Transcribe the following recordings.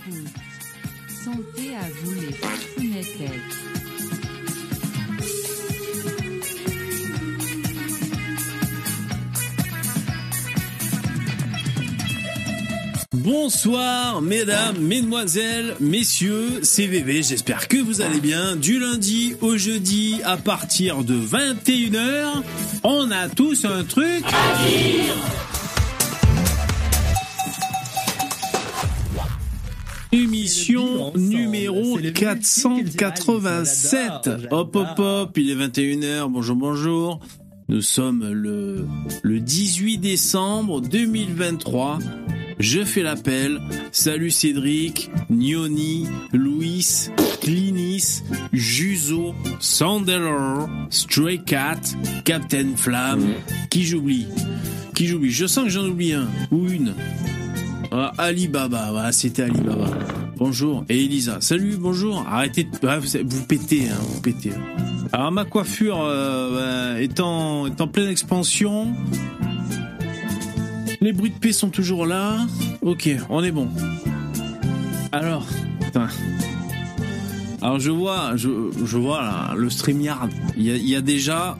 À vous les. Bonsoir mesdames, mesdemoiselles, messieurs, c'est VV, j'espère que vous allez bien. Du lundi au jeudi à partir de 21h, on a tous un truc à dire. Émission numéro 487. Hop hop hop, il est 21h, bonjour bonjour. Nous sommes le, le 18 décembre 2023. Je fais l'appel. Salut Cédric, Nioni, Louis, Clinis, Juzo, Sandeller, Stray Cat, Captain Flamme. Qui j'oublie? Qui j'oublie? Je sens que j'en oublie un ou une. Ah, Alibaba, c'était Alibaba. Bonjour. Et Elisa. Salut, bonjour. Arrêtez de... ah, vous, pétez, hein, vous pétez. Alors ma coiffure euh, bah, est, en, pleine expansion. Les bruits de paix sont toujours là. Ok, on est bon. Alors. Alors je vois, je, je vois là, le StreamYard. Il y a, il y a déjà.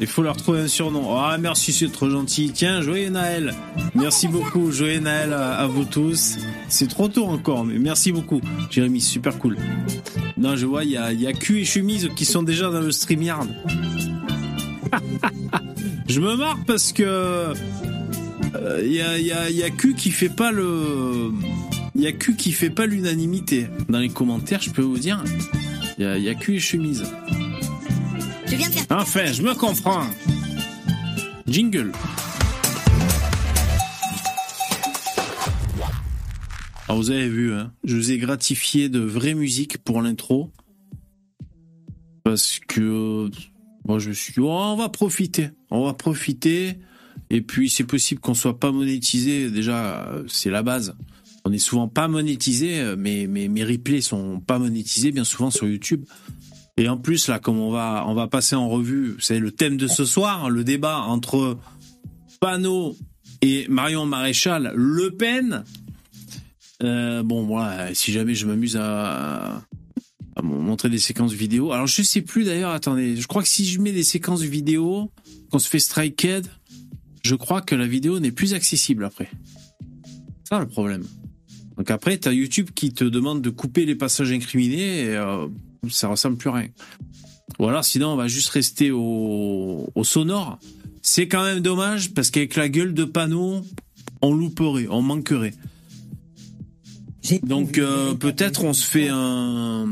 Il faut leur trouver un surnom. Ah merci, c'est trop gentil. Tiens, joyeux Naël. Merci beaucoup, joyeux Naël à, vous tous. C'est trop tôt encore, mais merci beaucoup, Jérémy, super cool. Non, je vois, il y a, il y a cul et chemise qui sont déjà dans le StreamYard. je me marre parce que il y, a, y, a, y qui fait pas le. Il y a Q qui fait pas l'unanimité. Dans les commentaires, je peux vous dire, il y a, y a Q et chemise. Je viens de faire. Enfin, je me comprends. Jingle. Alors vous avez vu, hein, je vous ai gratifié de vraie musique pour l'intro. Parce que moi je me suis dit, oh, on va profiter. On va profiter. Et puis c'est possible qu'on soit pas monétisé. Déjà, c'est la base. On est souvent pas monétisé, mais mes, mes replays sont pas monétisés bien souvent sur YouTube. Et en plus là, comme on va on va passer en revue, c'est le thème de ce soir, le débat entre Panot et Marion Maréchal Le Pen. Euh, bon voilà, si jamais je m'amuse à, montrer des séquences vidéo. Alors je sais plus d'ailleurs, attendez, je crois que si je mets des séquences vidéo, qu'on se fait striked, je crois que la vidéo n'est plus accessible après. Ça le problème. Donc après, tu as YouTube qui te demande de couper les passages incriminés euh, ça ressemble plus à rien. Ou alors sinon, on va juste rester au, au sonore. C'est quand même dommage parce qu'avec la gueule de panneau, on louperait, on manquerait. Donc euh, peut-être on se fait un...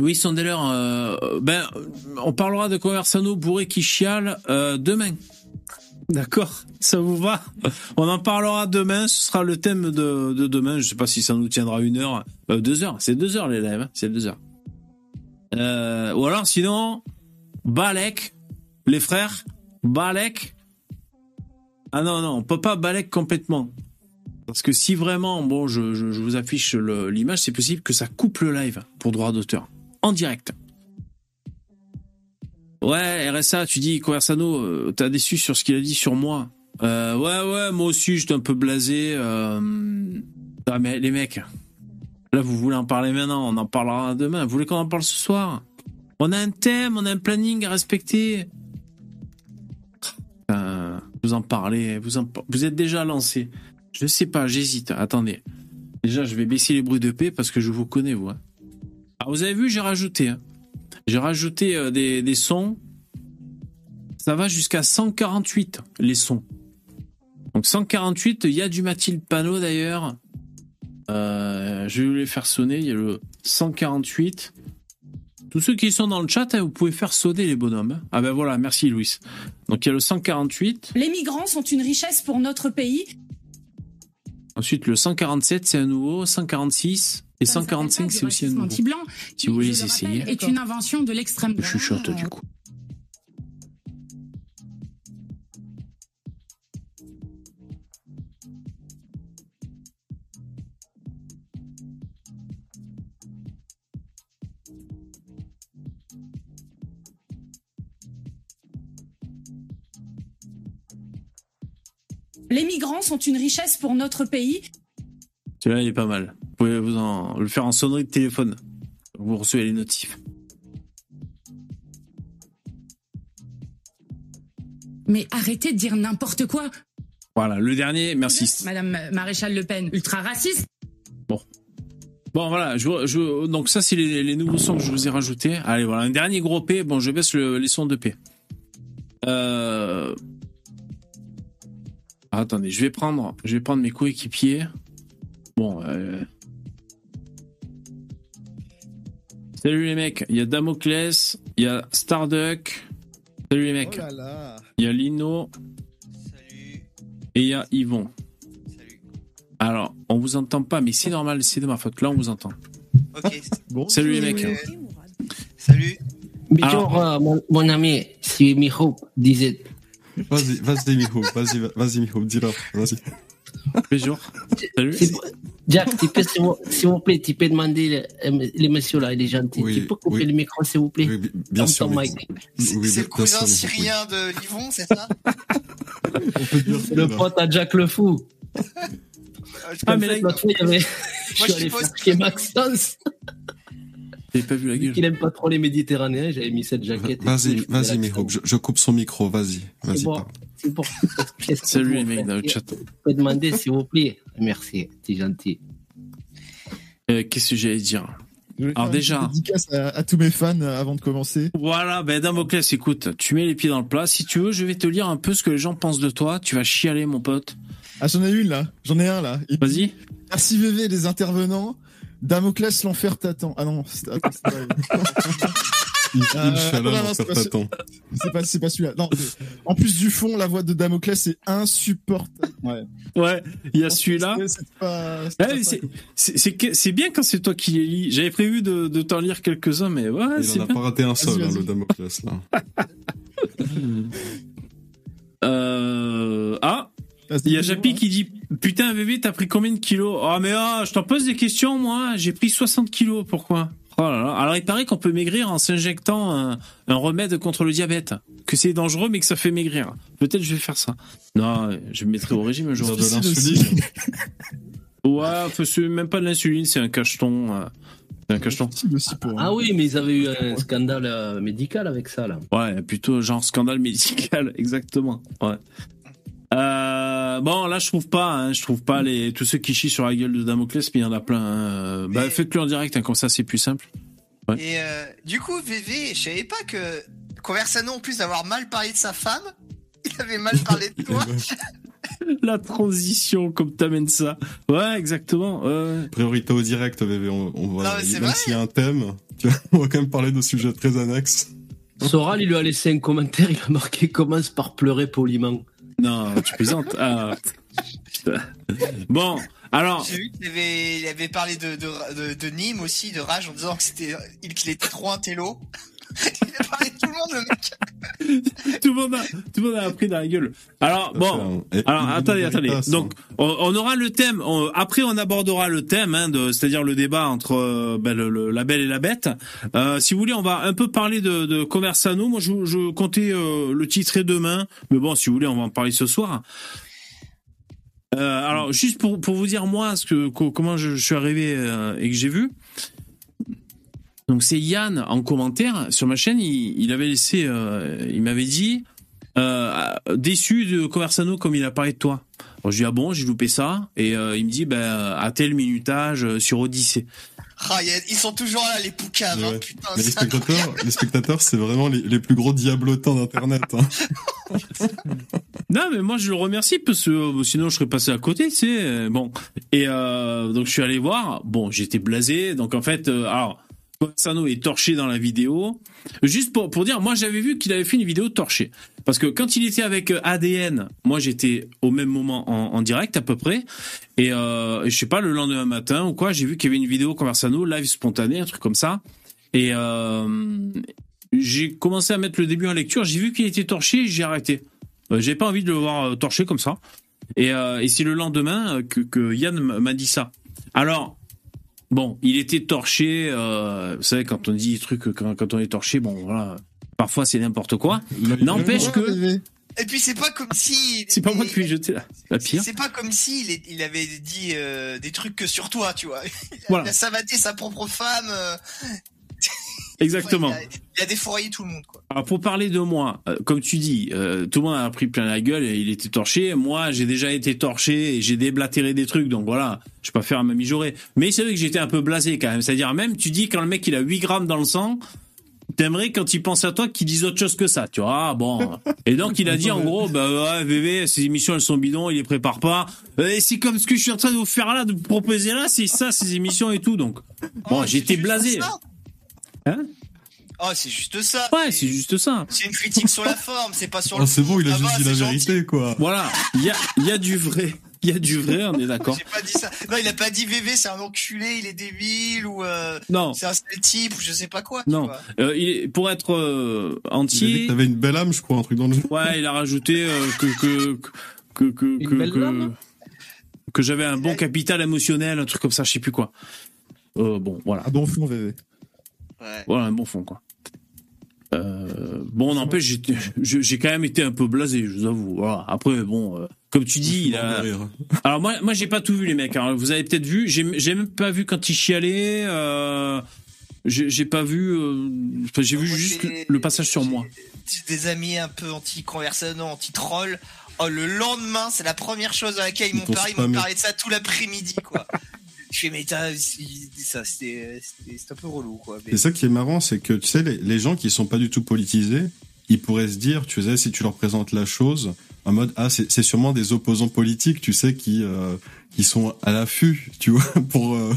Oui, Sondeller, euh, ben, on parlera de Conversano bourré qui chiale euh, demain. D'accord, ça vous va? On en parlera demain, ce sera le thème de, de demain. Je sais pas si ça nous tiendra une heure, euh, deux heures. C'est deux heures les lives, hein c'est deux heures. Euh, ou alors sinon, Balek, les frères, Balek. Ah non non, on peut pas Balek complètement. Parce que si vraiment, bon, je, vous affiche l'image, c'est possible que ça coupe le live pour droit d'auteur en direct. Ouais, RSA, tu dis Conversano, euh, t'as déçu sur ce qu'il a dit sur moi. Euh, ouais, ouais, moi aussi, j'étais un peu blasé. Ah, mais les mecs, là, vous voulez en parler maintenant, on en parlera demain. Vous voulez qu'on en parle ce soir? On a un thème, on a un planning à respecter. Euh, vous en parlez, vous, en, êtes déjà lancé. Je sais pas, j'hésite. Attendez. Déjà, je vais baisser les bruits de paix parce que je vous connais, vous. hein. Ah, vous avez vu, j'ai rajouté. hein. J'ai rajouté euh, des, des sons. Ça va jusqu'à 148, les sons. Donc 148, il y a du Mathilde Panot d'ailleurs. Euh, je vais vous les faire sonner. Il y a le 148. Tous ceux qui sont dans le chat, hein, vous pouvez faire sonner les bonhommes. hein. Ah ben voilà, merci Louis. Donc il y a le 148. Les migrants sont une richesse pour notre pays. Ensuite le 147, c'est un nouveau. 146 et 145, c'est aussi un nouveau. Anti-blanc, Si vous voulez je essayer. est une invention de l'extrême Je droite. chuchote du coup. Les migrants sont une richesse pour notre pays. Celui-là, il est pas mal. Vous pouvez vous en, le faire en sonnerie de téléphone. Vous recevez les notifs. Mais arrêtez de dire n'importe quoi. Voilà, le dernier, merci. Madame Maréchal Le Pen, ultra raciste. Bon, voilà, je, je, donc ça, c'est les, les nouveaux sons que je vous ai rajoutés. Allez, voilà, un dernier gros P. Bon, je baisse le- les sons de P. Euh... ah, attendez, je vais prendre, je vais prendre mes coéquipiers. Bon, euh... Salut les mecs, il y a Damoclès, il y a Starduck. Salut les mecs, Oh là là. il y a Lino Salut. et il y a Yvon. Salut. Alors, on vous entend pas, mais c'est normal, c'est de ma faute. Là, on vous entend. Ok. Bon. Salut les mecs. Salut. Bonjour, euh, mon, mon ami, c'est Miho, disait. Vas-y, vas-y, Miho, vas-y, vas-y, Miho, dis-le, vas-y. Bonjour. Salut. Jack, tu peux, s'il vous, s'il vous plaît, tu peux demander, euh, les messieurs là, il est gentil. Oui, tu peux couper oui. le micro, s'il vous plaît Oui, bien sûr. C'est le cousin syrien de Livon, c'est ça? Le pote à Jack le Fou. Ah, En mais là, l'autre fois, il y avait, je je suis allé faire Maxence. J'avais pas vu la gueule. Il aime pas trop les Méditerranéens, j'avais mis cette jaquette. et Vas-y, je vas-y, faisais Miho, l'accent. je, je coupe son micro, vas-y, vas-y. C'est bon. Salut les mecs dans le chat. Tu peux demander, s'il vous plaît. Merci, t'es gentil. Euh, Qu'est-ce que j'allais dire Je Alors une déjà- dédicace à, à tous mes fans euh, avant de commencer. Voilà, ben Damoclès, écoute, tu mets les pieds dans le plat. Si tu veux, je vais te lire un peu ce que les gens pensent de toi. Tu vas chialer, mon pote. Ah, j'en ai une là. J'en ai un là. Vas-y. Merci VV les intervenants. Damoclès l'enfer t'attend. Ah non, c'est attends, c'est pas, Euh, Inch'Allah, l'enfer c'est pas t'attend. c'est pas, c'est pas celui-là. Non, en plus du fond, la voix de Damoclès est insupportable. Ouais. Ouais, il y a celui-là. C'est- bien quand c'est toi qui les lis. J'avais prévu de, de t'en lire quelques-uns, mais ouais, Il en a pas raté un seul, hein, le Damoclès, là. Euh... Ah, il y a Japi qui dit Putain, VV, t'as pris combien de kilos Ah, mais ah, je t'en pose des questions, moi. J'ai pris 60 kilos. Pourquoi Oh là là. Alors, il paraît qu'on peut maigrir en s'injectant un, un remède contre le diabète. Que c'est dangereux, mais que ça fait maigrir. Peut-être je vais faire ça. Non, je me mettrai au régime un jour. De l'insuline. Ouais, c'est même pas de l'insuline, c'est un cacheton. euh, C'est un cacheton. Ah oui, mais ils avaient eu un scandale euh, médical avec ça, là. Ouais, plutôt genre scandale médical, exactement. Ouais. Euh, bon, là, je trouve pas, hein, je trouve pas les tous ceux qui chient sur la gueule de Damoclès, mais il y en a plein. hein. Bah, faites-le en direct, hein, comme ça, c'est plus simple. Ouais. Et euh, du coup, VV, je savais pas que Conversano, en plus d'avoir mal parlé de sa femme, il avait mal parlé de toi. La transition, comme t'amènes ça. Ouais, exactement. Priorité au direct, VV. On, on va, Non, même s'il y a un thème, tu vois, on va quand même parler de sujets très annexes. Soral, il lui a laissé un commentaire, il a marqué commence par pleurer poliment. Non, tu plaisantes. Ah. Bon, alors, J'ai vu qu'il avait, il avait parlé de, Nîmes aussi, de Rage, en disant que c'était, il- qu'il était trop un télo. il a parlé de tout le monde, le mec. tout le monde a, tout le monde a appris dans la gueule. Alors, bon. Alors attendez, attendez. Donc hein. on, on aura le thème. on- après, on abordera le thème, hein, de- c'est-à-dire le débat entre euh, ben, le, le- la belle et la bête. Euh, si vous voulez, on va un peu parler de, de Conversano. Moi, je, je comptais euh, le titrer demain, mais bon, si vous voulez, on va en parler ce soir. Euh, alors, juste pour, pour vous dire moi ce que co- comment je, je suis arrivé euh, et que j'ai vu. Donc c'est Yann en commentaire sur ma chaîne, il, il avait laissé, euh, il m'avait dit euh, déçu de Conversano comme il a parlé de toi. Alors, je lui dis ah bon, j'ai loupé ça? Et euh, il me dit ben à tel minutage euh, sur Odyssée. Ah, ils sont toujours là, les poucaves, hein, putain. Mais les spectateurs, les spectateurs, c'est vraiment les, les plus gros diablotins d'internet. Hein. Non mais moi je le remercie parce que euh, sinon je serais passé à côté, tu sais. euh, Bon et euh, donc je suis allé voir. Bon j'étais blasé. Donc en fait euh, alors Conversano est torché dans la vidéo. Juste pour pour dire, moi j'avais vu qu'il avait fait une vidéo torchée. Parce que quand il était avec euh, ADN, moi j'étais au même moment en, direct à peu près. Et, euh, je sais pas, le lendemain matin ou quoi, j'ai vu qu'il y avait une vidéo Conversano, live spontané, un truc comme ça. Et euh, j'ai commencé à mettre le début en lecture, j'ai vu qu'il était torché, j'ai arrêté. Euh, j'ai pas envie de le voir torché comme ça. Et, c'est le lendemain que, que Yann m'a dit ça. Alors, bon, il était torché. Euh, vous savez, quand on dit des trucs, quand, quand on est torché, bon, voilà. Parfois, c'est n'importe quoi. N'empêche que-. Et puis c'est pas comme si. C'est pas moi qui lui ai jeté la, la pierre. C'est pas comme si il, est- il avait dit euh, des trucs que sur toi, tu vois. Il a, Voilà. il a savaté sa propre femme. euh, Exactement. Il a, il a défouraillé tout le monde, quoi. Alors pour parler de moi, euh, comme tu dis, euh, tout le monde a pris plein la gueule et il était torché. Moi, j'ai déjà été torché et j'ai déblatéré des trucs, donc voilà, je vais pas faire à ma mijaurée. Mais c'est vrai que j'étais un peu blasé quand même. C'est-à-dire même, tu dis quand le mec il a 8 grammes dans le sang, t'aimerais quand il pense à toi qu'il dise autre chose que ça, tu vois. Ah, bon. Et donc il a dit en gros, bah ouais, VV, ces émissions elles sont bidons, il les prépare pas. Et c'est comme ce que je suis en train de vous faire là, de vous proposer là, c'est ça, ces émissions et tout. Donc bon, Oh, j'étais blasé. Hein Oh, c'est juste ça. Ouais, c'est juste ça. C'est une critique sur la forme, c'est pas sur Oh, le c'est bon, il a Ça juste va, dit la gentil. vérité, quoi. Voilà, il y a, il y a du vrai. Il y a du vrai, on est d'accord. J'ai pas dit ça. Non, il a pas dit VV, c'est un enculé, il est débile ou euh, Non, c'est un sale type ou je sais pas quoi. tu non. vois. Euh, il est- pour être euh, Il a dit entier, que t'avais une belle âme, je crois, un truc dans le genre. ouais, il a rajouté euh, que que que que Une que, belle que, lame que j'avais un bon capital émotionnel, un truc comme ça, je sais plus quoi. Euh, bon, voilà, Ah bon fond, VV. Ouais. voilà un bon fond quoi. Euh, bon, n'empêche, j'ai quand même été un peu blasé, je vous avoue. Voilà. Après, bon, euh, comme tu dis, il a. Alors moi, moi j'ai pas tout vu les mecs. Alors, vous avez peut-être vu. J'ai, même pas vu quand il chialait. Euh, j'ai, pas vu. euh, j'ai vu Moi, juste le passage sur moi. Des amis un peu anti-conversano, anti-troll. Oh, le lendemain, c'est la première chose à laquelle ils m'ont parlé. Ils m'ont parlé de ça tout l'après-midi, quoi. Je fais, mais ça, c'était, un peu relou, quoi. Et ça qui est marrant, c'est que tu sais, les, gens qui sont pas du tout politisés, ils pourraient se dire, tu sais, si tu leur présentes la chose en mode ah c'est sûrement des opposants politiques, tu sais, qui euh, sont à l'affût, tu vois, pour euh,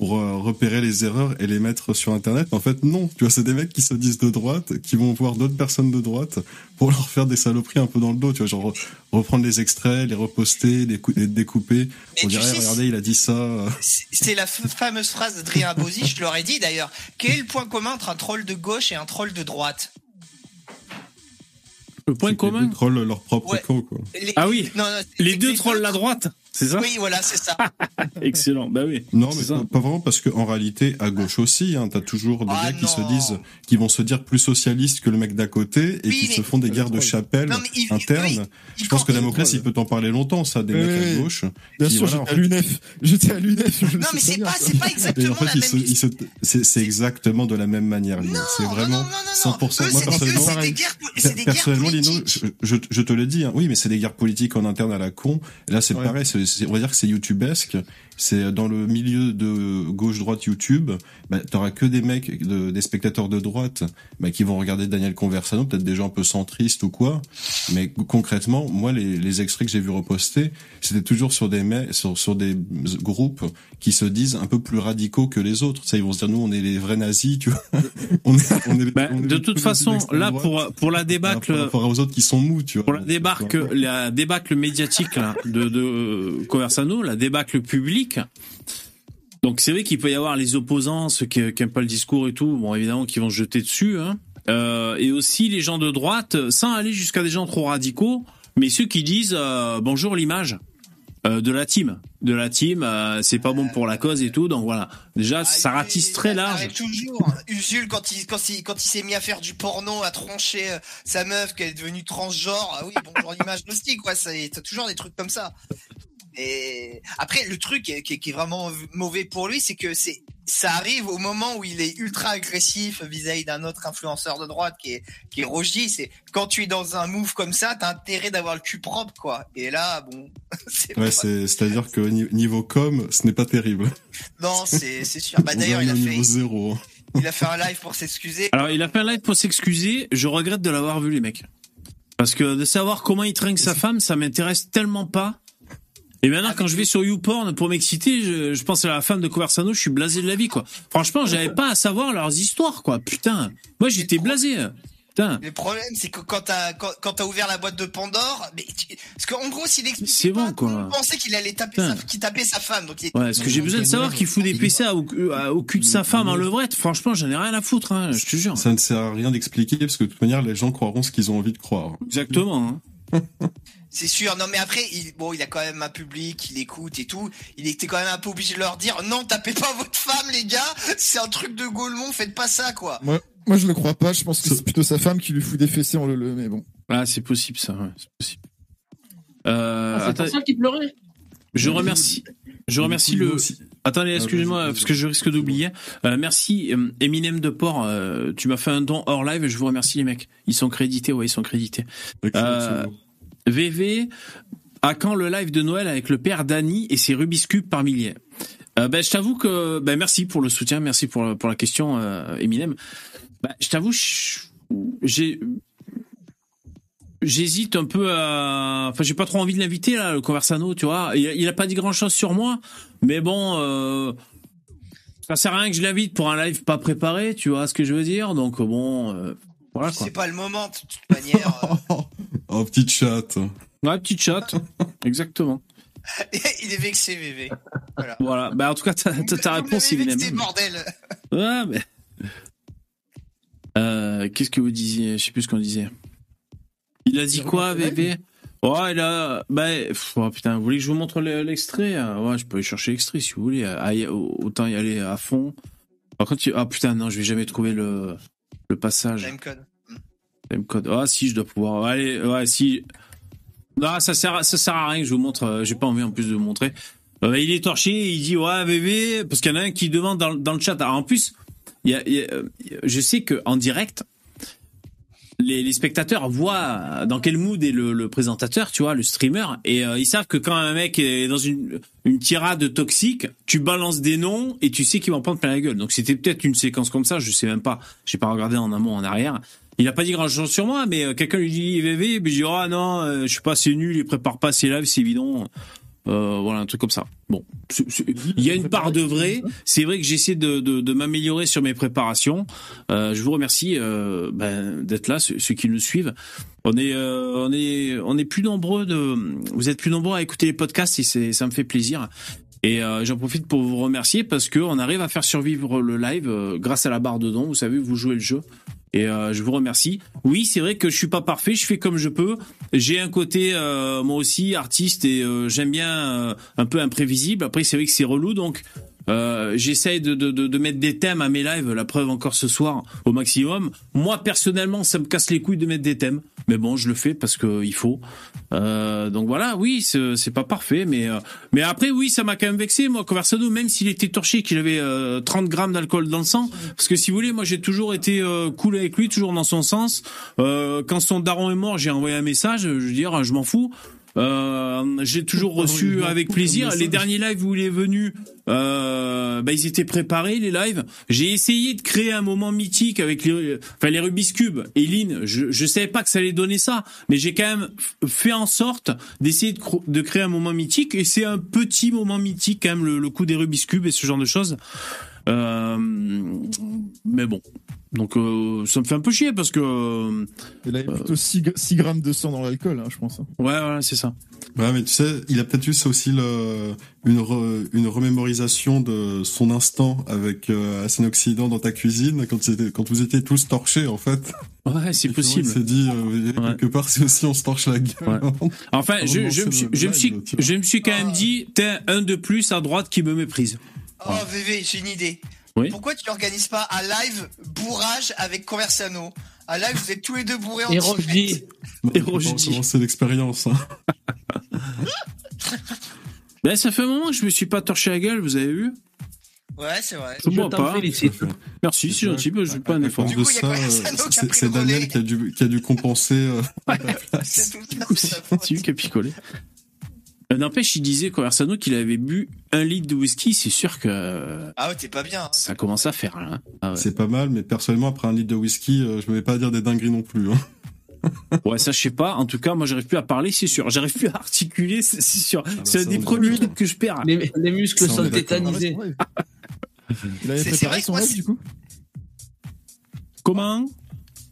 pour euh, repérer les erreurs et les mettre sur internet. En fait, non, tu vois, c'est des mecs qui se disent de droite, qui vont voir d'autres personnes de droite pour leur faire des saloperies un peu dans le dos, tu vois, genre re- reprendre les extraits, les reposter, les, cou- les découper, Mais sais, Eh, regardez, il a dit ça. C'est la f- fameuse phrase d'Adrien Bozzi, je l'aurais dit d'ailleurs. Quel est le point commun entre un troll de gauche et un troll de droite? Le point C'est que les commun. deux trollent leur propre Ouais. camp, quoi. Les- Ah oui. non, non, Les deux trolls la droite, c'est ça Oui, voilà, c'est ça. Excellent. Bah oui. Non, mais ça. pas vraiment parce qu'en réalité, à gauche aussi, hein, t'as toujours des Ah gars qui se disent, qui vont se dire plus socialistes que le mec d'à côté et Oui, qui mais- se font des guerres de chapelle Non, il- internes. oui, il Je pense que Damoclès, il peut t'en parler longtemps, ça, des Oui, mecs à gauche. Bien qui, sûr, voilà, en j'étais à l'UNEF. J'étais à l'UNEF. Non, mais c'est pas, c'est pas en exactement fait, la ils même se- ils se- c'est exactement de la même manière. Lino. Non, C'est non, vraiment non, non, non, non. 100%. Eux, Moi, personnellement, Personnellement, Lino, je, te le dis, hein, oui, mais c'est des guerres politiques en interne à la con. Là, c'est pareil, on va dire que c'est youtubesque. C'est dans le milieu de gauche-droite YouTube, bah, t'auras que des mecs, de- des spectateurs de droite, bah, qui vont regarder Daniel Conversano, peut-être des gens un peu centristes ou quoi. Mais concrètement, moi, les, les extraits que j'ai vus repostés, c'était toujours sur des mecs, sur, sur des groupes qui se disent un peu plus radicaux que les autres. Ça, ils vont se dire, nous, on est les vrais nazis, tu vois. on est, on est, Bah, on est de toute façon, là pour pour la par débâcle, rapport aux autres qui sont mous, tu vois. pour la débâcle, la débâcle médiatique là, de de euh, Conversano, la débâcle publique. Donc c'est vrai qu'il peut y avoir les opposants, ceux qui, qui aiment pas le discours et tout, bon évidemment qui vont se jeter dessus, hein. Euh, et aussi les gens de droite, sans aller jusqu'à des gens trop radicaux, mais ceux qui disent euh, bonjour l'image euh, de la team, de la team, c'est pas bon pour la cause et tout, donc voilà. Déjà ça Ah, ratisse il- très ça large. toujours. Usul, quand il, quand il, quand il s'est mis à faire du porno, à troncher sa meuf qui est devenue transgenre, ah oui, bonjour l'image aussi, quoi. ça- T'as toujours des trucs comme ça. Et après, le truc qui est, qui est- qui est vraiment mauvais pour lui, c'est que c'est, ça arrive au moment où il est ultra agressif vis-à-vis d'un autre influenceur de droite qui est, qui est Rogi. C'est quand tu es dans un move comme ça, t'as intérêt d'avoir le cul propre, quoi. Et là, bon, c'est Ouais, pas- c'est, c'est-à-dire que ni- niveau com, ce n'est pas terrible. non, c'est, c'est sûr. Bah On d'ailleurs, il a fait, zéro. il a fait un live pour s'excuser. Alors, il a fait un live pour s'excuser. Je regrette de l'avoir vu, les mecs. Parce que de savoir comment il trinque sa femme, ça m'intéresse tellement pas. Et maintenant, quand je vais sur YouPorn pour m'exciter, je, je pense à la femme de Conversano, je suis blasé de la vie, quoi. Franchement, j'avais pas à savoir leurs histoires, quoi. Putain. Moi, j'étais blasé. Putain. Le problème, c'est que quand t'as quand, quand t'as ouvert la boîte de Pandore, mais tu- parce qu'en gros, s'il expliquait C'est bon, quoi. monde pensait qu'il allait taper sa, tapait femme. Donc il- Ouais, est-ce que j'ai besoin de savoir qu'il fout des PC à- au, au cul de sa femme en levrette Franchement, j'en ai rien à foutre, hein, je te jure. Ça ne sert à rien d'expliquer parce que de toute manière, les gens croiront ce qu'ils ont envie de croire. Exactement. hein. c'est sûr. Non, mais après, il, bon, il a quand même un public, il écoute et tout. Il était quand même un peu obligé de leur dire, non, tapez pas votre femme, les gars. C'est un truc de Gaulmont, faites pas ça, quoi. Moi, moi, je le crois pas. Je pense que c'est plutôt sa femme qui lui fout des fessées en le le. Mais bon. Ah, c'est possible ça, ouais, c'est possible. Euh, Ah, c'est attends, qu'il pleurait. je remercie, je remercie le. Attendez, excusez-moi, vas-y, vas-y. parce que je risque d'oublier. Euh, merci, euh, Eminem de Port. euh, tu m'as fait un don hors live. Je vous remercie les mecs. Ils sont crédités, ouais, ils sont crédités. Euh, VV, à quand le live de Noël avec le père Dany et ses Rubik's Cube par milliers euh, ben, je t'avoue que ben, merci pour le soutien, merci pour, pour la question, euh, Eminem. Ben, je t'avoue, j'ai j'hésite un peu à enfin j'ai pas trop envie de l'inviter là le Conversano tu vois il, a- il a pas dit grand chose sur moi mais bon euh, ça sert à rien que je l'invite pour un live pas préparé tu vois ce que je veux dire donc bon euh, voilà quoi C'est pas le moment, de toute manière. euh. Oh, petit chat. ouais petit chat exactement Il est vexé, VV. Voilà. voilà bah en tout cas ta, ta, ta Vous réponse l'avez Eminem vexé, bordel. ouais mais euh, qu'est-ce que vous disiez? Je sais plus ce qu'on disait il a dit quoi VV Ouais, il a. Bah, pff, oh, putain, vous voulez que je vous montre le- l'extrait? Euh, Ouais, je peux aller chercher l'extrait si vous voulez. Ah, y- autant y aller à fond. Par contre, tu- ah putain, non, je vais jamais trouver le, le passage. Timecode. Timecode. Ah, si, je dois pouvoir. Allez, ouais, si. Non, ça sert, à- ça sert à rien que je vous montre. euh, J'ai pas envie en plus de vous montrer. Euh, il est torché, il dit ouais bébé, parce qu'il y en a un qui demande dans, dans le chat. Alors en plus, euh, je sais que en direct, les, spectateurs voient dans quel mood est le, présentateur, tu vois, le streamer, et ils savent que quand un mec est dans une, une tirade toxique, tu balances des noms et tu sais qu'il va en prendre plein la gueule. Donc c'était peut-être une séquence comme ça, je sais même pas. J'ai pas regardé en amont, en arrière. Il a pas dit grand chose sur moi, mais euh, quelqu'un lui dit VV, puis je dis ah non, euh, je suis pas assez nul, il prépare pas assez live, c'est évident. Euh, voilà un truc comme ça. Bon, il y a une part de vrai. C'est vrai que j'essaie de, de, de m'améliorer sur mes préparations. Euh, je vous remercie euh, ben, d'être là, ceux, ceux qui nous suivent. On est, euh, on est, on est plus nombreux de. Vous êtes plus nombreux à écouter les podcasts et c'est, ça me fait plaisir. Et euh, j'en profite pour vous remercier parce que on arrive à faire survivre le live euh, grâce à la barre de dons. Vous savez, vous jouez le jeu. Et euh, je vous remercie. Oui, c'est vrai que je suis pas parfait, je fais comme je peux. J'ai un côté euh, moi aussi artiste et euh, j'aime bien euh, un peu imprévisible. Après, c'est vrai que c'est relou, donc euh, j'essaye de, de, de, de mettre des thèmes à mes lives. La preuve encore ce soir au maximum. Moi personnellement, ça me casse les couilles de mettre des thèmes, mais bon, je le fais parce que il faut. Euh, donc voilà, oui, c'est pas parfait, mais euh, mais après oui, ça m'a quand même vexé moi, Conversano, même s'il était torché, qu'il avait euh, 30 grammes d'alcool dans le sang, parce que si vous voulez, moi j'ai toujours été euh, cool avec lui, toujours dans son sens. Euh, quand son daron est mort, j'ai envoyé un message, je veux dire, je m'en fous. Euh, j'ai toujours reçu avec plaisir. Les derniers lives où il est venu, euh, bah, ils étaient préparés les lives. J'ai essayé de créer un moment mythique avec les, enfin les Rubik's Cube et Lynn. Je, je savais pas que ça allait donner ça, mais j'ai quand même fait en sorte d'essayer de, de créer un moment mythique et c'est un petit moment mythique quand même le, le coup des Rubik's Cube et ce genre de choses. Euh, mais bon, donc euh, ça me fait un peu chier parce que euh, Il avait plutôt 6, grammes de sang dans l'alcool, hein, je pense. ouais, voilà, c'est ça. Ouais, mais tu sais, il a peut-être eu ça aussi le, une, re- une remémorisation de son instant avec euh, Occident dans ta cuisine quand, quand vous étiez tous torchés, en fait. Ouais, c'est Il possible. s'est dit, euh, Ouais. quelque part, c'est aussi on se torche la gueule. Enfin, je, me suis, je me suis, je me quand même dit, t'es un de plus à droite qui me méprise. Oh, VV, j'ai une idée. Oui. Pourquoi tu n'organises pas un live bourrage avec Conversano? Un live, vous êtes tous les deux bourrés en Et Non, Et recommencer l'expérience. hein. Ben, ça fait un moment que je me suis pas torché la gueule, vous avez vu? Ouais, c'est vrai. Je je pas. félicite. Merci, c'est gentil, je fais pas un effort. de ça, Conversano qui a c'est pris c'est le Daniel qui a dû, qui a dû compenser. euh, C'est tout Du ça, coup, c'est faute. c'est lui qui a picolé. Euh, N'empêche, il disait, Conversano, qu'il avait bu un litre de whisky, c'est sûr que Ah ouais, t'es pas bien. hein. ça commence à faire, là. Ah ouais. C'est pas mal, mais personnellement, après un litre de whisky, euh, je me vais pas dire des dingueries non plus. hein. Ouais, ça, je sais pas. En tout cas, moi, j'arrive plus à parler, c'est sûr. J'arrive plus à articuler, c'est sûr. bah, c'est un des premiers trucs que je perds. Les, les muscles Ça, sont tétanisés. Il avait C'est- c'est vrai préparé son live du coup? Comment?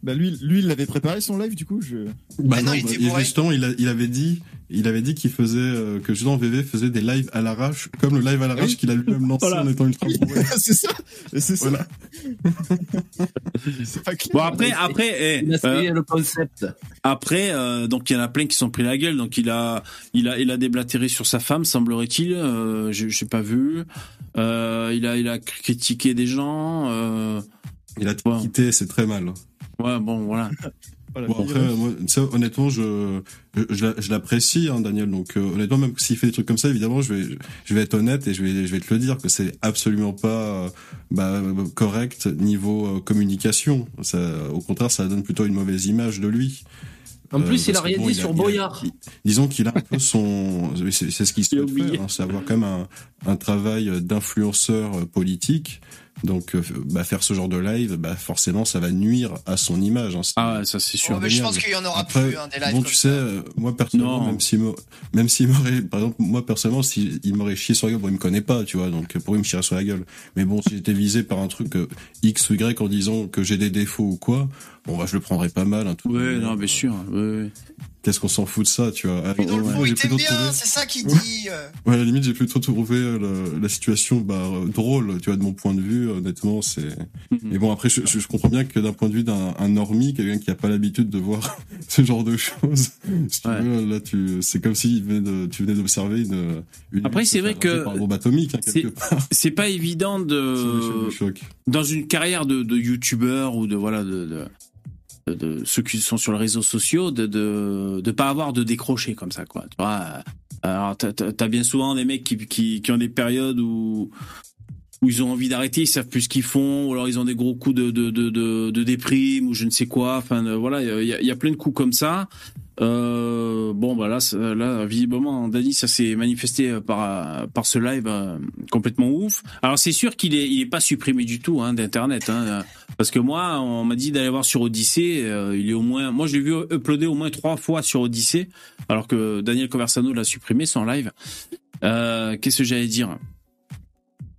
Bah lui, lui, il avait préparé son live du coup. Je... Bah non, non, il bah, était et bourré. justement, il, a- il avait dit, il avait dit qu'il faisait euh, que justement VV faisait des lives à l'arrache, comme le live à l'arrache qu'il a lui-même lancé Voilà. en étant ultra bourré. c'est ça. C'est ça. Voilà. c'est pas clair. Bon, après, après, eh, Il a euh, essayé le concept. Après, euh, donc il y en a plein qui sont pris la gueule. Donc il a, il a, il a déblatéré sur sa femme, semblerait-il. Euh, j'ai pas vu. Euh, il a, il a critiqué des gens. Euh, Il a tout Ouais. quitté, c'est très mal. ouais, bon, voilà. Voilà, Bon, après, moi, ça, honnêtement, je, je, je l'a- je l'apprécie, hein, Daniel. Donc, euh, honnêtement, même s'il fait des trucs comme ça, évidemment, je vais, je vais être honnête et je vais, je vais te le dire que c'est absolument pas euh, bah, correct niveau euh, communication. Ça, au contraire, ça donne plutôt une mauvaise image de lui. En Euh, plus, il a rien bon, dit a- sur il a- Boyard. il- disons qu'il a un peu son, c'est ce qu'il souhaite faire, hein, c'est avoir quand même un, un travail d'influenceur euh, politique. Donc, euh, bah, faire ce genre de live, bah, forcément, ça va nuire à son image. hein. Ah ça c'est sûr. Oh, mais je pense qu'il y en aura Après, plus hein, des lives bon, tu sais, euh, moi personnellement, Non. même s'il me, même s'il m'aurait, par exemple, moi personnellement, s'il il m'aurait chié sur la gueule, bon, il me connaît pas, tu vois, donc pour lui, il me chierait sur la gueule. Mais bon, si j'étais visé par un truc euh, X ou Y en disant que j'ai des défauts ou quoi, bon, bah, je le prendrais pas mal. Hein, tout Ouais, non, bien sûr. Ouais, ouais. Qu'est-ce qu'on s'en fout de ça, tu vois Mais dans le fond, il plutôt bien, trouvé- c'est ça qu'il dit. euh. Ouais, à la limite, j'ai plutôt trouvé euh, la situation bah, euh, drôle, tu vois, de mon point de vue. Honnêtement, c'est. Mhm. Mais bon, après, je, comprends bien que d'un point de vue d'un un normie, quelqu'un qui a pas l'habitude de voir ce genre de choses, si tu Ouais. veux, là, tu, c'est comme si venait de, tu venais d'observer une, une. Après, c'est vrai que Par une bombe atomique, hein, quelque c'est- part. C'est pas évident de dans une carrière de, de youtubeur ou de voilà de, de, de- ceux qui sont sur les réseaux sociaux de de de pas avoir de décrocher comme ça quoi. Tu vois. Alors t'as- t'as bien souvent des mecs qui qui qui ont des périodes où où ils ont envie d'arrêter, ils savent plus ce qu'ils font, ou alors ils ont des gros coups de de de déprime ou je ne sais quoi. Enfin euh, voilà, il y a plein de coups comme ça. Euh, bon bah là, là visiblement Dani ça s'est manifesté par par ce live euh, complètement ouf. Alors c'est sûr qu'il est il est pas supprimé du tout hein, d'internet hein, parce que moi on m'a dit d'aller voir sur Odyssée, euh, il est au moins moi je l'ai vu uploader au moins trois fois sur Odyssée alors que Daniel Conversano l'a supprimé son live. Euh, qu'est-ce que j'allais dire?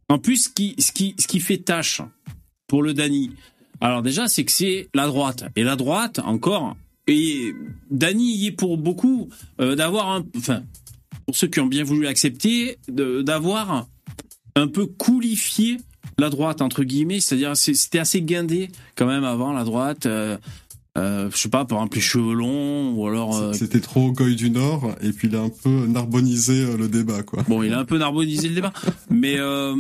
En plus ce qui ce qui ce qui fait tâche pour le Dani. Alors déjà c'est que c'est la droite et la droite encore et Dany y est pour beaucoup euh, d'avoir un, enfin, pour ceux qui ont bien voulu accepter, d'avoir un peu coulifié la droite entre guillemets, c'est-à-dire c'est- c'était assez guindé quand même avant la droite. Euh, euh, je sais pas, par exemple les cheveux longs ou alors. euh, C'était trop Goy du Nord, et puis il a un peu narbonisé euh, le débat, quoi. Bon, il a un peu narbonisé le débat, mais euh,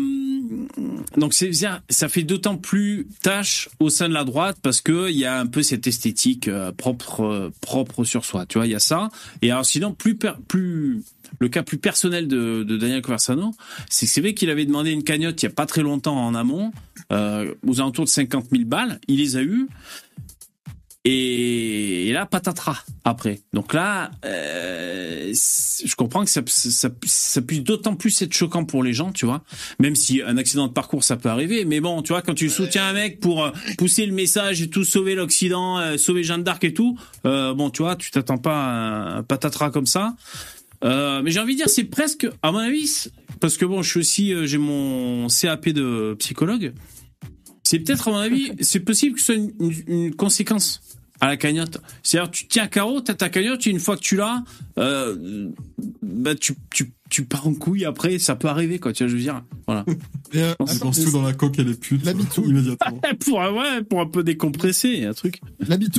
donc c'est ça fait d'autant plus tâche au sein de la droite parce que il y a un peu cette esthétique propre propre sur soi, tu vois, il y a ça. Et alors sinon plus plus le cas plus personnel de, de Daniel Conversano, c'est que c'est vrai qu'il avait demandé une cagnotte il y a pas très longtemps en amont, euh, aux alentours de 50 000 balles, il les a eu. Et, et là, patatras après. Donc là, euh, je comprends que ça, ça, ça puisse d'autant plus être choquant pour les gens, tu vois. Même si un accident de parcours, ça peut arriver. Mais bon, tu vois, quand tu soutiens un mec pour euh, pousser le message et tout, sauver l'Occident, euh, sauver Jeanne d'Arc et tout, euh, bon, tu vois, tu t'attends pas à un patatras comme ça. Mais j'ai envie de dire, c'est presque, à mon avis, parce que bon, je suis aussi, j'ai mon CAP de psychologue. C'est peut-être, à mon avis, c'est possible que ce soit une, une- une conséquence à la cagnotte. C'est-à-dire, tu tiens carreau, t'as ta cagnotte, et une fois que tu l'as, euh, bah, tu, tu, tu pars en couille après, ça peut arriver, quoi, tu vois, je veux dire. Voilà. Et, euh, On dépense tout dans la coque et les putes, La bitou. immédiatement. pour, un- ouais, pour un peu décompresser, un truc.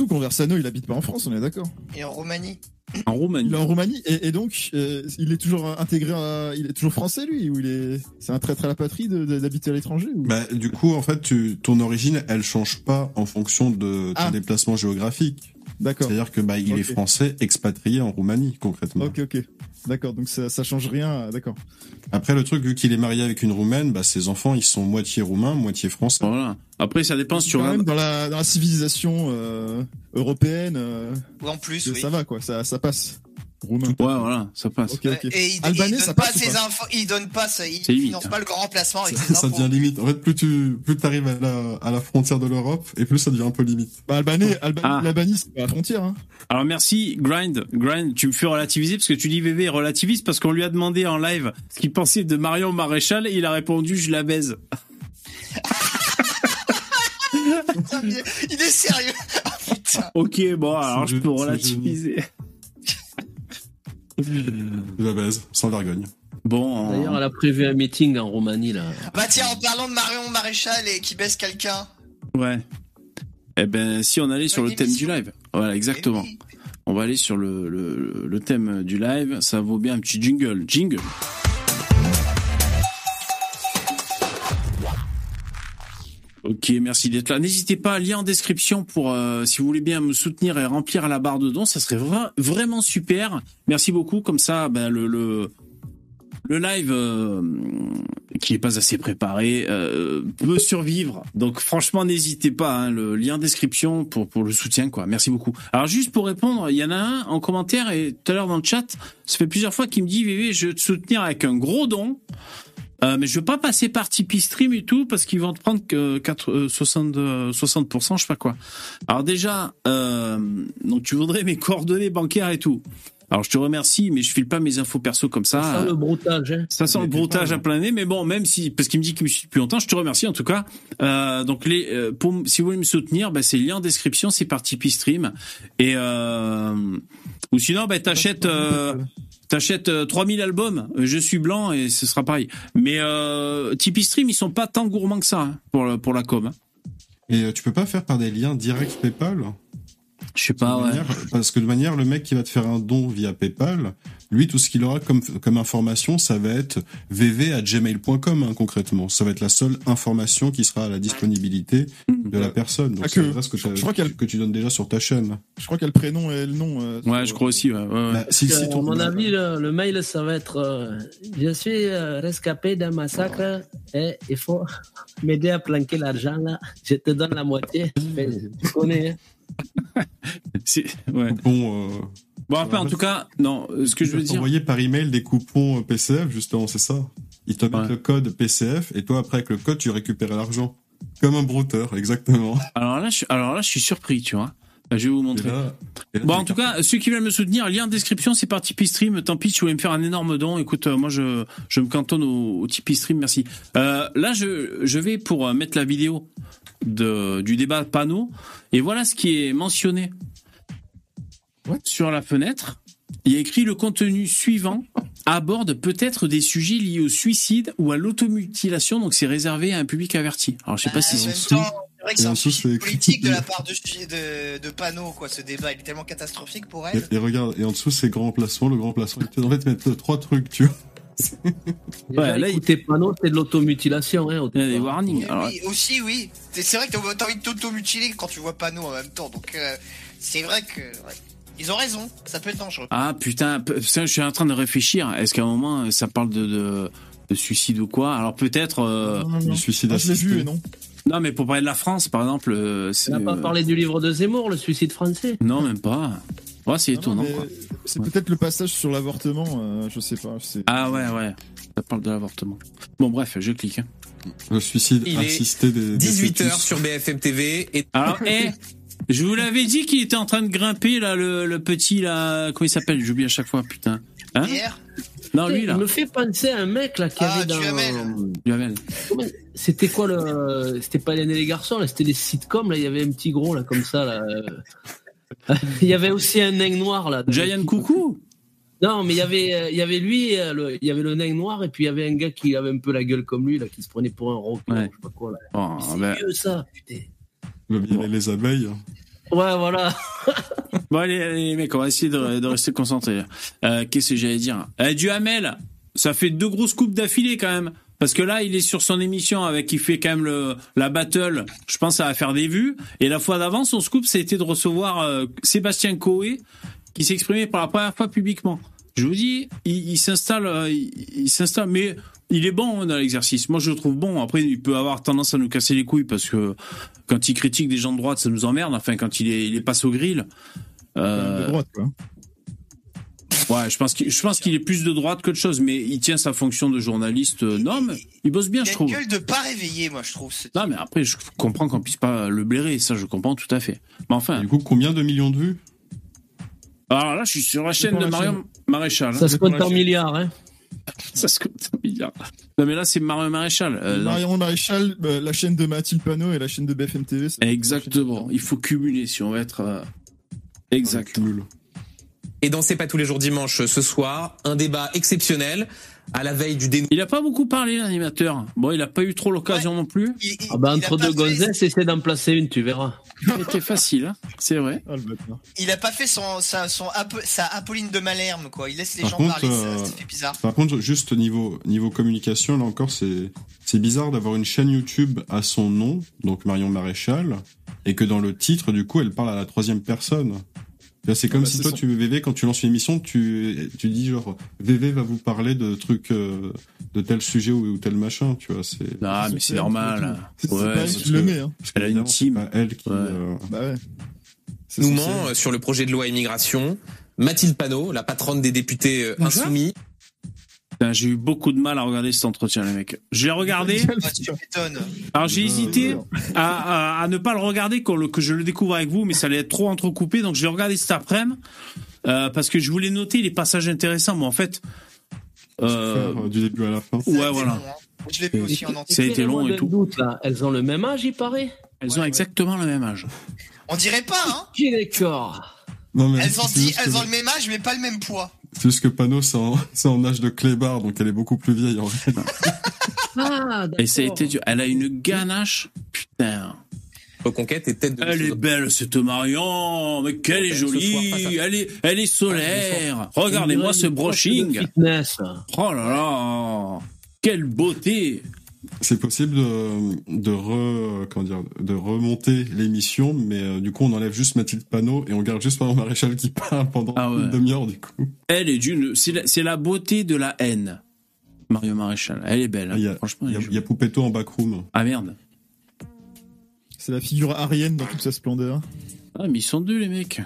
Où, Conversano Il habite pas en France, on est d'accord. Et en Roumanie. En Roumanie. Il est en Roumanie et, et donc euh, il est toujours intégré, à- il est toujours français lui ou il est, c'est un traître à la patrie de- de- d'habiter à l'étranger ou... Bah, du coup, en fait, tu, ton origine, elle change pas en fonction de ton Ah. déplacement géographique. D'accord. C'est-à-dire que bah, il est français expatrié en Roumanie, concrètement. Ok, ok. D'accord, donc ça, ça change rien. D'accord. Après, le truc, vu qu'il est marié avec une Roumaine, bah, ses enfants, ils sont moitié roumains, moitié français. Voilà. Après, ça dépend sur Quand la... même dans la, dans la civilisation euh, européenne, euh, en plus, oui. ça va quoi, ça, ça passe. Roumain. Ouais, voilà, ça passe. Ok, ok. Et il, Albanais, il ça donne pas passe ou ses pas infos, il donne pas, ça- il finance hein. pas le grand remplacement avec Ça, ses ça infos. devient limite. En fait, plus tu plus arrives à la, à la frontière de l'Europe, et plus ça devient un peu limite. Bah, Albanais, Albanais, Ah. l'Albanie, c'est pas la frontière. Hein. Alors merci Grind, Grind, tu me fais relativiser parce que tu dis VV relativise parce qu'on lui a demandé en live ce qu'il pensait de Marion Maréchal et il a répondu je la baise. Il est sérieux. Oh, putain. Ok bon alors je peux relativiser. Je la baise, sans vergogne. Bon. D'ailleurs, elle a prévu un meeting en Roumanie, là. Bah tiens, en parlant de Marion Maréchal et qui baisse quelqu'un. Ouais. Eh ben si on allait sur le thème du live. Voilà exactement. Eh oui. On va aller sur le, le, le thème du live. Ça vaut bien un petit jingle. Jingle. Ok, merci d'être là. N'hésitez pas, lien en description pour euh, si vous voulez bien me soutenir et remplir la barre de dons, ça serait vra- vraiment super. Merci beaucoup. Comme ça, ben, le, le le live euh, qui est pas assez préparé euh, peut survivre. Donc franchement, n'hésitez pas. hein, le lien en description pour pour le soutien, quoi. Merci beaucoup. Alors juste pour répondre, il y en a un en commentaire et tout à l'heure dans le chat, ça fait plusieurs fois qu'il me dit VV, je vais te soutenir avec un gros don. Euh, mais je veux pas passer par Tipeee Stream et tout parce qu'ils vont te prendre que 4, euh, 60, euh, 60%, je sais pas quoi. Alors déjà, euh, donc tu voudrais mes coordonnées bancaires et tout. Alors je te remercie, mais je file pas mes infos perso comme ça. Ça sent le broutage, hein. Ça sent le broutage à plein nez, mais bon, même si parce qu'il me dit qu'il me suit depuis longtemps, je te remercie en tout cas. Euh, donc les, euh, pour, si vous voulez me soutenir, bah, c'est le lien en description, c'est par Tipeee Stream. Et euh, ou sinon, bah, t'achètes. Euh, T'achètes euh, 3000 albums, euh, je suis blanc et ce sera pareil. Mais euh, Tipeee Stream, ils sont pas tant gourmands que ça hein, pour la com. hein. Et euh, tu peux pas faire par des liens directs PayPal? Je sais pas, De ouais. manière- Parce que de manière, le mec qui va te faire un don via PayPal, lui, tout ce qu'il aura comme, comme information, ça va être vv à gmail.com, hein, concrètement. Ça va être la seule information qui sera à la disponibilité de la personne. Donc, Ah, c'est que- l'adresse que, je crois que tu donnes déjà sur ta chaîne. Je crois qu'il y a le prénom et le nom. euh, Ouais, je crois aussi. Ouais, ouais, ouais. Bah, si, si à mon avis, le, le mail, ça va être euh, Je suis euh, rescapé d'un massacre et il faut m'aider à planquer l'argent là. Je te donne la moitié. Mais tu connais, hein. Ouais. Bon, euh, Bon après, en tout cas, non. euh, Ce que je veux dire. envoyer par email des coupons euh, PCF, justement, c'est ça. Ils te mettent Ouais. le code PCF et toi, après, avec le code, tu récupères l'argent. Comme un brouteur, exactement. Alors là, je, alors là, je suis surpris, tu vois. Bah, je vais vous Et montrer. là- et là, Bon, tu en tout cas, ceux qui veulent me soutenir, lien en description, c'est par Tipeee Stream. Tant pis, si vous voulez me faire un énorme don. Écoute, euh, moi, je, je me cantonne au, au Tipeee Stream, merci. Euh, là, je, je vais pour euh, mettre la vidéo de, du débat panneau. Et voilà ce qui est mentionné sur la fenêtre. Il y a écrit le contenu suivant aborde peut-être des sujets liés au suicide ou à l'automutilation, donc c'est réservé à un public averti. Alors je sais pas Bah, si en c'est vrai que c'est un dessous, suicide c'est écrit- politique de la part de, de, de Pano, quoi, ce débat. Il est tellement catastrophique pour elle. Et, et regarde, et en dessous, c'est grand placement. Le grand placement, en fait, mettent trois trucs, tu vois. Déjà, Ouais, là, écoutez panneau, c'est de l'automutilation. Hein, au il y a des warnings. Alors, Oui, aussi, oui. C'est vrai que t'as envie de t'automutiler quand tu vois Pano en même temps. Donc, euh, c'est vrai que. ouais. Ils ont raison, ça peut être dangereux. Ah putain, je suis en train de réfléchir. Est-ce qu'à un moment ça parle de, de, de suicide ou quoi? Alors peut-être. euh. Du suicide Ah, je l'ai vu, non. Non, mais pour parler de la France, par exemple, euh, c'est- On n'a pas parlé du livre de Zemmour, le suicide français. Non, même pas. Ouais, c'est non, étonnant. C'est Ouais. peut-être le passage sur l'avortement, euh, je sais pas. Ah ouais, ouais. Ça parle de l'avortement. Bon, bref, je clique. hein. Le suicide Il est assisté des, des 18h fœtus. sur BFM TV et Alors, eh, je vous l'avais dit qu'il était en train de grimper là, le, le petit là, comment il s'appelle? J'oublie à chaque fois, putain. Hein? Hier, Non, lui là, Il me fait penser à un mec là qui Ah, avait dans. C'était quoi le. C'était pas et les garçons, là, c'était des sitcoms, là, il y avait un petit gros là comme ça. Là. Il y avait aussi un nain noir là. Giant Coucou Non, mais il y avait, euh, il y avait lui, euh, le- il y avait le nain noir, et puis il y avait un gars qui avait un peu la gueule comme lui, là, qui se prenait pour un Ouais. je sais pas quoi, là. Bon, C'est ben, vieux, ça, putain. Le les abeilles. Ouais, voilà. Bon, allez, allez, les mecs, on va essayer de, de rester concentrés. là. Euh, Qu'est-ce que j'allais dire? Euh, Duhamel, ça fait deux grosses coupes d'affilée quand même. Parce que là, il est sur son émission avec, il fait quand même le, la battle. Je pense que ça va faire des vues. Et la fois d'avant, son scoop, été de recevoir euh, Sébastien Coé, qui s'exprimait pour la première fois publiquement. Je vous dis, il, s'installe, euh, il, s'installe, mais il est bon hein, dans l'exercice. Moi, je le trouve bon. Après, il peut avoir tendance à nous casser les couilles parce que quand il critique des gens de droite, ça nous emmerde. Enfin, quand il est, il passe au grill. Euh, De droite, quoi. Ouais, je pense qu'il, je pense qu'il est plus de droite qu'autre chose, mais il tient sa fonction de journaliste. euh, non, mais il bosse bien, il je a une trouve. gueule de pas réveillé, moi, je trouve. Non, mais après, je comprends qu'on puisse pas le blairer, ça, je comprends tout à fait. Mais enfin, Du coup, combien de millions de vues? Alors là, je suis sur la chaîne de Marion. Maréchal. hein. Ça se de compte chaîne. milliards, hein. Ça se compte en milliards. Non, mais là, c'est Marion Maréchal. euh, Marion Maréchal, euh, la chaîne de Mathilde Panot et la chaîne de BFM TV. c'est- Exactement. Il faut cumuler si on veut être euh, exact. Cumul. Et dans C'est pas tous les jours dimanche ce soir, un débat exceptionnel à la veille du dénouement. Il a pas beaucoup parlé, l'animateur. Bon, il a pas eu trop l'occasion non plus. Il, il- Ah bah, entre deux fait- gonzesses, essaie d'en placer une, tu verras. C'était facile, hein. c'est vrai. Ah. Il a pas fait son, sa, son sa Apolline de Malherbe, quoi. Il laisse les Par gens contre, parler, ça, euh, ça fait bizarre. Par contre, juste niveau niveau communication, là encore, c'est c'est bizarre d'avoir une chaîne YouTube à son nom, donc Marion Maréchal, et que dans le titre, du coup, elle parle à la troisième personne. C'est comme bah, si toi, son- tu VV, quand tu lances une émission, tu tu dis genre VV va vous parler de trucs euh, de tel sujet ou, ou tel machin, tu vois. C'est Ah, mais c'est normal. C'est c'est Ouais, pas elle qui le met, hein. parce Elle a une team. pas elle qui. Ouais. euh, Bah ouais. C'est Nous ment euh, sur le projet de loi immigration. Mathilde Panot, la patronne des députés euh, Bonjour. insoumis, J'ai eu beaucoup de mal à regarder cet entretien, les mecs. Je l'ai regardé. Alors j'ai Ouais, hésité à, à, à ne pas le regarder qu'on le- que je le découvre avec vous, mais ça allait être trop entrecoupé, donc je l'ai regardé cet après-midi euh, parce que je voulais noter les passages intéressants. Mais en fait, euh, euh, du début à la fin. Ouais, voilà. Je l'ai vu aussi en entier. Ça a été long et tout. d'un doute, là. Elles ont le même âge, il paraît? Elles ont exactement le même âge. On dirait pas, hein? Qui est d'accord? Non, mais Elles ont dit, elles ont le même âge, mais pas le même poids. C'est juste que Pano, c'est en, âge de clébard, donc elle est beaucoup plus vieille en fait. Ah, Et ça a été dur. Elle a une ganache? Putain. reconquête et tête de Elle est belle, cette Marion. Mais qu'elle est jolie. Elle est, elle est solaire. Regardez-moi On ce brushing. Oh là là. Quelle beauté. C'est possible de, de, re, comment dire, de remonter l'émission, mais euh, du coup on enlève juste Mathilde Panot et on garde juste Marion Maréchal qui parle pendant Ah ouais. une demi-heure du coup. Elle est d'une, c'est la, beauté de la haine. Mario Maréchal. Elle est belle. hein. Il y a, Franchement, il y a, il y a Poupetto en backroom. Ah merde. C'est la figure arienne dans toute sa splendeur. Ah, mais ils sont deux, les mecs.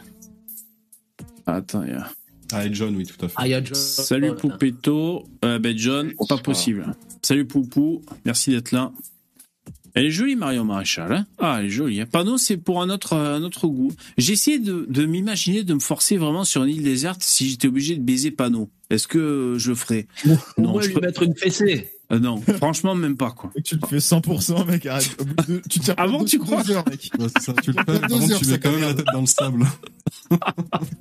Attends, il y a... Ah, et John, oui, tout à fait. Ah, John. Salut Poupetto. Euh, ben John, pas possible. Salut Poupou, merci d'être là. Elle est jolie, Marion Maréchal. Hein ah, elle est jolie. Hein. Pardon, c'est pour un autre, un autre goût. J'ai essayé de, de m'imaginer, de me forcer vraiment sur une île déserte si j'étais obligé de baiser Panot. Est-ce que je le ferais Non, je lui peux- mettre une fessée. Euh, Non, franchement, même pas, quoi. Tu le fais 100%, mec, arrête. Au bout de- tu tiens deux- tu crois deux heures, mec. Ouais, c'est ça, tu le fais, contre heures, tu mets quand même la tête dans le sable.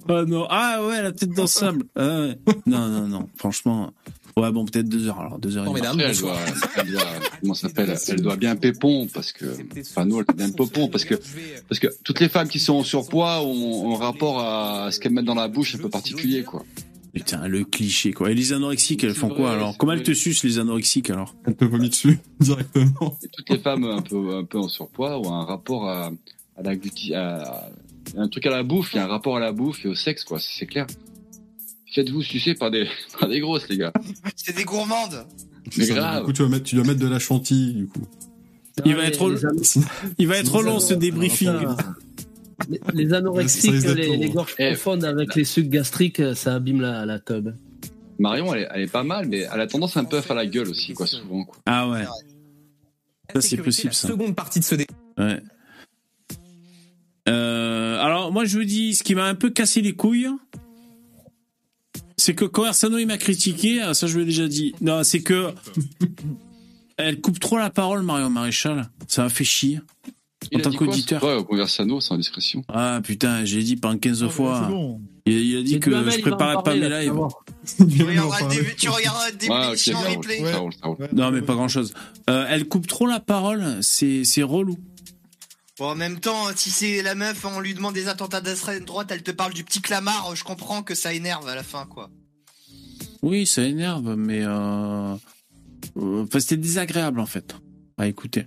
Ah non, ah ouais, la tête dans le sable. Ah ouais. Non, non, non, franchement. Ouais, bon, peut-être deux heures alors, deux heures et demie. mesdames, Après, elle doit, elle doit, comment ça s'appelle Elle doit bien pépon parce que, enfin nous, elle doit bien pépon parce que, parce que toutes les femmes qui sont en surpoids ont, ont un rapport à ce qu'elles mettent dans la bouche un peu particulier, quoi. Putain, le cliché, quoi. Et les anorexiques, elles font quoi alors? Comment elles te sucent, les anorexiques alors? Elle te vomit dessus directement. Et toutes les femmes un peu, un peu en surpoids ont un rapport à, à la gluti, à, un truc à la bouffe, il y a un rapport à la bouffe et au sexe, quoi, c'est clair. Faites-vous sucer par des, par des grosses, les gars. C'est des gourmandes. Mais Ça, grave. Du coup, tu vas mettre, tu dois mettre de la chantilly, du coup. Il va être ano- Il va être long ce débriefing. Les, les anorexiques, les, gorges Eh. profondes avec les sucs gastriques, ça abîme la, la tub. Marion, elle est, elle est pas mal, mais elle a tendance un peu à faire la gueule aussi, quoi, souvent, quoi. Ah ouais. Ça, c'est possible, La ça. seconde partie de ce dé. Ouais. Euh, alors, moi, je vous dis, ce qui m'a un peu cassé les couilles, c'est que Conversano, il m'a critiqué, ah, ça je vous l'ai déjà dit. Non, c'est que elle coupe trop la parole, Marion Maréchal. Ça m'a fait chier. Il En tant qu'auditeur. au Conversano, sans indiscrétion Ah putain, j'ai dit pendant 15 C'est fois. bon. Il, il a dit que je préparais pas mes lives. Tu regarderas le début, tu regarderas le début Ouais, ça replay. ça roule, ça roule. Ouais. Non, mais pas grand chose. elle coupe trop la parole, c'est c'est relou. Bon, en même temps, si c'est la meuf, on lui demande des attentats d'extrême droite, elle te parle du petit clamart, je comprends que ça énerve à la fin, quoi. Oui, ça énerve, mais euh... euh, enfin, c'était désagréable en fait à écouter.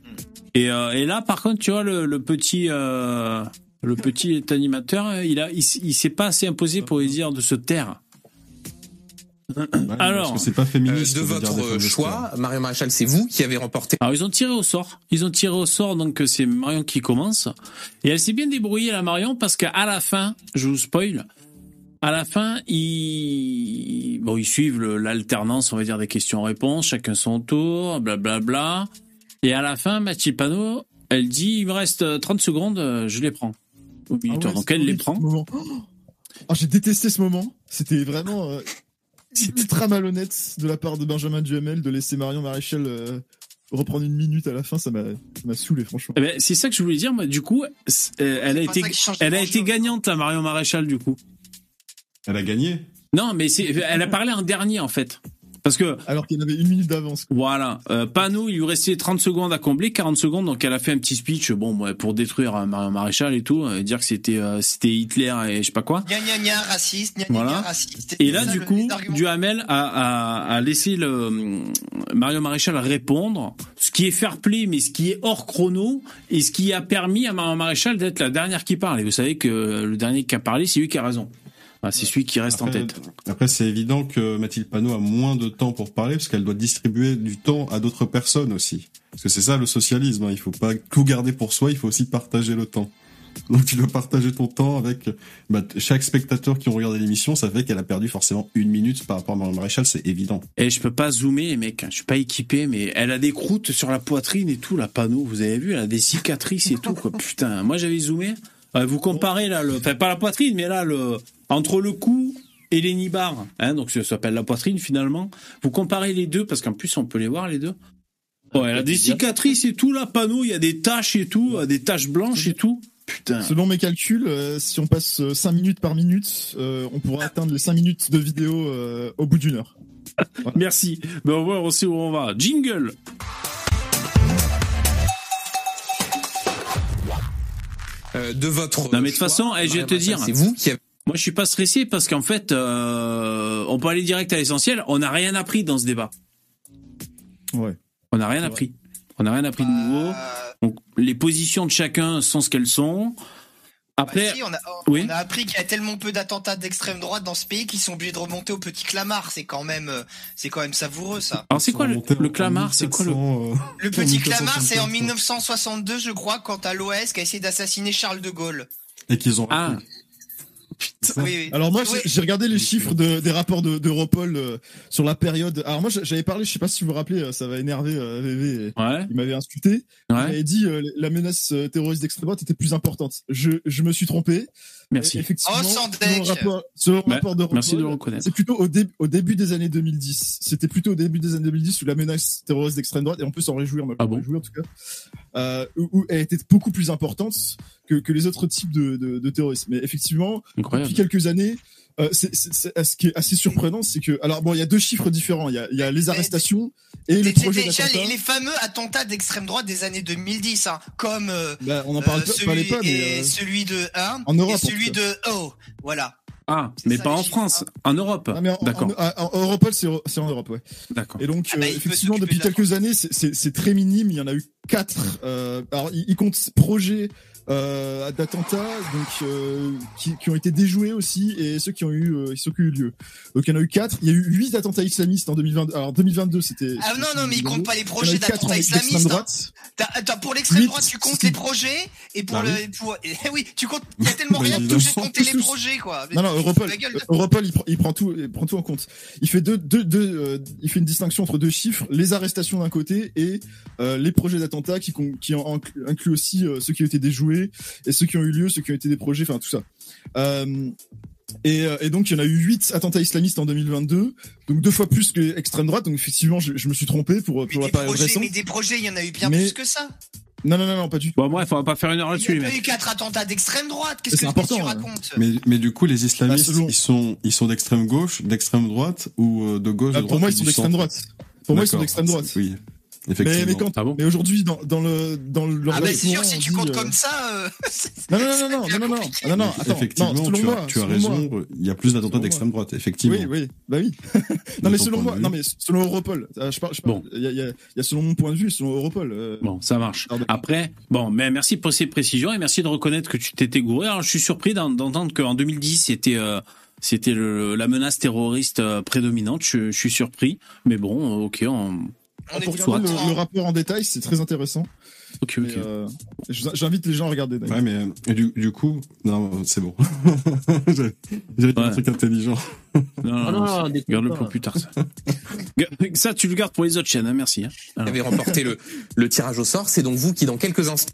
Et, euh, et là, par contre, tu vois, le, le petit, euh, le petit animateur, il a, il, s'est pas assez imposé pour lui dire de se taire. Ouais, Alors, c'est pas Euh, féministe. de dire des votre choix, Marion Maréchal, c'est vous qui avez remporté. Alors ils ont tiré au sort. Ils ont tiré au sort, donc euh, c'est Marion qui commence. Et elle s'est bien débrouillée, la Marion, parce qu'à la fin, je vous spoil, à la fin, ils, bon, ils suivent l'alternance, on va dire, des questions-réponses, chacun son tour, blablabla. Et à la fin, Mathilde Panot, elle dit, il me reste euh, 30 secondes, euh, je les prends. Au Ah minuteur. ouais, donc elle les prend. Oh j'ai détesté ce moment. C'était vraiment euh, ultra malhonnête de la part de Benjamin Duhamel de laisser Marion Maréchal euh, reprendre une minute à la fin. Ça m'a ça m'a saoulé, franchement. Eh ben, c'est ça que je voulais dire, moi, du coup, euh, elle a été, elle a été gagnante, la Marion Maréchal, du coup. Elle a gagné? Non, mais elle a parlé en dernier en fait. Parce que Alors qu'il avait une minute d'avance. Voilà. Euh, Pano, il lui restait 30 secondes à combler, 40 secondes, donc elle a fait un petit speech, bon, pour détruire euh, Marion Maréchal et tout, euh, dire que c'était euh, c'était Hitler et je sais pas quoi. Gna gna gna, raciste, gna Voilà. gna, raciste. Et là, ça, du coup. Duhamel a, a, a laissé le hum, Mario Maréchal répondre, ce qui est fair play, mais ce qui est hors chrono, et ce qui a permis à Mario Maréchal d'être la dernière qui parle. Et vous savez que le dernier qui a parlé, c'est lui qui a raison. Voilà, c'est celui qui reste en tête. Après, c'est évident que Mathilde Panot a moins de temps pour parler parce qu'elle doit distribuer du temps à d'autres personnes aussi. Parce que c'est ça le socialisme. Hein. Il faut pas tout garder pour soi. Il faut aussi partager le temps. Donc tu dois partager ton temps avec bah, chaque spectateur qui ont regardé l'émission. Ça fait qu'elle a perdu forcément une minute par rapport à Marion Maréchal. C'est évident. Et je peux pas zoomer, mec. Je suis pas équipé, mais elle a des croûtes sur la poitrine et tout, la panneau. Vous avez vu, elle a des cicatrices et tout, quoi. Putain, moi j'avais zoomé. Euh, vous comparez là, le, enfin pas la poitrine, mais là le entre le cou et les nibards, hein, donc ça s'appelle la poitrine finalement. Vous comparez les deux parce qu'en plus on peut les voir les deux. Ouais, elle a des cicatrices et tout, la panneau, il y a des taches et tout, euh, des taches blanches et tout. Putain. Selon mes calculs, euh, si on passe 5 minutes par minute, euh, on pourra atteindre les 5 minutes de vidéo euh, au bout d'une heure. Merci. Ben au moins on sait où on va. Jingle. Euh, de votre. Non mais de toute façon, eh, je vais te dire, C'est vous qui avez. Moi, je suis pas stressé parce qu'en fait, euh, on peut aller direct à l'essentiel. On n'a rien appris dans ce débat. Ouais. On n'a rien appris. On n'a rien appris de nouveau. Euh, Donc, les positions de chacun sont ce qu'elles sont. Après, bah si, on, a, on oui. a appris qu'il y a tellement peu d'attentats d'extrême droite dans ce pays qu'ils sont obligés de remonter au petit Clamart. C'est quand même, euh, c'est quand même savoureux ça. alors c'est quoi le, le clamart C'est quoi le 1400, euh, Le petit 1464. Clamart, c'est en 1962, je crois, quand à l'OS qui a essayé d'assassiner Charles de Gaulle. Et qu'ils ont Ah, raté. Oui, oui. Alors moi, Oui. j'ai- regardé les chiffres de- des rapports de- d'Europol euh, sur la période. Alors moi, j'avais parlé, je sais pas si vous vous rappelez, euh, ça va énerver euh, VV. ouais, Il m'avait insulté. ouais. J'avais dit euh, la menace euh, terroriste d'extrême droite était plus importante. Je, je me suis trompé. Merci. Et Effectivement, Oh, sans selon deck. rapport, selon rapport d'Europol, Merci de le reconnaître. c'est plutôt au, dé- au début des années 2010. C'était plutôt au début des années 2010 où la menace terroriste d'extrême droite, et on peut s'en réjouir, moi, je Ah bon réjouis en tout cas, euh, où, où elle était beaucoup plus importante que, que les autres types de, de, de terrorisme. Mais effectivement, Incroyable. depuis quelques années, euh, c'est, c'est, c'est- ce qui est assez surprenant, c'est que, alors bon, il y a deux chiffres différents. Il y a, il y a les arrestations et les projets déjà les, les fameux attentats d'extrême droite des années 2010, hein, comme euh, Bah, on en parle euh, pas, celui, pas, mais et euh, celui de 1 en Europe, et celui de O. Voilà. Ah, mais ça, pas en France, hein. en Europe. ah, mais en, D'accord, en, Europol, c'est, c'est en Europe, ouais. d'accord. Et donc, Ah bah, euh, effectivement, depuis de quelques années, c'est- c'est c'est très minime. Il y en a eu quatre. Euh, alors, il, il compte projets euh, d'attentats, donc euh, qui, qui ont été déjoués aussi, et ceux qui ont eu, euh, ceux qui ont eu lieu. Donc, il y en a eu quatre. Il y a eu huit attentats islamistes en 2022. Alors, 2022, c'était. Ah non, non, mais ils comptent pas les projets d'attentats islamistes. hein. pour l'extrême droite, tu comptes les projets, et pour Bah le, pour, eh oui, tu comptes, il y a tellement Bah, rien que évidemment. tu compter les Tous. projets, quoi. Non, non, Europol, de de- Europol, il, prend- il prend tout, il prend tout en compte. Il fait deux, deux, deux, euh, il fait une distinction entre deux chiffres, les arrestations d'un côté et euh, les projets d'attentats qui, qui en- incluent aussi euh, ceux qui ont été déjoués et ceux qui ont eu lieu, ceux qui ont été des projets, enfin tout ça. Euh, et, euh, et donc il y en a eu huit attentats islamistes en 2022, donc deux fois plus que l'extrême droite. Donc effectivement, je, je me suis trompé pour, Mais pour la des période projets, récente. mais des projets, il y en a eu bien Mais- plus que ça. Non, non, non, non, pas du tout. Bon, bref, on va pas faire une heure Il là-dessus, y les a eu quatre attentats d'extrême droite. Qu'est-ce C'est que important, tu hein. racontes? Mais, mais du coup, les islamistes, Bah, ils sont, ils sont d'extrême gauche, d'extrême droite ou euh, de gauche, Ah, de droite pour moi, ils sont d'extrême droite. Pour moi, ils sont d'extrême droite. Oui, effectivement. mais quand, Ah bon mais aujourd'hui, dans, dans le, dans le, Ah bah c'est sûr, si tu comptes euh, comme ça, euh, c'est- Non, non, non, non, non, non, non, compliqué. non, non, attends, Effectivement, non, selon tu, moi, as, tu as selon moi. raison. Il y a plus d'attentats d'extrême droite, effectivement. Oui, oui, bah oui. non, mais selon point moi, non, mais selon Europol, euh, je parle, je parle, Bon. il y a, y, a, y a selon mon point de vue, selon Europol. euh, Bon, ça marche. Pardon. Après, bon, mais merci pour ces précisions et merci de reconnaître que tu t'étais gouré. Alors, je suis surpris d'en- d'entendre qu'en 2010, c'était euh, c'était la menace terroriste euh, prédominante. Je, je suis surpris, mais bon, euh, ok, on... On est pour regarder le, rapport en détail, c'est très intéressant. ok, ok. euh, J'invite les gens à regarder. Ouais, mais euh, du, du coup, non, c'est bon. J'avais Ouais. un truc intelligent. Non, Ah non, non, garde-le pour plus tard. Ça. Ça, tu le gardes pour les autres chaînes. Hein, merci. hein. Vous avez remporté le, le tirage au sort. C'est donc vous qui, dans quelques instants,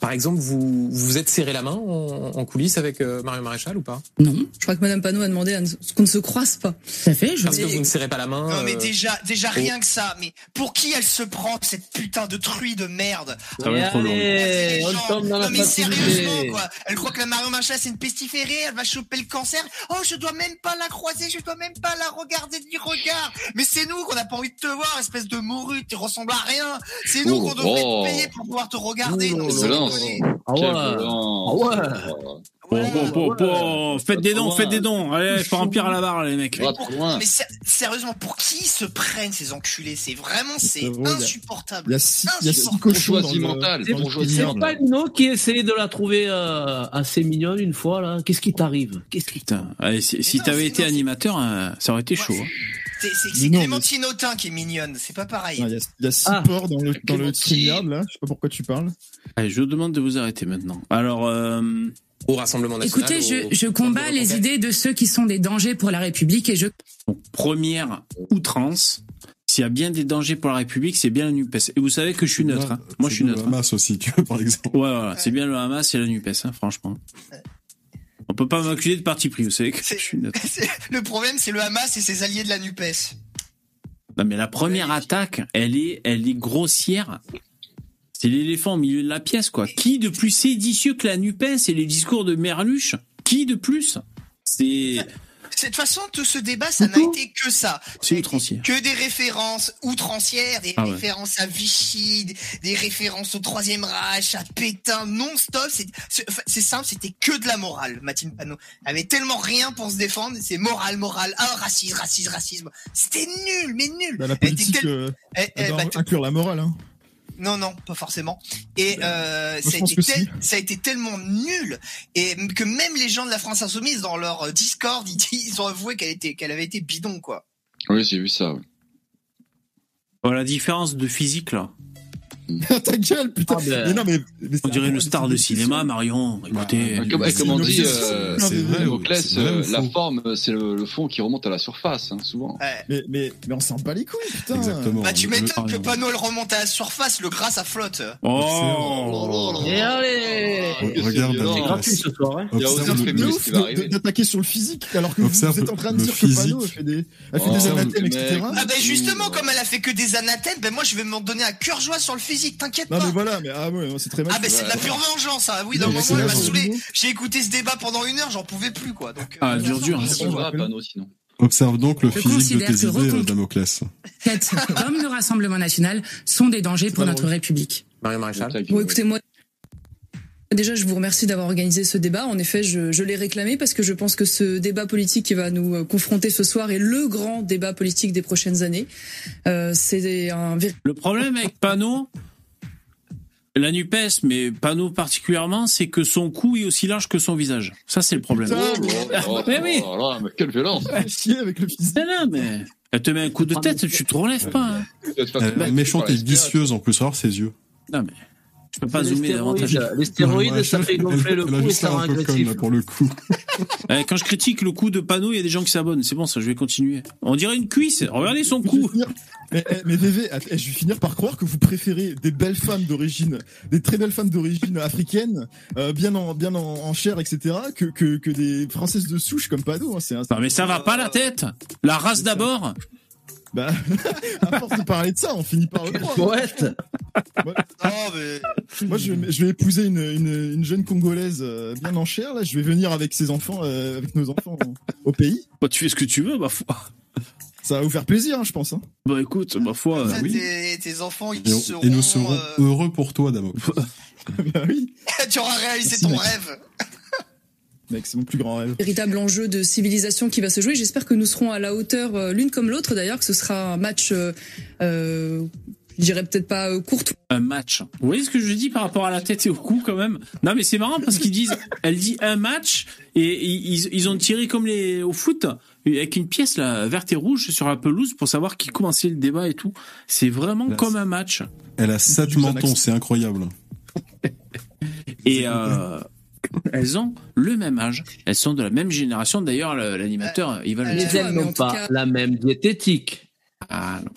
Par exemple, vous vous êtes serré la main en, en coulisses avec euh, Marion Maréchal ou pas? Non, je crois que Madame Panot a demandé à ne- qu'on ne se croise pas. À fait, je Parce que vous ne serrez pas la main. Non mais euh, déjà, déjà oh. rien que ça. Mais pour qui elle se prend cette putain de truie de merde? Ça va être trop long. La non mais facilité. sérieusement quoi. Elle croit que la Marion Maréchal c'est une pestiférée, elle va choper le cancer. Oh je dois même pas la croiser, je dois même pas la regarder du regard. Mais c'est nous qu'on n'a pas envie de te voir, espèce de morue, tu ressembles à rien. C'est nous Oh, qu'on devrait oh. te payer pour pouvoir te regarder. Oh, Non, mais Ah Quelle ouais. violence. Ah ouais. Bon, bon, bon, bon, faites des dons, faites des dons. Allez, faut remplir la barre, les mecs. Mais sé- sérieusement, pour qui ils se prennent ces enculés? C'est vraiment, c'est insupportable. Il y a six, il y a six cochons C'est pas Nino qui essayait de la trouver euh, assez mignonne une fois là. Qu'est-ce qui t'arrive? Qu'est-ce qui Putain, allez, si, t'avais été animateur, euh, ça aurait été chaud. Hein. C'est Clémentine Autain qui est mignonne, c'est pas pareil. Il y a, il y a six Ah. porcs dans le, dans le. StreamYard, là. Je sais pas pourquoi tu parles. Allez, je vous demande de vous arrêter maintenant. Alors, euh, au Rassemblement national. Écoutez, au- je, combats les idées de ceux qui sont des dangers pour la République et je donc, première outrance. S'il y a bien des dangers pour la République, c'est bien la NUPES. Et vous savez que je suis neutre. hein. Moi, je suis C'est neutre. le Hamas aussi, tu vois, par exemple. Ouais, voilà, c'est bien le Hamas et la NUPES, hein, franchement. On peut pas m'accuser de parti pris, vous savez que je suis Le problème, c'est le Hamas et ses alliés de la NUPES. Non, mais la première attaque, elle est, elle est grossière. C'est l'éléphant au milieu de la pièce, quoi. Qui de plus séditieux que la NUPES et les discours de Merluche? Qui de plus? C'est- De toute façon, tout ce débat, ça n'a été que ça. c'est outrancier. Que des références outrancières, des Ah ouais. références à Vichy, des- références au Troisième Reich, à Pétain, non-stop. C'est simple, c'était que de la morale, Mathilde Panot. Elle avait tellement rien pour se défendre, c'est morale, morale, ah, racisme, racisme, racisme. C'était nul, mais nul. Bah, la Elle était politique, tel- euh, elle- elle elle- doit bah, inclure la morale, hein. Non, non, pas forcément. Et euh, ça, a été que tel- si. ça a été tellement nul et que même les gens de la France Insoumise dans leur euh, Discord, ils, ils ont avoué qu'elle était, qu'elle avait été bidon, quoi. Oui, j'ai vu ça. la différence de physique, là. Ta gueule, putain. Ah, ben. Mais non, mais, mais On dirait une star de cinéma, Marion. Écoutez. Comme, c'est comme on dit, euh, C'est vrai, euh, la forme, euh, c'est le, le fond qui remonte à la surface, hein, souvent. Ouais. Mais, mais, mais on s'en bat les couilles, putain. Exactement. Bah tu m'étonnes que le remonte à la surface, le gras ça flotte. Oh Et allez Regarde c'est violent. C'est gratuit ce soir. Hein. Il y a aucun ouf qui va arriver. d'attaquer sur le physique, alors que vous, êtes en train de dire que Pano physique. fait des, elle fait Oh, anathèmes, etc. Ah ben justement, comme elle a fait que des anathèmes, ben moi je vais m'en donner à cœur joie sur le physique, t'inquiète Non, pas. mais voilà, mais ah ouais, c'est très mal. Ah ben c'est de la pure vengeance, hein. oui, d'un Non, mais moment c'est elle la m'a saoulé. J'ai écouté ce débat pendant une heure, j'en pouvais plus quoi. Donc, euh, Ah, dur, dur. sinon. Observe donc le Je physique de tes que idées, euh, Damoclès. Comme le Rassemblement national sont des dangers pour notre. République. Marion Maréchal. Bon, écoutez, moi, déjà, je vous remercie d'avoir organisé ce débat. En effet, je, je l'ai réclamé parce que je pense que ce débat politique qui va nous euh, confronter ce soir est le grand débat politique des prochaines années. Euh, c'est un véritable Le problème avec Panot, la NUPES, mais Panot particulièrement, c'est que son cou est aussi large que son visage. Ça, c'est le problème. Putain, Oh, Mais oui. oh mais quelle violence chier avec le physique. Mais non, mais elle te met un coup de tête, tu te relèves pas. hein. Elle est méchante et vicieuse en plus, alors ses yeux. Non, mais je peux pas Les zoomer davantage. les stéroïdes, ça fait gonfler le cou et ça rend agressif. là, pour le coup. Eh, Quand je critique le coup de Panot, il y a des gens qui s'abonnent. C'est bon, ça, je vais continuer. On dirait une cuisse. Regardez son cou. Mais, eh, mais eh, je vais finir par croire que vous préférez des belles femmes d'origine, des très belles femmes d'origine africaine, euh, bien en bien en, en chair, etc., que, que que des françaises de souche comme Pado. Hein, c'est. Non, mais ça va pas la tête. La race d'abord. Bah, à force de parler de ça, on finit par le. Poète non mais Moi, je, vais- je vais épouser une, une, une jeune congolaise euh, bien en chair. Là, je vais venir avec ses enfants, euh, avec nos enfants au pays. Bah, tu fais ce que tu veux, ma foi. Ça va vous faire plaisir, hein, je pense. Hein. Bah, écoute, ma foi, ça, oui. tes, tes enfants ils Et, on- seront. et nous serons euh, heureux pour toi, Damoclès. bah oui, tu auras réalisé Merci, ton mec. rêve. Mec, c'est mon plus grand rêve. véritable enjeu de civilisation qui va se jouer. J'espère que nous serons à la hauteur euh, l'une comme l'autre d'ailleurs, que ce sera un match, euh, euh, je dirais peut-être pas euh, court. un match. Vous voyez ce que je dis par rapport à la tête et au cou quand même? Non mais c'est marrant parce qu'ils disent, elle dit un match et ils, ils ont tiré comme les au foot avec une pièce là verte et rouge sur la pelouse pour savoir qui commençait le débat et tout. C'est vraiment Là, comme un match. Elle a sept du mentons, c'est incroyable. Et euh, elles ont le même âge. Elles sont de la même génération. D'ailleurs, le- l'animateur, il va le Euh, Mais dire. Elles n'ont pas cas- la même diététique. Ah, non.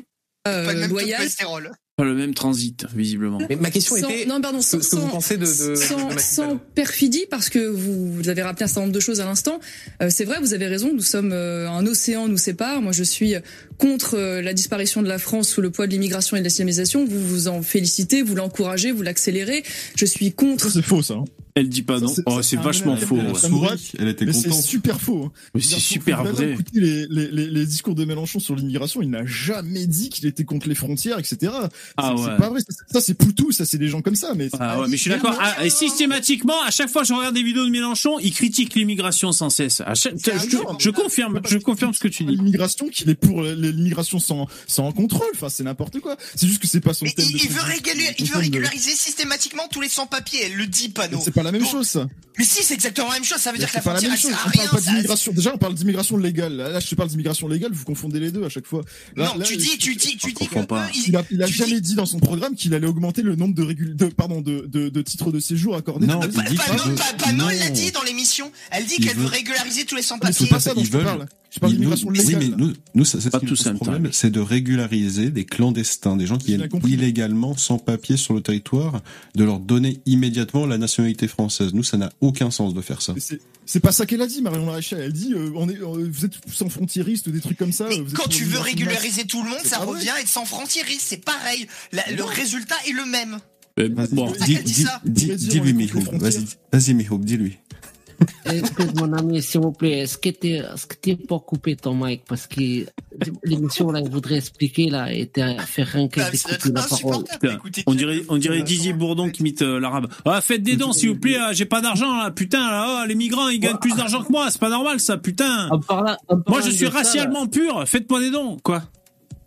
Pas le Euh, même. Pas le même transit, visiblement. Mais ma question Sans- était non, pardon, ce, ce que vous pensez de, de, sans, de sans perfidie, parce que vous, vous avez rappelé un certain nombre de choses à l'instant. Euh, c'est vrai, vous avez raison. Nous sommes euh, un océan nous sépare. Moi, je suis contre euh, la disparition de la France sous le poids de l'immigration et de l'islamisation. Vous vous en félicitez, vous l'encouragez, vous l'accélérez. Je suis contre. C'est faux, ça. hein. Elle dit pas non. c'est- Oh, c'est vachement faux. Elle a l'extrême droite, souri, elle était Mais c'est contente. super faux. hein. Mais c'est super vrai. Les, les, les, les discours de Mélenchon sur l'immigration, il n'a jamais dit qu'il était contre les frontières, etc. Ah C'est- ouais. C'est pas vrai. Ça, c'est- Poutou, ça, c'est des gens comme ça. Mais Ah ouais, mais je suis d'accord. Ah, et systématiquement, à chaque fois que je regarde des vidéos de Mélenchon, il critique l'immigration sans cesse. À chaque- je confirme, je confirme ce que tu dis. l'immigration qu'il est pour l'immigration sans sans contrôle. Enfin, c'est n'importe quoi. C'est juste que c'est pas son Mais thème. il, de il veut régulariser, il veut systématiquement tous les sans-papiers. Elle le dit, Panot. C'est pas la même Donc- chose, ça. Mais si, c'est exactement la même chose. Ça veut dire que la C'est pas la frontière, elle sert à On parle rien. pas ça- d'immigration. Déjà, on parle d'immigration légale. Là, je te parle d'immigration légale. Vous confondez les deux à chaque fois. Là, Non, là, tu dis, tu dis, tu dis que pas. eux, Il a, il a jamais dit dans son programme qu'il allait augmenter le nombre de, régul... de pardon de, de, de titres de séjour accordés. Non, Tout il ça. dit Panot, qu'il veut- Pa- Panot, elle l'a non. dit dans l'émission. Elle dit qu'elle veut régulariser tous les sans-papiers. c'est pas ça dont Ils je parle. Je parle Ils- d'immigration nous- légale. Oui, mais nous, nous ça, c'est Pas en même temps. problème, c'est de régulariser des clandestins, des gens qui viennent illégalement, sans papier sur le territoire, de leur donner immédiatement la nationalité française. Nous, ça n'a aucun sens de faire ça. C'est- C'est pas ça qu'elle a dit, Marion Maréchal. Elle dit, euh, on est, euh, vous êtes sans frontiéristes ou des trucs comme ça. Mais vous êtes quand tu veux régulariser tout le monde, ça revient à être sans frontiériste. C'est pareil. La- le résultat est le même. Mais Vas-y, bon, dis-lui, Mihoub. vas-y, Mihoub, dis-lui. Écoute, mon ami, s'il vous plaît, est-ce que tu que tu peux couper ton mic? Parce que l'émission là, il voudrait expliquer là, et fait rien que la parole. on dirait, on dirait Didier Bourdon qui imite euh, l'arabe. Ah, faites des dons, s'il vous plaît. ah, J'ai pas d'argent là, putain. Là, oh, les migrants, ils gagnent plus d'argent que moi. C'est pas normal ça, putain. En parlant, en Moi, je suis racialement pur. Faites-moi des dons, quoi.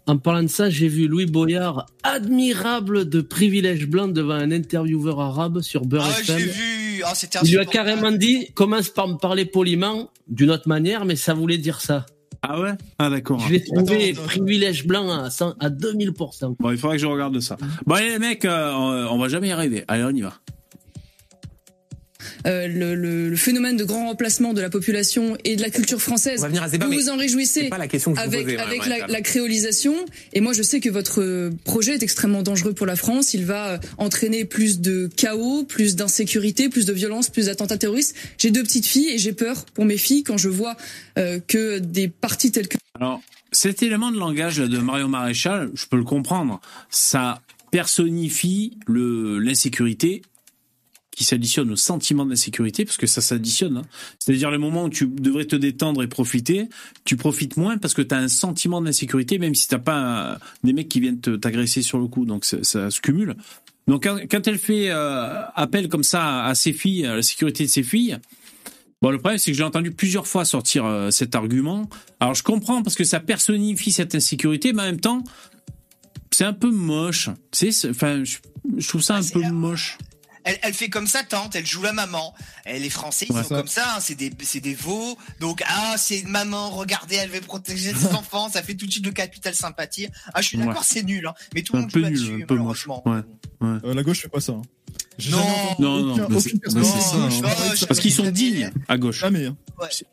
En parlant de ça, j'ai vu Louis Boyard, admirable de privilège blanc devant un intervieweur arabe sur Beurre Ah, FM. j'ai vu. Ah, c'était Il lui a carrément dit, commence par me parler poliment, d'une autre manière, mais ça voulait dire ça. Ah ouais? Ah d'accord. Je l'ai trouvé Attends, attends. privilège blanc à, 100 à 2000%. Bon, il faudrait que je regarde ça. Bon, allez, les mecs, euh, on va jamais y arriver. Allez, on y va. Euh, le, le- le phénomène de grand remplacement de la population et de la culture française. On va venir à ce débat, vous vous en c'est réjouissez pas la question que je vous avec, posais. avec la, la créolisation. Et moi, je sais que votre euh, projet est extrêmement dangereux pour la France. Il va euh, entraîner plus de chaos, plus d'insécurité, plus de violence, plus d'attentats terroristes. J'ai deux petites filles et j'ai peur pour mes filles quand je vois euh, que des partis tels que Alors, cet élément de langage là, de Mario Maréchal, je peux le comprendre. Ça personnifie le l'insécurité qui s'additionne au sentiment d'insécurité, parce que ça s'additionne. hein. C'est-à-dire le moment où tu devrais te détendre et profiter, tu profites moins parce que tu as un sentiment d'insécurité, même si t'as pas des mecs qui viennent t'agresser sur le coup. Donc ça, ça se cumule. Donc quand, quand elle fait euh, appel comme ça à ses filles, à la sécurité de ses filles, Bon, le problème, c'est que j'ai entendu plusieurs fois sortir euh, cet argument. Alors, je comprends parce que ça personnifie cette insécurité, mais en même temps, c'est un peu moche. C'est- enfin, je, je trouve ça un Ah, peu moche. Elle, elle fait comme sa tante, elle joue la maman. Elle est français, ils Ouais. sont comme ça, hein, c'est des, c'est des veaux. Donc, ah, c'est une maman, regardez, elle veut protéger ses enfants, ça fait tout de suite le capital sympathie. Ah, je suis Ouais. d'accord, c'est nul, hein. Mais tout le Un monde peu joue nul, là-dessus, un peu moche. malheureusement. Ouais. Euh, la gauche fait pas ça. hein. Non. Non, non, c'est- hein. Parce qu'ils sont dignes à gauche. Jamais. hein.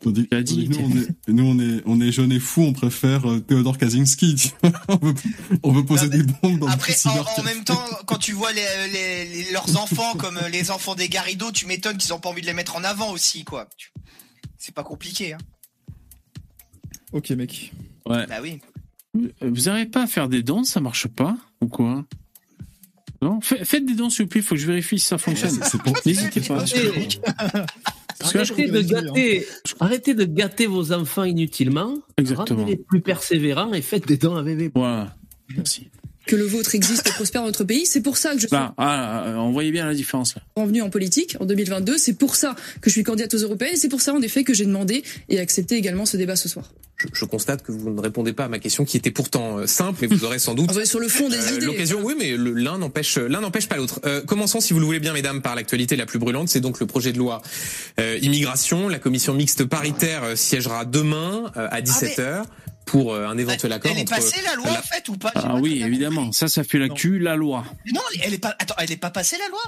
Dit, nous, on est, nous, on est, on est jeunes et fous, on préfère euh, Théodore Kaczynski. on, veut, on veut poser des bombes dans Après, le en, même temps, quand tu vois les, les- les- leurs enfants comme euh, les enfants des Garrido, tu m'étonnes qu'ils ont pas envie de les mettre en avant aussi, quoi. C'est pas compliqué, hein. Ok, mec. Ouais. Bah oui. Vous n'arrivez pas à faire des dons, ça marche pas Ou quoi? Non Fa- Faites des dons, s'il vous plaît, il faut que je vérifie si ça fonctionne. C'est- c'est pour- N'hésitez pas. Arrêtez, de gâter, arrêtez de gâter vos enfants inutilement. Exactement. Rendez-les plus persévérants et faites des dons avec les Voilà. Merci. que le vôtre existe et prospère dans notre pays. C'est pour ça que je suis Là, ah, euh, on voyait bien la différence. Là. revenue en politique en 2022. C'est pour ça que je suis candidate aux européennes. Et c'est pour ça, en effet, que j'ai demandé et accepté également ce débat ce soir. Je, je constate que vous ne répondez pas à ma question qui était pourtant euh, simple, mais vous aurez sans doute On va sur le fond des Euh, idées. L'occasion, oui, mais l'un n'empêche l'un n'empêche pas l'autre. Euh, commençons, si vous le voulez bien, mesdames, par l'actualité la plus brûlante. C'est donc le projet de loi euh, immigration. La commission mixte paritaire euh, siégera demain euh, à 17 h pour euh, un éventuel accord Elle est entre. passée la loi, la- en fait, ou pas? Ah pas oui, évidemment. Ça, ça fait l'actu, la loi. Non, elle est pas. Attends, elle est pas passée la loi?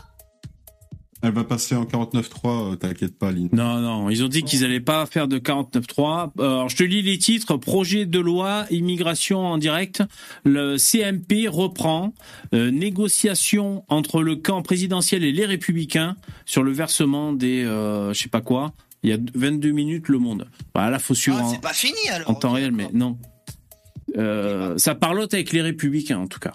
Elle va passer en 49.3, euh, t'inquiète pas, Lynn. Non, non, ils ont dit qu'ils allaient pas faire de 49.3. Euh, Alors, je te lis les titres. Projet de loi immigration en direct. Le CMP reprend. Euh, négociation entre le camp présidentiel et les républicains sur le versement des, euh, je sais pas quoi. Il y a 22 minutes, Le Monde. Bah, là, faut suivre Ah, en, c'est pas fini alors. en temps réel, mais non. Euh, ça parlote avec les républicains, en tout cas.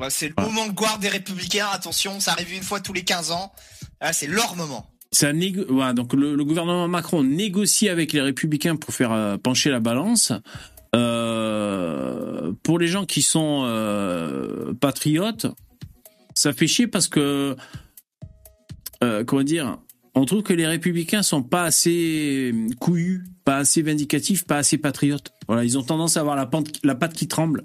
Ouais, c'est le Ah. moment de gloire des républicains. Attention, ça arrive une fois tous les 15 ans. Là, c'est leur moment. Ça négo- voilà, donc le, le gouvernement Macron négocie avec les républicains pour faire euh, pencher la balance. Euh, pour les gens qui sont euh, patriotes, ça fait chier parce que comment dire, on trouve que les républicains sont pas assez couillus, pas assez vindicatifs, pas assez patriotes. Voilà, ils ont tendance à avoir la, pente, la patte qui tremble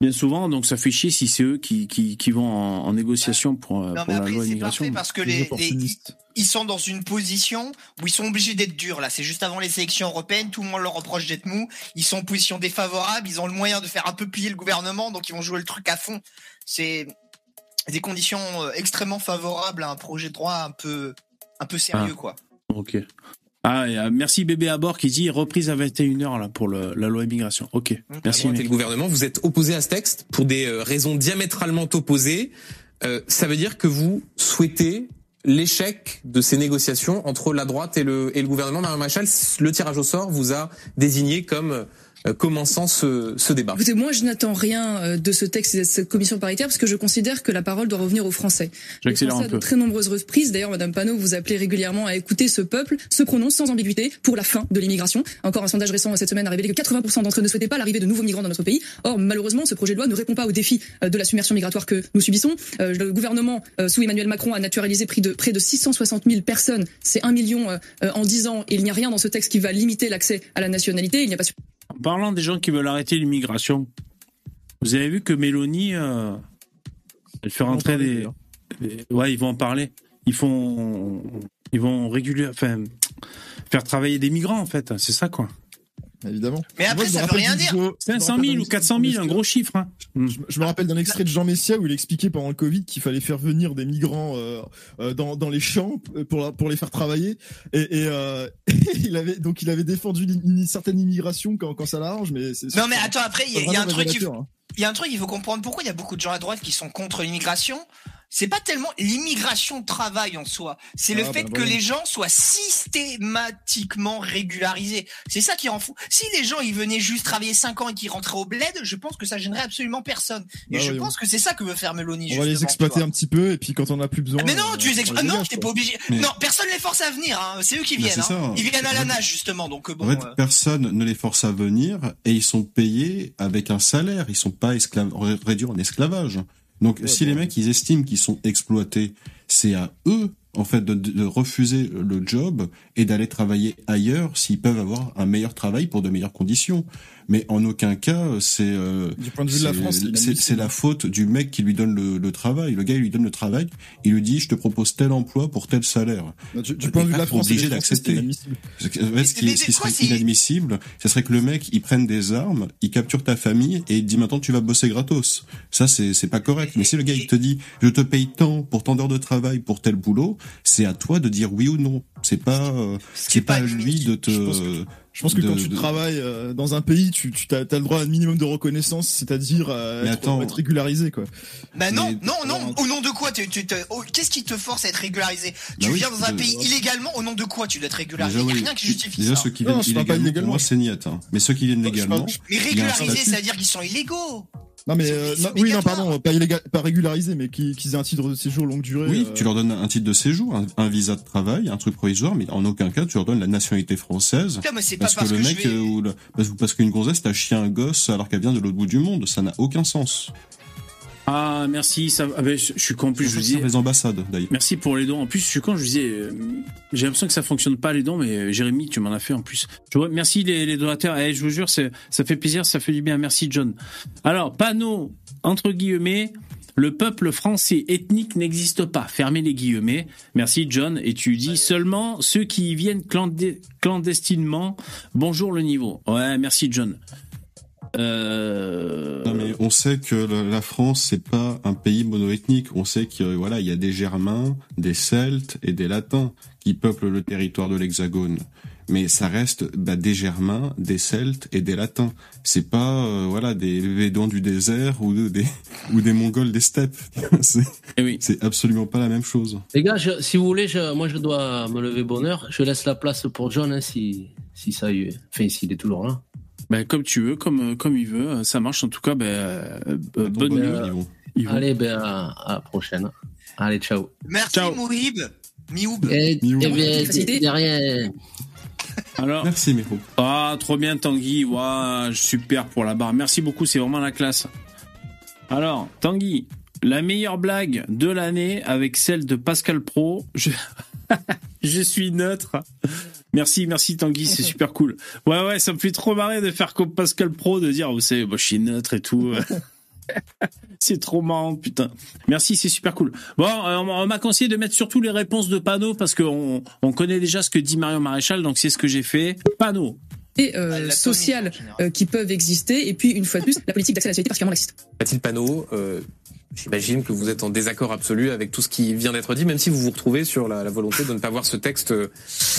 bien souvent, donc ça fait chier si c'est eux qui, qui, qui vont en, en négociation pour, euh, Non, pour mais la après, loi c'est immigration. parfait parce que Les les, ils sont dans une position où ils sont obligés d'être durs. Là, c'est juste avant les élections européennes. Tout le monde leur reproche d'être mou. Ils sont en position défavorable. Ils ont le moyen de faire un peu plier le gouvernement, donc ils vont jouer le truc à fond. C'est des conditions euh, extrêmement favorables à un projet de droit un peu, un peu sérieux, Ah. quoi. Ok. Ah, et, euh, merci bébé à bord qui dit reprise à 21h là pour le, la loi immigration. Ok. Merci. droite et mec. le gouvernement, vous êtes opposé à ce texte pour des euh, raisons diamétralement opposées. Euh, ça veut dire que vous souhaitez l'échec de ces négociations entre la droite et le, et le gouvernement. Machal, le tirage au sort vous a désigné comme commençant ce, ce débat. Écoutez, moi, je n'attends rien euh, de ce texte et de cette commission paritaire parce que je considère que la parole doit revenir aux Français. J'accélère un à peu. de très nombreuses reprises, d'ailleurs, Madame Panot, vous appelez régulièrement à écouter ce peuple, se prononce sans ambiguïté pour la fin de l'immigration. Encore un sondage récent cette semaine a révélé que 80% d'entre eux ne souhaitaient pas l'arrivée de nouveaux migrants dans notre pays. Or, malheureusement, ce projet de loi ne répond pas aux défis euh, de la submersion migratoire que nous subissons. Euh, Le gouvernement, euh, sous Emmanuel Macron, a naturalisé près de, près de 660 000 personnes. C'est un million euh, euh, en 10 ans et il n'y a rien dans ce texte qui va limiter l'accès à la nationalité. Il n'y a pas En parlant des gens qui veulent arrêter l'immigration, vous avez vu que Mélanie, euh, elle fait rentrer des- ouais, ils vont en parler. Ils font, ils vont régulier, enfin, faire travailler des migrants en fait. C'est ça quoi. Évidemment. Mais après, Moi, ça veut rien dire. vidéo- je me 500 rappelle 000 ou d'un 400 000, un gros chiffre. Hein. Je, je me rappelle d'un extrait de Jean Messia où il expliquait pendant le Covid qu'il fallait faire venir des migrants euh, euh, dans, dans les champs pour, la- pour les faire travailler. Et, et, euh, il avait donc il avait défendu une, une certaine immigration quand, quand ça l'arrange, mais Non, mais attends, après, il y, a- il y a un truc qu'il faut- révélateur, hein. il y a un truc, il faut comprendre pourquoi il y a beaucoup de gens à droite qui sont contre l'immigration. C'est pas tellement l'immigration de travail en soi. C'est le Ah, fait bah, que les gens soient systématiquement régularisés. C'est ça qui rend fou. Si les gens, ils venaient juste travailler 5 ans et qu'ils rentraient au bled, je pense que ça gênerait absolument personne. Et Bah je oui, pense que c'est ça que veut faire Mélanie. On va les exploiter un petit peu et puis quand on a plus besoin. Mais non, euh, tu les exploites. non, dégage, t'es pas obligé. Mais- Non, personne les force à venir. Hein. C'est eux qui Mais viennent. hein. Ils viennent à la nage justement. Donc euh, bon. En fait, euh, personne ne les force à venir et ils sont payés avec un salaire. Ils sont pas esclaves, réduits en esclavage. Donc, Ouais, si les mecs, ils estiment qu'ils sont exploités, c'est à eux, en fait, de, de refuser le job et d'aller travailler ailleurs s'ils peuvent avoir un meilleur travail pour de meilleures conditions. Mais en aucun cas, c'est euh, Du point de vue de la c'est- France, la faute du mec qui lui donne le, le travail. Le gars, il lui donne le travail, il lui dit, je te propose tel emploi pour tel salaire. Du, du point de vue de la France, obligé d'accepter. ce qui, ce serait inadmissible, ce serait que le mec, il prenne des armes, il capture ta famille et il te dit maintenant tu vas bosser gratos. Ça, c'est, c'est pas correct. Mais si le gars, il te dit, je te paye tant pour tant d'heures de travail pour tel boulot, c'est à toi de dire oui ou non. C'est pas, euh, c'est pas à lui de te, Je pense que- de- quand tu de- travailles euh, dans un pays, tu, tu as, le droit à un minimum de reconnaissance, c'est-à-dire euh, être, régularisé, quoi. Bah non, Mais- non, non. Au nom de quoi tu, tu, tu- oh, Qu'est-ce qui te force à être régularisé? Tu Bah oui, viens dans un de- pays illégalement. Au nom de quoi tu dois être régularisé? Déjà, Il n'y a oui. rien qui justifie Déjà, ça. ceux qui viennent pas illégalement, pour illégalement. moi, c'est niette. Hein. Mais ceux qui viennent légalement, Mais régularisé, c'est-à-dire qu'ils sont illégaux. Non mais euh, non, oui non pardon pas illégal, pas régularisé mais qui qu'ils aient un titre de séjour longue durée. Oui, euh, tu leur donnes un titre de séjour, un, un visa de travail, un truc provisoire, mais en aucun cas tu leur donnes la nationalité française. Putain, mais c'est pas Parce que parce le que je mec, vais- euh, ou le- parce, parce qu'une gonzesse t'a chié un gosse alors qu'elle vient de l'autre bout du monde, ça n'a aucun sens. Ah, merci. Ça, ah, ben, je, je suis con. En plus, je vous disais. les ambassades d'ailleurs. Merci pour les dons. En plus, je suis con, je disais, euh, j'ai l'impression que ça fonctionne pas les dons, mais euh, Jérémy, tu m'en as fait en plus. Je vois, merci les, les donateurs. Eh, je vous jure, c'est, ça fait plaisir, ça fait du bien. Merci John. Alors, panneau entre guillemets. Le peuple français ethnique n'existe pas. Fermez les guillemets. Merci John. Et tu dis seulement ceux qui y viennent clandestinement. Bonjour le niveau. Ouais, merci John. Euh... Non, mais on sait que la- France c'est pas un pays monoethnique. On sait que voilà, il y a des Germains, des Celtes et des Latins qui peuplent le territoire de l'Hexagone. Mais ça reste bah, des Germains, des Celtes et des Latins. C'est pas euh, voilà des Védons du désert ou de- des ou des Mongols des steppes. c'est Eh c'est absolument pas la même chose. Les gars, je- si vous voulez, je- moi je dois me lever bonheur. Je laisse la place pour John hein, si, si ça y est. Enfin, s'il est toujours là. Ben, comme tu veux, comme, euh, comme il veut, ça marche en tout cas. Ben, euh, euh, bonne nuit. Yvon? Allez, ben, à, à la prochaine. Allez, ciao. Merci Mouhib. Mioub. Et, eh de rien. Alors, Merci Miro. ah, trop bien Tanguy, Ouah, super pour la barre. Merci beaucoup, c'est vraiment la classe. Alors, Tanguy, la meilleure blague de l'année avec celle de Pascal Pro. Je, je suis neutre. Merci, merci Tanguy, c'est super cool. Ouais, ouais, ça me fait trop marrer de faire comme Pascal Pro, de dire, vous savez, moi, je suis neutre et tout. c'est trop marrant, putain. Merci, c'est super cool. Bon, euh, on on m'a conseillé de mettre surtout les réponses de panneau parce qu'on on connaît déjà ce que dit Marion Maréchal, donc c'est ce que j'ai fait. Panneau. Et Ah, euh, la sociales euh, qui peuvent exister. Et puis, une fois de plus, la politique d'accès à la société particulièrement laxiste. Mathilde Panot, euh, j'imagine que vous êtes en désaccord absolu avec tout ce qui vient d'être dit, même si vous vous retrouvez sur la, la volonté de ne pas voir ce texte euh,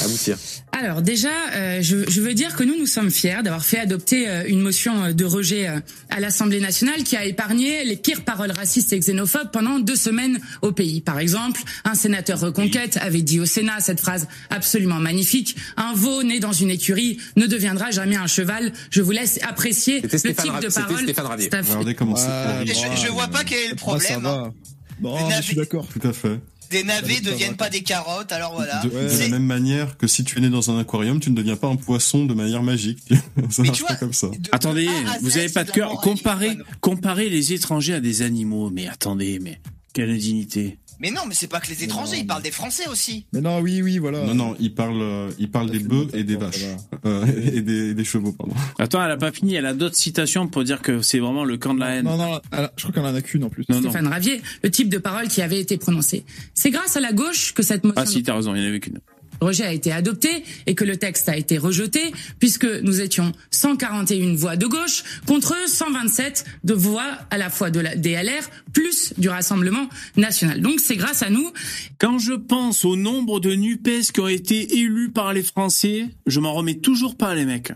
aboutir. Alors déjà, euh, je, je veux dire que nous, nous sommes fiers d'avoir fait adopter euh, une motion de rejet euh, à l'Assemblée nationale qui a épargné les pires paroles racistes et xénophobes pendant deux semaines au pays. Par exemple, un sénateur reconquête avait dit au Sénat cette phrase absolument magnifique un veau né dans une écurie ne deviendra jamais un cheval. Je vous laisse apprécier le type Ra- de parole. Stéphane fait- Regardez comment c'est Ouais, horrible. Et je, je vois pas quel le Après, ça problème. va. Mais je suis d'accord. Tout à fait. Des navets va, deviennent pas des carottes, alors voilà. De, Ouais. de C'est- la même manière que si tu es né dans un aquarium, tu ne deviens pas un poisson de manière magique. ça Mais marche pas comme ça. de- Attendez, vous Z, avez pas de cœur. Comparez, comparez les étrangers à des animaux. Mais attendez, mais quelle indignité. Mais non, mais c'est pas que les étrangers, non, ils parlent des Français aussi. Mais non, oui, oui, voilà. Non, non, il parle, euh, il parle Ça des bœufs et des vaches. va. Euh, et des, des chevaux, pardon. Attends, elle a pas fini. Elle a d'autres citations pour dire que c'est vraiment le camp de la haine. Non, non, elle je crois qu'elle en a qu'une en plus. Non, non. Stéphane Ravier, le type de parole qui avait été prononcé. C'est grâce à la gauche que cette motion Ah si, t'as raison, il y en avait qu'une. Rejet a été adopté et que le texte a été rejeté puisque nous étions 141 voix de gauche contre 127 de voix à la fois de la DLR plus du Rassemblement national. Donc c'est grâce à nous Quand je pense au nombre de NUPES qui ont été élus par les Français, je m'en remets toujours pas, les mecs.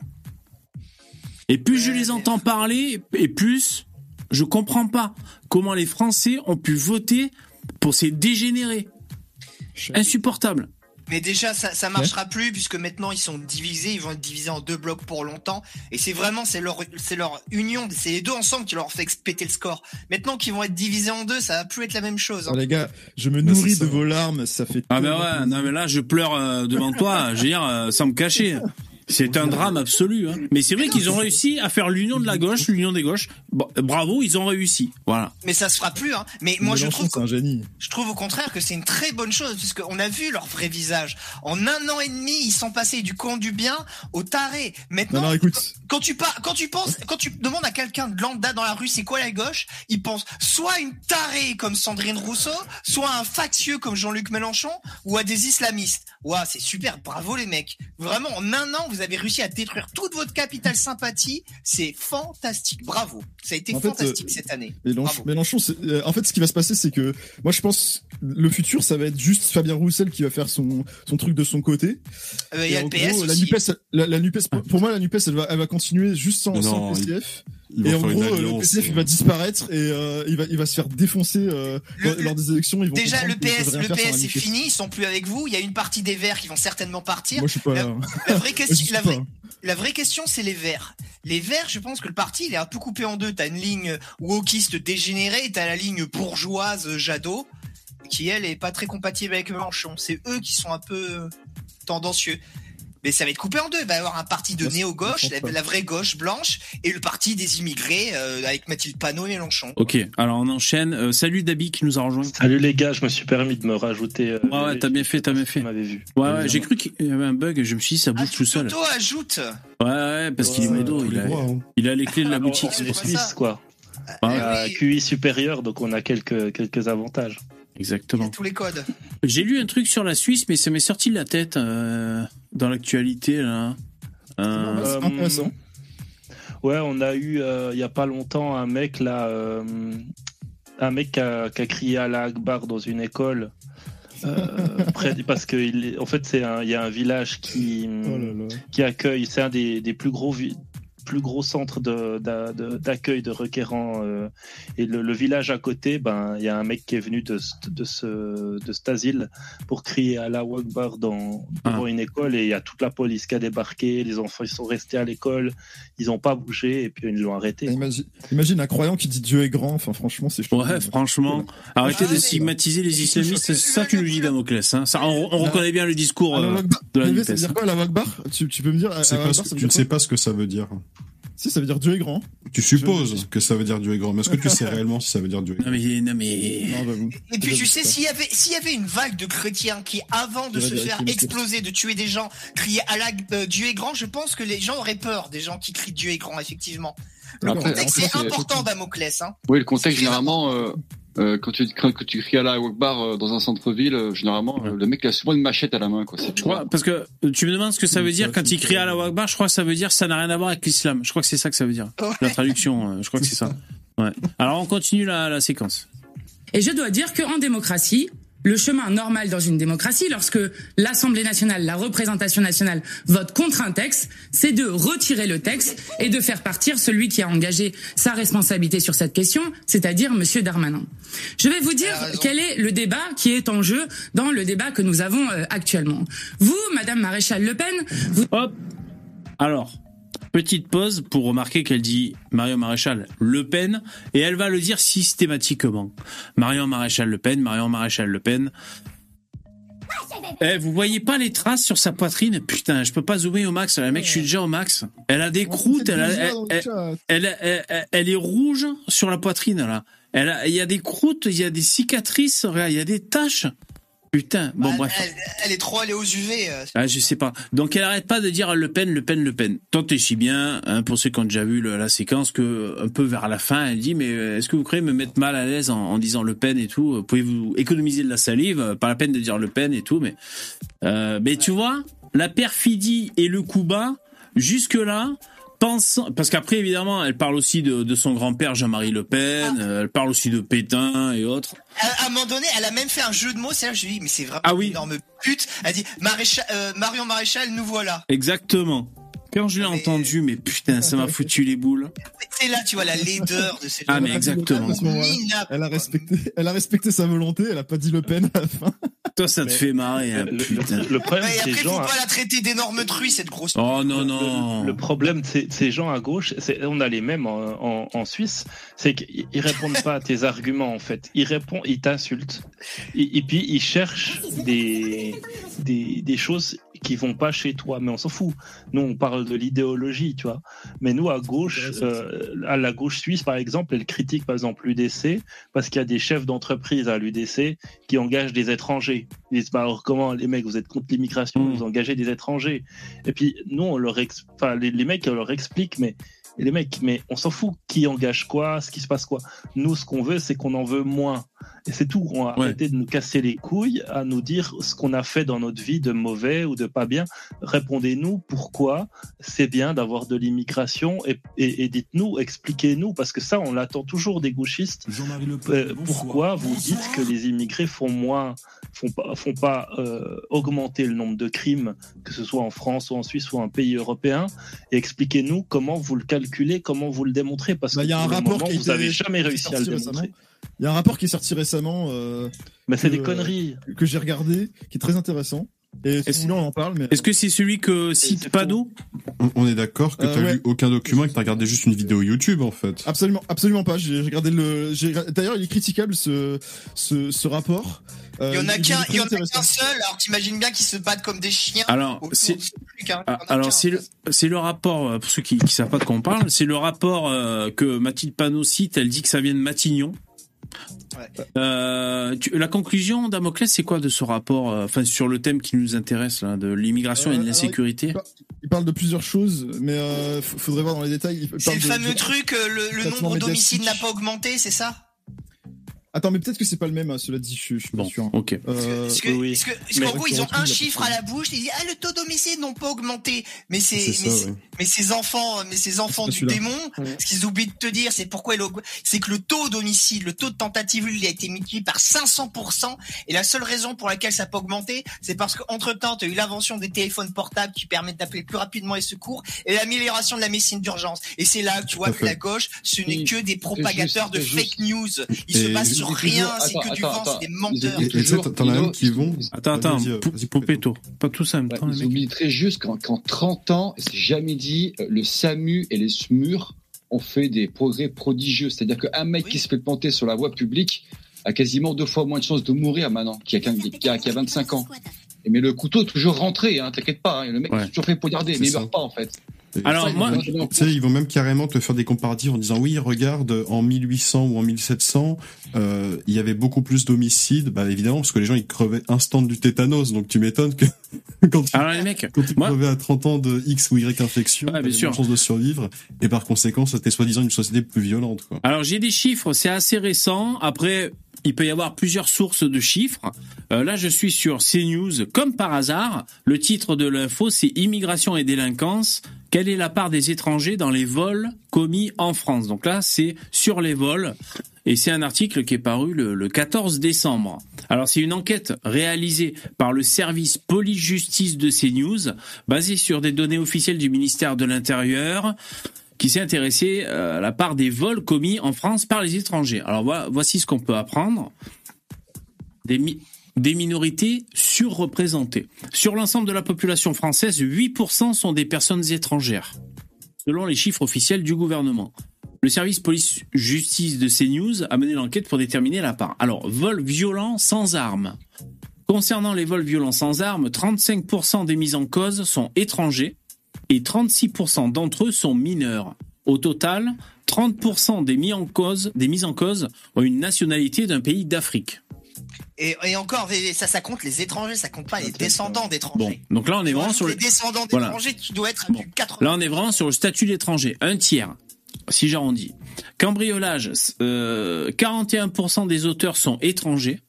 Et plus je les entends parler, et plus je comprends pas comment les Français ont pu voter pour ces dégénérés. Insupportable. Mais déjà, ça, ça marchera plus puisque maintenant ils sont divisés, ils vont être divisés en deux blocs pour longtemps. Et c'est vraiment, c'est leur, c'est leur union, c'est les deux ensemble qui leur fait péter le score. Maintenant qu'ils vont être divisés en deux, ça va plus être la même chose. hein. Oh, les gars, je me Mais nourris de vos larmes, ça fait. Ah ben ouais, non mais là je pleure euh, devant toi, je veux dire, euh, sans me cacher. C'est un drame absolu. Hein. Mais c'est vrai qu'ils ont réussi à faire l'union de la gauche, l'union des gauches. Bravo, ils ont réussi. Voilà. Mais ça se fera plus. Hein. Mais moi, je trouve, c'est un génie. je trouve au contraire que c'est une très bonne chose puisque on a vu leur vrai visage. En un an et demi, ils sont passés du camp du bien au taré. Maintenant, Non, non, écoute. quand tu pas, quand tu penses, quand tu demandes à quelqu'un de lambda dans la rue, c'est quoi la gauche? Il pense soit une tarée comme Sandrine Rousseau, soit un factieux comme Jean-Luc Mélenchon, ou à des islamistes. Ouah, c'est super, bravo les mecs. Vraiment, en un an, vous avez réussi à détruire toute votre capitale sympathie. C'est fantastique, bravo. Ça a été En fait, fantastique euh, cette année. Mélenchon. Mélenchon euh, en fait, ce qui va se passer, c'est que moi, je pense le futur, ça va être juste Fabien Roussel qui va faire son son truc de son côté. Euh, Il y Et a en le PS gros, la. Nupes, la, la Nupes, pour, pour moi, la Nupes, elle va, elle va continuer juste sans, Non, sans il- PCF. Ils Et en gros, le alliance. PCF, il va disparaître et euh, il va, il va se faire défoncer euh, Le- lors des élections. Ils vont Déjà, le PS, le PS Nupes. fini, ils sont plus avec vous. Il y a une partie des Verts qui vont certainement partir. Moi, je suis pas La- là. La vraie question, la vraie, la vraie question, c'est les Verts. Les Verts, je pense que le parti, il est un peu coupé en deux. T'as une ligne wokiste dégénérée, et t'as la ligne bourgeoise euh, Jadot, qui elle est pas très compatible avec Mélenchon. C'est eux qui sont un peu euh, tendancieux. Mais ça va être coupé en deux. Il va y avoir un parti de je- néo-gauche, la, vraie gauche blanche, et le parti des immigrés euh, avec Mathilde Panot et Mélenchon. Ok, alors on enchaîne. Euh, salut Dabi qui nous a rejoint. Salut les gars, je me suis permis de me rajouter. euh, Ouais, ouais, t'as bien fait, t'as bien fait. Vu. Ouais, ouais, j'ai cru qu'il y avait un bug, je me suis dit ça bouge tout seul. Toto ajoute. Ouais, ouais, parce qu'il est Ouais, médo, tous il a, mois, hein. il a les clés de la Alors, boutique, c'est pour ça. suisse, quoi. Ouais, On a oui. QI supérieur, donc on a quelques, quelques avantages. Il y a Exactement. tous les codes. J'ai lu un truc sur la Suisse, mais ça m'est sorti de la tête euh, dans l'actualité là. Euh, intéressant. Ouais, on a eu euh, il y a pas longtemps un mec là, euh, un mec qui a, qui a crié à la Akbar dans une école. euh, près parce que il est- en fait c'est un- il y a un village qui Oh là là. qui accueille c'est un des, des plus gros plus gros de- d'accueil de, requérants euh, et le, le village à côté ben il y a un mec qui est venu de, ce- de ce de cet asile pour crier à la Akbar dans devant une école et il y a toute la police qui a débarqué les enfants ils sont restés à l'école ils ont pas bougé et puis ils l'ont arrêté Imagine, imagine un croyant qui dit Dieu est grand. Enfin, franchement, c'est. Ouais, franchement. Arrêtez Ah, de stigmatiser les islamistes, c'est ça que tu nous dis, Damoclès. Hein. Ça, on, on reconnaît bien le discours euh, de la David, ça veut NUPES. dire quoi la Akbar? Tu, tu peux me dire Tu ça veut ne sais pas ce que ça veut dire. Si, ça veut dire Dieu est grand. Tu supposes que ça veut dire Dieu est grand, mais est-ce que tu sais réellement si ça veut dire Dieu est grand Non mais, non mais. Non, j'avoue. Et puis tu sais, s'il y avait s'il y avait une vague de chrétiens qui, avant de se faire exploser, de tuer des gens, criaient à la euh, Dieu est grand, je pense que les gens auraient peur des gens qui crient Dieu est grand, effectivement. Le Après, contexte après, est c'est- important, Damoclès. Hein. Oui, le contexte, C'est généralement, euh, euh, quand tu quand, quand tu cries à la Akbar euh, dans un centre-ville, euh, généralement, euh, le mec a souvent une machette à la main, quoi. Je crois, parce que tu me demandes ce que ça veut dire quand il crie à la Akbar, je crois que ça veut dire ça n'a rien à voir avec l'islam. Je crois que c'est ça que ça veut dire. La traduction, euh, je crois que c'est ça. Ouais. Alors on continue la, la séquence. Et je dois dire qu'en démocratie, le chemin normal dans une démocratie, lorsque l'Assemblée nationale, la représentation nationale vote contre un texte, c'est de retirer le texte et de faire partir celui qui a engagé sa responsabilité sur cette question, c'est-à-dire Monsieur Darmanin. Je vais vous dire quel est le débat qui est en jeu dans le débat que nous avons euh, actuellement. Vous, Madame Maréchal Le Pen, vous... Hop. Alors, petite pause pour remarquer qu'elle dit Marion Maréchal Le Pen et elle va le dire systématiquement. Marion Maréchal Le Pen, Marion Maréchal Le Pen. Eh, vous voyez pas les traces sur sa poitrine? Putain, je peux pas zoomer au max. La mec, je suis déjà au max. Elle a des croûtes. Elle, a- elle, elle- est rouge sur la poitrine là. Elle a- il y a des croûtes, il y a des cicatrices, il y a des taches. Putain. Bon Bah, bref. elle, elle est trop allée aux UV. euh. Ah, je sais pas. Donc elle arrête pas de dire Le Pen, Le Pen, Le Pen. Tant et si bien, hein, pour ceux qui ont déjà vu le- la séquence, que un peu vers la fin, elle dit mais euh, est-ce que vous croyez me mettre mal à l'aise en, en disant Le Pen et tout euh, Pouvez-vous économiser de la salive euh, Pas la peine de dire Le Pen et tout, mais euh, mais tu vois, la perfidie et le coup bas jusque là. Pensant, parce qu'après évidemment, elle parle aussi de, de son grand-père Jean-Marie Le Pen, euh, elle parle aussi de Pétain et autres. À, à un moment donné, elle a même fait un jeu de mots. C'est là que je lui dis, mais c'est vraiment Ah oui. une énorme pute. Elle dit, Maréchal, euh, Marion Maréchal, nous voilà. Exactement. Quand je l'ai entendu, mais putain, ça m'a foutu les boules. C'est là, tu vois, la laideur de ces Ah, mais exactement. Elle a respecté, elle a respecté sa volonté. Elle a pas dit Le Pen à la fin. Toi, ça te fait marrer, hein, le, le- putain. le problème Ouais, et de ces après, gens faut à- pas la traiter d'énorme truie, cette grosse. Oh non, Le- non. Le, problème de ces, gens à gauche, c'est on a les mêmes en, en, en Suisse, c'est qu'ils ils répondent pas à tes arguments en fait. Ils répondent, ils t'insultent, et, et puis ils cherchent des, des des choses qui vont pas chez toi. Mais on s'en fout. Nous, on parle de l'idéologie, tu vois. Mais nous, à gauche, euh, à la gauche suisse, par exemple, elle critique par exemple l'UDC parce qu'il y a des chefs d'entreprise à l'UDC qui engagent des étrangers. Ils disent, bah, alors comment les mecs, vous êtes contre l'immigration, Mm. vous engagez des étrangers. Et puis nous, on leur, ex- enfin les, les mecs, on leur explique, mais les mecs, mais on s'en fout qui engage quoi, ce qui se passe quoi. Nous, ce qu'on veut, c'est qu'on en veut moins. Et c'est tout. On va Ouais. arrêter de nous casser les couilles à nous dire ce qu'on a fait dans notre vie de mauvais ou de pas bien. Répondez-nous pourquoi c'est bien d'avoir de l'immigration et, et- et dites-nous, expliquez-nous, parce que ça, on l'attend toujours des gauchistes. Euh, pourquoi vous dites que les immigrés font moins, font pas, font pas euh, augmenter le nombre de crimes, que ce soit en France ou en Suisse ou un pays européen, et expliquez-nous comment vous le calculez, comment vous le démontrez, parce Bah, que il y a un rapport moment, qui a vous été- avez jamais réussi à le récemment. démontrer. Il y a un rapport qui est sorti récemment. euh, Mais c'est que- des conneries. que j'ai regardé, qui est très intéressant. Et sinon, on en parle, mais. Est-ce que c'est celui que cite Pano On, on est d'accord que Euh, t'as ouais. lu aucun document et que t'as regardé juste une vidéo YouTube en fait. Absolument, absolument pas. J'ai regardé le. D'ailleurs, il est critiquable ce ce, ce rapport. Euh, Il y en a qu'un, très il y en a intéressant. qu'un seul. Alors t'imagines bien qu'ils se battent comme des chiens. Alors, c'est- qu'un. Ah, Alors c'est le c'est le rapport euh, pour ceux qui qui savent pas de quoi on parle, c'est le rapport euh, que Mathilde Panot cite. Elle dit que ça vient de Matignon. Euh, tu- la conclusion, Damoclès, c'est quoi de ce rapport, euh, enfin sur le thème qui nous intéresse là, de l'immigration Euh, et de alors, l'insécurité il, par- il parle de plusieurs choses, mais euh, faudrait voir dans les détails. Il C'est parle le fameux truc, euh, le, le nombre d'homicides n'a pas augmenté, c'est ça? Attends, mais peut-être que c'est pas le même, hein, cela dit, je, je suis pas sûr. Ok. Euh, oui. Mais- qu'en gros, ils ont un chiffre à la bouche, ils disent ah le taux d'homicide n'ont pas augmenté, mais c'est mais, ouais. mais ces enfants, mais ces enfants pas du démon, ce qu'ils oublient de te dire, c'est pourquoi c'est que le taux d'homicide, le taux de tentative, il a été multiplié par 500%, et la seule raison pour laquelle ça n'a pas augmenté, c'est parce qu'entre temps, tu as eu l'invention des téléphones portables qui permettent d'appeler plus rapidement les secours, et l'amélioration de la médecine d'urgence. Et c'est là que tu vois que la gauche, ce n'est que des propagateurs de fake news. Ils se Et- basent sur rien, c'est que du vent, c'est des menteurs. Et t'en as même qui ont- vont. Attends, attends, Poupetto. Pas tous en même temps, ils oublient très juste qu'en qu'en 30 ans, c'est jamais dit, euh, le SAMU et les SMUR ont fait des progrès prodigieux. C'est-à-dire qu'un mec qui se fait planter sur la voie publique a quasiment deux fois moins de chances de mourir maintenant, qui a, qui a, qui a 25 ans. Mais le couteau est toujours rentré, hein, t'inquiète pas, hein, le mec Ouais. est toujours fait poignarder, mais il ça. meurt pas en fait. Alors, Ça, moi- Tu sais, ils vont même carrément te faire des comparatifs en disant oui, regarde, en 1800 ou en 1700, euh, il y avait beaucoup plus d'homicides. Bah évidemment, parce que les gens ils crevaient instant du tétanos, donc tu m'étonnes que quand tu, Alors les mecs, quand tu moi- crevais à 30 ans de X ou Y infection, moins de chances de survivre, et par conséquent, c'était soi-disant une société plus violente. Quoi. Alors j'ai des chiffres, c'est assez récent. Après, il peut y avoir plusieurs sources de chiffres. Euh, là, je suis sur CNews. Comme par hasard, le titre de l'info, c'est Immigration et délinquance. Quelle est la part des étrangers dans les vols commis en France? Donc là, c'est sur les vols. Et c'est un article qui est paru le, le 14 décembre. Alors c'est une enquête réalisée par le service police-justice de CNews, basée sur des données officielles du ministère de l'Intérieur qui s'est intéressé euh, à la part des vols commis en France par les étrangers. Alors voici ce qu'on peut apprendre. Des, mi- des minorités surreprésentées. Sur l'ensemble de la population française, 8% sont des personnes étrangères, selon les chiffres officiels du gouvernement. Le service police-justice de CNews a mené l'enquête pour déterminer la part. Alors, vol violent sans armes. Concernant les vols violents sans armes, 35% des mises en cause sont étrangers et 36% d'entre eux sont mineurs. Au total, 30% des mis en cause, des mises en cause ont une nationalité d'un pays d'Afrique. Et, et encore, ça, ça compte les étrangers, ça compte pas les descendants Bon, d'étrangers. donc là on est vraiment sur les le, descendants Voilà. d'étrangers, tu dois être à Bon. du 80. là on est vraiment sur le statut d'étranger, un tiers, si j'arrondis. Cambriolage, euh, 41% des auteurs sont étrangers,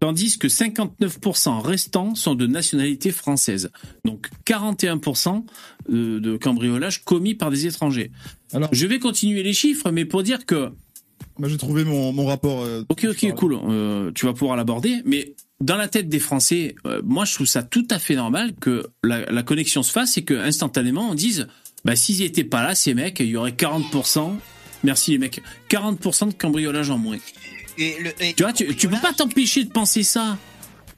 tandis que 59% restants sont de nationalité française. Donc 41% de, de cambriolage commis par des étrangers. Alors, Je vais continuer les chiffres, mais pour dire que j'ai trouvé mon, mon rapport. euh, Ok, ok, cool. Euh, tu vas pouvoir l'aborder. Mais dans la tête des Français, euh, moi, je trouve ça tout à fait normal que la, la connexion se fasse et que instantanément on dise, bah, s'ils étaient pas là, ces mecs, il y aurait 40%. Merci les mecs. 40% de cambriolage en moins. Et le, et Tu vois, tu, tu peux pas t'empêcher de penser ça.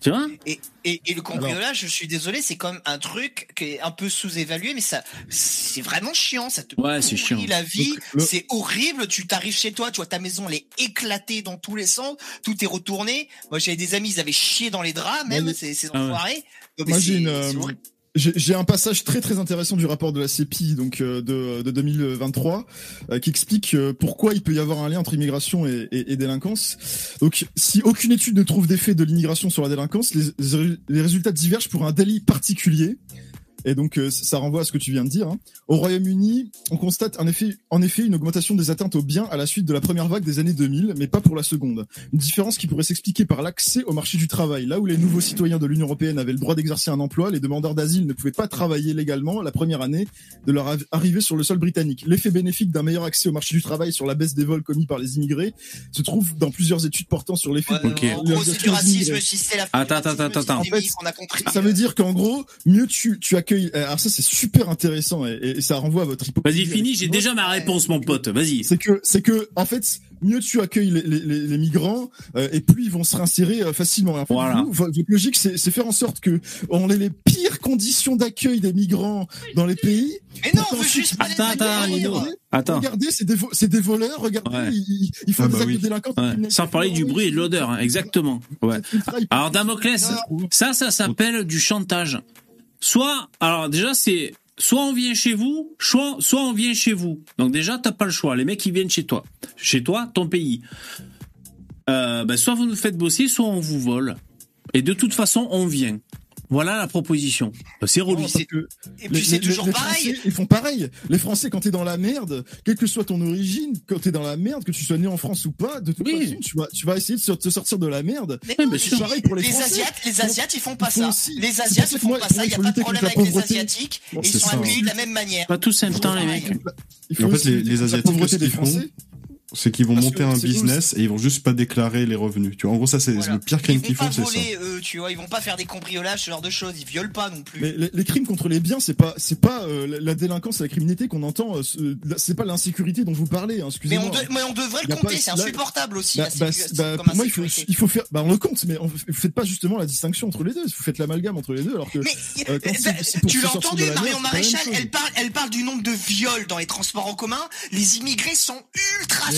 Tu vois Et, et, et le cambriolage, je suis désolé, c'est même un truc qui est un peu sous-évalué, mais ça, c'est vraiment chiant. Ça te Ouais, c'est chiant. la vie, Donc, le- c'est horrible. Tu t'arrives chez toi, tu vois ta maison, elle est éclatée dans tous les sens, tout est retourné. Moi, j'avais des amis, ils avaient chié dans les draps, même, mais- ces, ces Ah ouais. enfoirés. Mais Moi c'est- j'ai une, c'est euh, horrible. J'ai un passage très très intéressant du rapport de la CEPI donc euh, de, de 2023 euh, qui explique euh, pourquoi il peut y avoir un lien entre immigration et, et- et délinquance. Donc si aucune étude ne trouve d'effet de l'immigration sur la délinquance, les, les résultats divergent pour un délit particulier. Et donc euh, ça renvoie à ce que tu viens de dire. hein. Au Royaume-Uni, on constate en effet, en effet une augmentation des atteintes aux biens à la suite de la première vague des années 2000, mais pas pour la seconde. Une différence qui pourrait s'expliquer par l'accès au marché du travail. Là où les nouveaux citoyens de l'Union européenne avaient le droit d'exercer un emploi, les demandeurs d'asile ne pouvaient pas travailler légalement la première année de leur arrivée sur le sol britannique. L'effet bénéfique d'un meilleur accès au marché du travail sur la baisse des vols commis par les immigrés se trouve dans plusieurs études portant sur l'effet Ouais, Ok. En gros, c'est du racisme, si c'est la fin Attends, attends, attends, attends. Ça veut dire qu'en gros, mieux tu, tu accueilles. Alors ça c'est super intéressant et, et ça renvoie à votre hypocrisie. Vas-y, fini, j'ai déjà ma réponse, mon pote. Vas-y. C'est que c'est que en fait mieux tu accueilles les, les, les, les migrants euh, et plus ils vont se réinsérer euh, facilement. En fait, Voilà. vous, votre logique c'est c'est faire en sorte que on ait les pires conditions d'accueil des migrants dans les pays. Mais non, on Pour veut ensuite- juste pas les Attends, attends. Nino. Attends. Regardez, c'est des, vo- c'est des voleurs. Regardez, Ouais. ils, font Ah des bah actes oui. Ouais. Sans parler du bruit et de l'odeur, hein. exactement. Ouais. Alors Damoclès, ça, ça s'appelle du chantage. Soit, alors déjà c'est, soit on vient chez vous, soit, soit on vient chez vous. Donc déjà t'as pas le choix. Les mecs ils viennent chez toi, chez toi, ton pays. Euh, ben, soit vous nous faites bosser, soit on vous vole. Et de toute façon on vient. Voilà la proposition. C'est relou. Et puis c'est toujours les pareil. Ils font pareil. Les Français, quand t'es dans la merde, quelle que soit ton origine, quand t'es dans la merde, que tu sois né en France ou pas, de toute Oui. façon, tu vas, tu vas essayer de se- te sortir de la merde. Mais non, sûr. Pareil pour les les Français. Asiates, les Asiates, ils font pas Ils font ça. aussi. Les C'est Asiates, ils font moi- pas ça. Il y a pas de problème avec les pauvreté. Asiatiques. Bon, Et ils c'est sont ça. accueillis de la même manière. Pas tous en même temps, les mecs. En fait, les- Asiatiques, ce qu'ils font. C'est qu'ils vont Parce monter que un business et ils vont juste pas déclarer les revenus. Tu vois, en gros, ça, c'est Voilà. le pire crime qu'ils font, c'est ça. voler, eux, tu vois. Ils vont pas faire des cambriolages, ce genre de choses. Ils violent pas non plus. Mais les, les crimes contre les biens, c'est pas, c'est pas euh, la- délinquance, la criminalité qu'on entend. euh, ce- c'est pas l'insécurité dont vous parlez. Hein, Mais excusez-moi. on, de- mais on devrait le compter. C'est là- insupportable aussi. Bah, la bah, sécu- bah, pour moi, il faut, il faut faire. Bah, on le compte, mais on, vous faites pas justement la distinction entre les deux. Vous faites l'amalgame entre les deux, alors que. Mais euh, quand euh, pour tu l'as entendu, Marion Maréchal, elle parle, elle parle du nombre de viols dans les transports en commun. Les immigrés sont ultra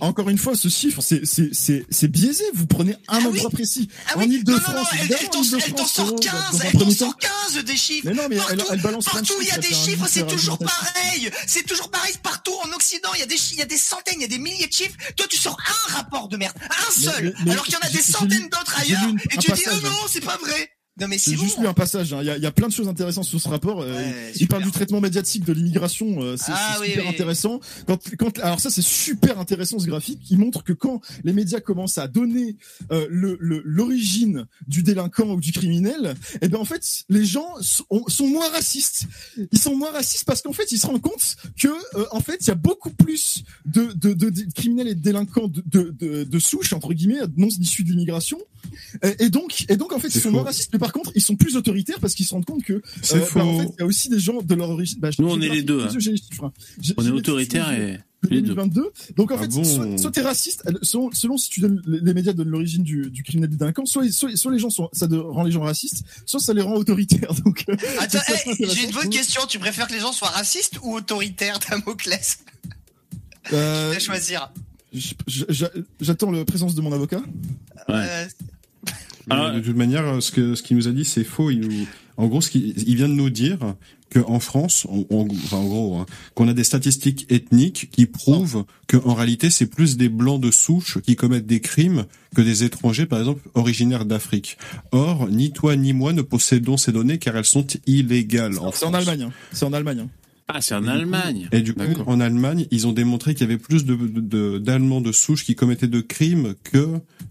Encore une fois, ce chiffre, c'est c'est c'est c'est biaisé. Vous prenez un Ah endroit précis. Ah en non, non, non, elle, t'en- sort dans- 15, dans un elle t'en sort 15 des chiffres. Mais non, mais elle, balance partout, il y a des chiffres, c'est toujours pareil. C'est toujours pareil partout en Occident. Il y a des, il y a des centaines, il y a des milliers de chiffres. Toi, tu sors un rapport de merde, un seul, alors qu'il y en a des centaines d'autres ailleurs. Et tu dis, passage, oh non, c'est pas vrai. Non, mais c'est bon. juste lu un passage. hein. Il y, a, il y a plein de choses intéressantes sur ce rapport. euh, Ouais, il parle du traitement médiatique de l'immigration. euh, c'est Ah oui, super oui. intéressant. Quand, quand, alors ça, c'est super intéressant ce graphique qui montre que quand les médias commencent à donner euh, le le- l'origine du délinquant ou du criminel, eh ben en fait, les gens sont, sont moins racistes. Ils sont moins racistes parce qu'en fait, ils se rendent compte que euh, en fait, il y a beaucoup plus de, de, de, de criminels et de délinquants de, de, de, de souche entre guillemets non issus de l'immigration. Et, et donc, et donc en fait, ils sont moins racistes, mais par contre, ils sont plus autoritaires parce qu'ils se rendent compte que C'est euh, bah, en faux. fait, il y a aussi des gens de leur origine. Bah, Nous, j'ai- on est les deux, hein. On est autoritaire et de les deux. 2022. Donc en Ah fait, bon soit, soit t'es raciste, selon, selon si tu donnes les médias donnent l'origine du, du criminel délinquant, soit, soit, soit les gens sont, ça de- rend les gens racistes, soit ça les rend autoritaires. Donc, euh, Attends, j'ai une bonne question. Tu préfères que les gens soient racistes ou autoritaires, Damoclès? Euh, À choisir. j- j- j'a- J'attends la présence de mon avocat. Euh, Mais Alors- de toute manière, ce que ce qu'il nous a dit, c'est faux. Il nous, en gros, ce qu'il il vient de nous dire qu'en France, on, on- enfin en gros, hein, qu'on a des statistiques ethniques qui prouvent que en réalité, c'est plus des blancs de souche qui commettent des crimes que des étrangers, par exemple, originaires d'Afrique. Or, ni toi ni moi ne possédons ces données car elles sont illégales C'est en. Allemagne. hein. C'est en Allemagne. hein. Ah, c'est en Et du coup- Allemagne. Et du coup, en Allemagne, ils ont démontré qu'il y avait plus de, de- de- d'Allemands de souche qui commettaient de crimes que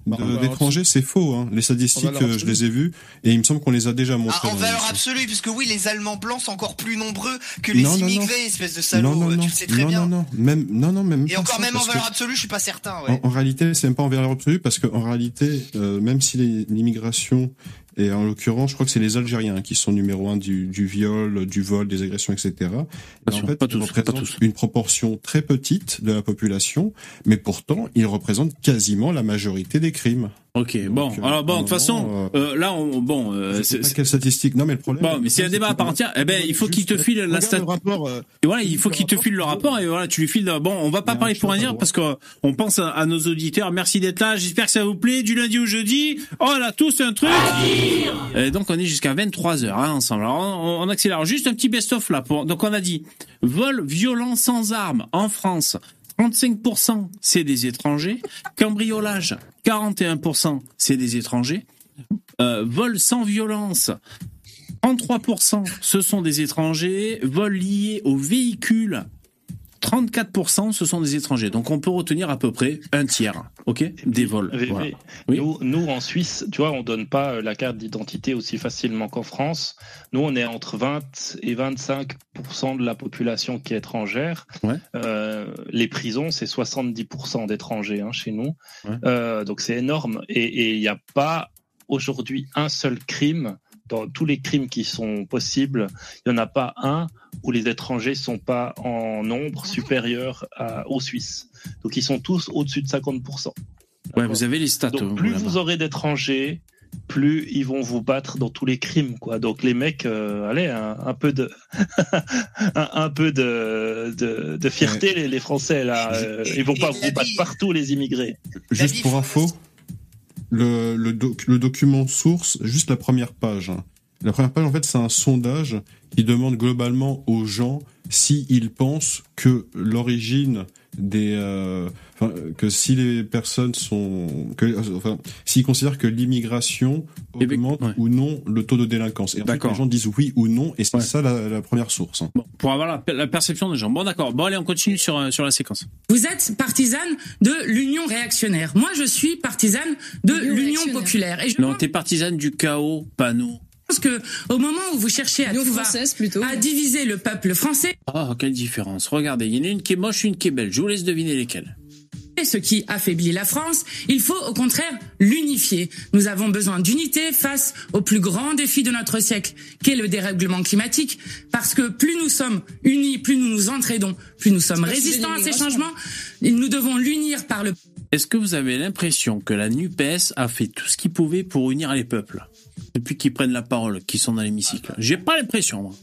Bah, d'étrangers. C'est faux. Hein. Les statistiques, euh, je les ai vues et il me semble qu'on les a déjà ah, montrées. en dans valeur absolue, puisque oui, les Allemands blancs sont encore plus nombreux que les Non, non, non. immigrés, espèce de salaud. non, non, non, tu le sais très non, bien. non, non, même, non, non, même Et encore ça, même en valeur absolue, je suis pas certain. Ouais. En, en réalité, c'est même pas en valeur absolue parce qu'en réalité, euh, même si l'immigration et en l'occurrence, je crois que c'est les Algériens qui sont numéro un du, du viol, du vol, des agressions, etc. Et en fait, pas tous. une proportion très petite de la population, mais pourtant, ils représentent quasiment la majorité des crimes. Ok, bon. Euh, Alors bon, de toute façon, moment, euh, là, on, bon, euh, c'est- quelle statistique. Non, mais le problème. bon, mais c'est un débat à part entière. Eh ben, il faut qu'il te file la stat. le rapport. euh, Et voilà, il faut qu'il te file le rapport et voilà, tu lui files. Bon, on va pas a parler pour rien dire parce que on pense à, à nos auditeurs. Merci d'être là. J'espère que ça vous plaît. Du lundi au jeudi. Oh là, tous un truc. Et donc on est jusqu'à 23 h hein, ensemble. Alors on, on accélère. Juste un petit best-of là. Pour... Donc on a dit vol violent sans armes en France. 35% c'est des étrangers. Cambriolage 41% c'est des étrangers. Euh, vol sans violence 33% ce sont des étrangers, vols liés aux véhicules 34% ce sont des étrangers. Donc on peut retenir à peu près un tiers, OK, des vols. Voilà. Oui. Nous, nous, en Suisse, tu vois, on donne pas euh, la carte d'identité aussi facilement qu'en France. Nous, on est entre 20 et 25% de la population qui est étrangère. Ouais. Euh, les prisons, c'est 70% d'étrangers hein, chez nous. Ouais. Euh, donc c'est énorme. Et il n'y a pas aujourd'hui un seul crime dans tous les crimes qui sont possibles. Il n'y en a pas un où les étrangers sont pas en nombre supérieur à- aux Suisses. Donc ils sont tous au-dessus de 50 Ouais, vous avez les stats. donc euh, plus vous aurez d'étrangers, plus ils vont vous battre dans tous les crimes, quoi. Donc les mecs, euh, allez, un, un peu de, un, un peu de, de, de fierté, les, les Français là. Euh, ils vont pas vous battre partout, les immigrés. Juste pour info, le, le, doc- le document source, juste la première page. La première page, en fait, c'est un sondage qui demande globalement aux gens s'ils pensent que l'origine des, euh, enfin, que si les personnes sont, que, enfin, s'ils considèrent que l'immigration Eh ben, augmente ou non le taux de délinquance. Et ensuite, D'accord. les gens disent oui ou non, et c'est ça la, la première source. Bon, pour avoir la, la perception des gens. Bon, d'accord. Bon, allez, on continue sur, euh, sur la séquence. Vous êtes partisane de l'Union réactionnaire. Moi, je suis partisane de l'Union populaire. Et je Non, t'es partisane du chaos, panneau. Pense que au moment où vous cherchez à L'Union tout va, française, plutôt. à diviser le peuple français, Ah, quelle différence. Regardez, il y en a une qui est moche, une qui est belle. Je vous laisse deviner lesquelles. ce qui affaiblit la France, il faut au contraire l'unifier. Nous avons besoin d'unité face au plus grand défi de notre siècle, qu'est le dérèglement climatique, parce que plus nous sommes unis, plus nous nous entraidons, plus nous sommes résistants à ces changements. Et Nous devons l'unir par le Est-ce que vous avez l'impression que la NUPES a fait tout ce qu'il pouvait pour unir les peuples? Depuis qu'ils prennent la parole, qu'ils sont dans l'hémicycle J'ai pas l'impression, moi.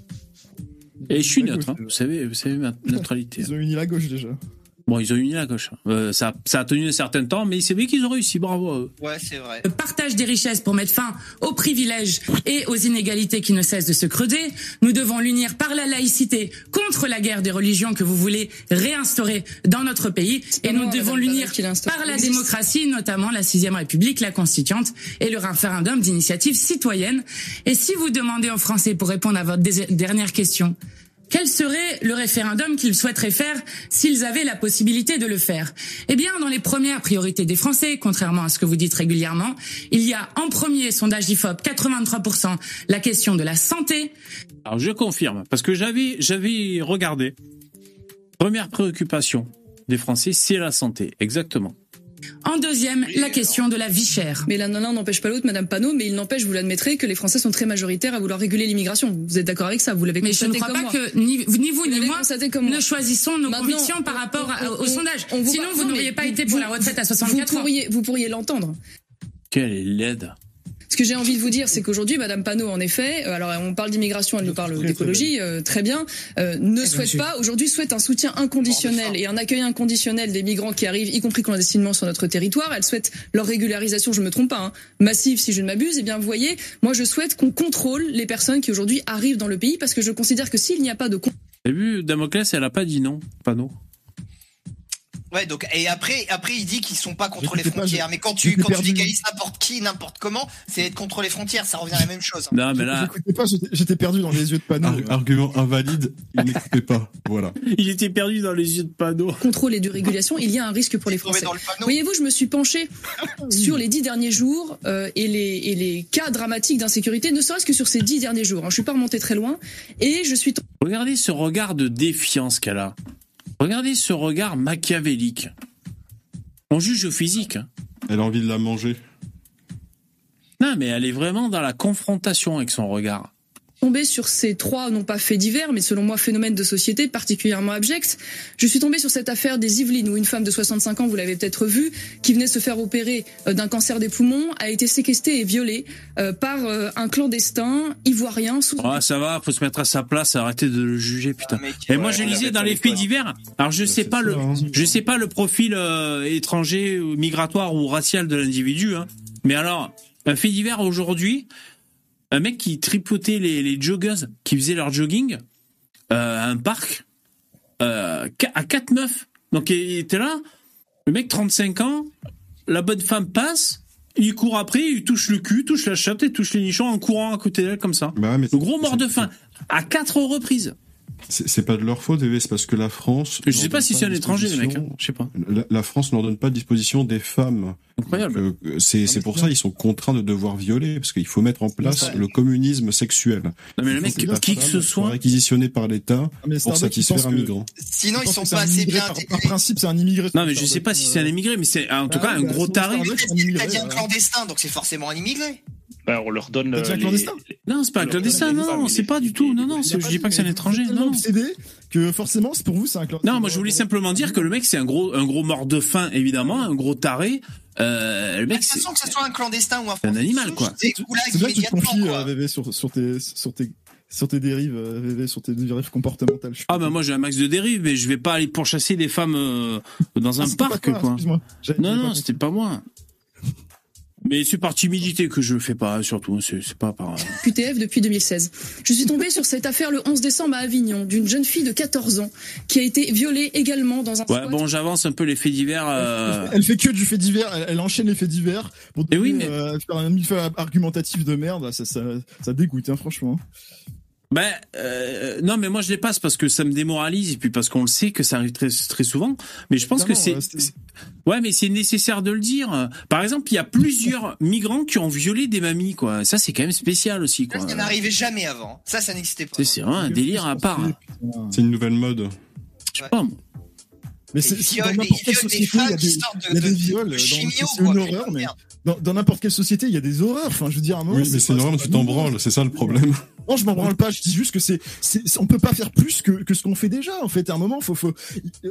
Et je suis neutre, hein. vous savez, vous savez ma neutralité. Ils ont uni la gauche déjà. Bon, ils ont uni la gauche. Euh, ça, ça a tenu un certain temps, mais c'est vrai qu'ils ont réussi. Bravo à eux. Ouais, c'est vrai. le partage des richesses pour mettre fin aux privilèges et aux inégalités qui ne cessent de se creuser. Nous devons l'unir par la laïcité contre la guerre des religions que vous voulez réinstaurer dans notre pays. Et nous devons l'unir par la démocratie, notamment la sixième République, la constituante et le référendum d'initiative citoyenne. Et si vous demandez aux Français pour répondre à votre dernière question, quel serait le référendum qu'ils souhaiteraient faire s'ils avaient la possibilité de le faire? Eh bien, dans les premières priorités des Français, contrairement à ce que vous dites régulièrement, il y a en premier sondage IFOP 83% la question de la santé, Alors je confirme, parce que j'avais j'avais regardé. Première préoccupation des Français, c'est la santé, exactement. En deuxième la question de la vie chère. Mais l'un n'empêche pas l'autre, Madame Panot, mais il n'empêche, vous l'admettrez, que les Français sont très majoritaires à vouloir réguler l'immigration. Vous êtes d'accord avec ça Vous l'avez Mais je constaté ne crois pas moi. que ni, ni vous ni moi constaté comme moi. ne choisissons nos Maintenant, convictions par rapport on- au on- sondage. on vous Sinon, vous n'auriez pas été vous- pour la retraite à Vous 64 ans. pourriez, vous pourriez l'entendre. Quelle est laide. Ce que j'ai envie de vous dire, c'est qu'aujourd'hui, Madame Panot, en effet, euh, alors on parle d'immigration, elle nous parle d'écologie, euh, très bien, euh, ne souhaite pas, aujourd'hui souhaite un soutien inconditionnel et un accueil inconditionnel des migrants qui arrivent, y compris clandestinement sur notre territoire. Elle souhaite leur régularisation, je me trompe pas, hein, massive si je ne m'abuse. Et bien, vous voyez, moi je souhaite qu'on contrôle les personnes qui aujourd'hui arrivent dans le pays parce que je considère que s'il n'y a pas de con- T'as vu, Damoclès, elle a pas dit non. Panneau. Ouais, donc et après, après il dit qu'ils sont pas contre les pas- frontières. mais quand tu quand tu perdu. légalises n'importe qui, n'importe comment, c'est être contre les frontières. Ça revient à la même chose. Non, mais là, J'écoutais pas, j'étais- perdu dans les yeux de panneau. Ar- argument invalide, il n'écoutait pas. Voilà. il était perdu dans les yeux de Panneau. contrôle et de régulation, il y a un risque pour les Français. dans le panneau. Voyez-vous, je me suis penchée sur les dix derniers jours euh, et, les, et les cas dramatiques d'insécurité, ne serait-ce que sur ces dix derniers jours. hein. Je suis pas remontée très loin et je suis Regardez ce regard de défiance qu'elle a. Regardez ce regard machiavélique. On juge au physique. hein. Elle a envie de la manger. Non, mais elle est vraiment dans la confrontation avec son regard. Tombée sur ces trois, non pas faits divers, mais selon moi phénomènes de société particulièrement abjects. Je suis tombée sur cette affaire des Yvelines où une femme de 65 ans, vous l'avez peut-être vu, qui venait se faire opérer euh, d'un cancer des poumons, a été séquestrée et violée euh, par euh, un clandestin ivoirien sous Ah, ça va, faut se mettre à sa place, arrêter de le juger, putain. mec, Et moi, je lisais dans les faits divers. Alors, je sais pas ça, le, hein. je sais pas le profil euh, étranger, ou migratoire ou racial de l'individu. Hein. Mais alors, un fait divers aujourd'hui, un mec qui tripotait les, les joggeuses, qui faisaient leur jogging euh, à un parc, euh, à quatre meufs. Donc, il était là, le mec 35 ans, la bonne femme passe, il court après, il touche le cul, touche la chatte et touche les nichons en courant à côté d'elle comme ça. Bah ouais, mais Le gros mort de faim, à quatre reprises. C'est pas de leur faute, Eve, c'est parce que la France. Je sais pas si c'est un à étranger, le mec. hein. Je sais pas. La, la France ne leur donne pas à disposition des femmes. Incroyable. Euh, c'est c'est pour ça ils sont contraints de devoir violer parce qu'il faut mettre en place le communisme sexuel. Non, mais le mec, qui les que ce soit. réquisitionnées par l'État Ah, pour satisfaire un que- migrant. Sinon, ils sont pas assez bien par, principe, c'est un immigré. Non, mais je sais pas si c'est un immigré, mais c'est en tout Ah cas un gros taré. Starbucks, c'est un clandestin, donc c'est forcément un immigré. Ben, on leur donne euh, les- clandestin Non, c'est pas un clandestin, non, non, c'est pas du tout. Non, non, c'est- je dis pas que c'est un étranger. Non, que forcément, c'est pour vous, c'est un clandestin. Non, moi je voulais simplement dire que le mec c'est un gros, un gros mort de faim évidemment, un gros taré. Euh, le De mec, toute c'est façon, que ce soit un clandestin ou un c'est un animal quoi. C'est C'est bien que tu te confies, quoi. euh, VV, sur, sur tes, sur tes, sur tes dérives, euh, VV, sur tes dérives comportementales. Je Ah bah moi j'ai un max de dérive, mais je vais pas aller pourchasser des femmes euh, dans Ah, un parc toi, quoi. Non non, c'était pas moi. Mais c'est par timidité que je le fais pas, surtout. C'est c'est pas par. QTF depuis 2016. Je suis tombée sur cette affaire le 11 décembre à Avignon d'une jeune fille de 14 ans qui a été violée également dans un Ouais, squat. bon, j'avance un peu les faits divers. euh, Elle fait que du fait divers, elle, elle enchaîne les faits divers pour Eh oui, donner, euh, faire un millefeuille argumentatif de merde. Ça, ça, ça dégoûte, hein, franchement. Ben euh, non, mais moi je les passe parce que ça me démoralise et puis parce qu'on le sait que ça arrive très très souvent. Mais je pense que c'est ouais, mais c'est nécessaire de le dire. Par exemple, il y a plusieurs migrants qui ont violé des mamies, quoi. Ça c'est quand même spécial aussi, quoi. Ça n'arrivait jamais avant. Ça, ça n'existait pas. C'est vraiment un délire à part. C'est une nouvelle mode. Je sais pas. moi. Mais c'est dans n'importe quelle société, il y a femmes des, qui sortent de- il y a des de- viols. de dans- chimio, C'est une horreur, mais dans, dans n'importe quelle société, il y a des horreurs. Enfin, je veux dire, à un moment. Oui, mais c'est mais tu t'en branles, c'est ça le problème. Non, je m'en branle pas. Je dis juste que c'est, on peut pas faire plus que, que ce qu'on fait déjà. En fait, à un moment, faut, faut,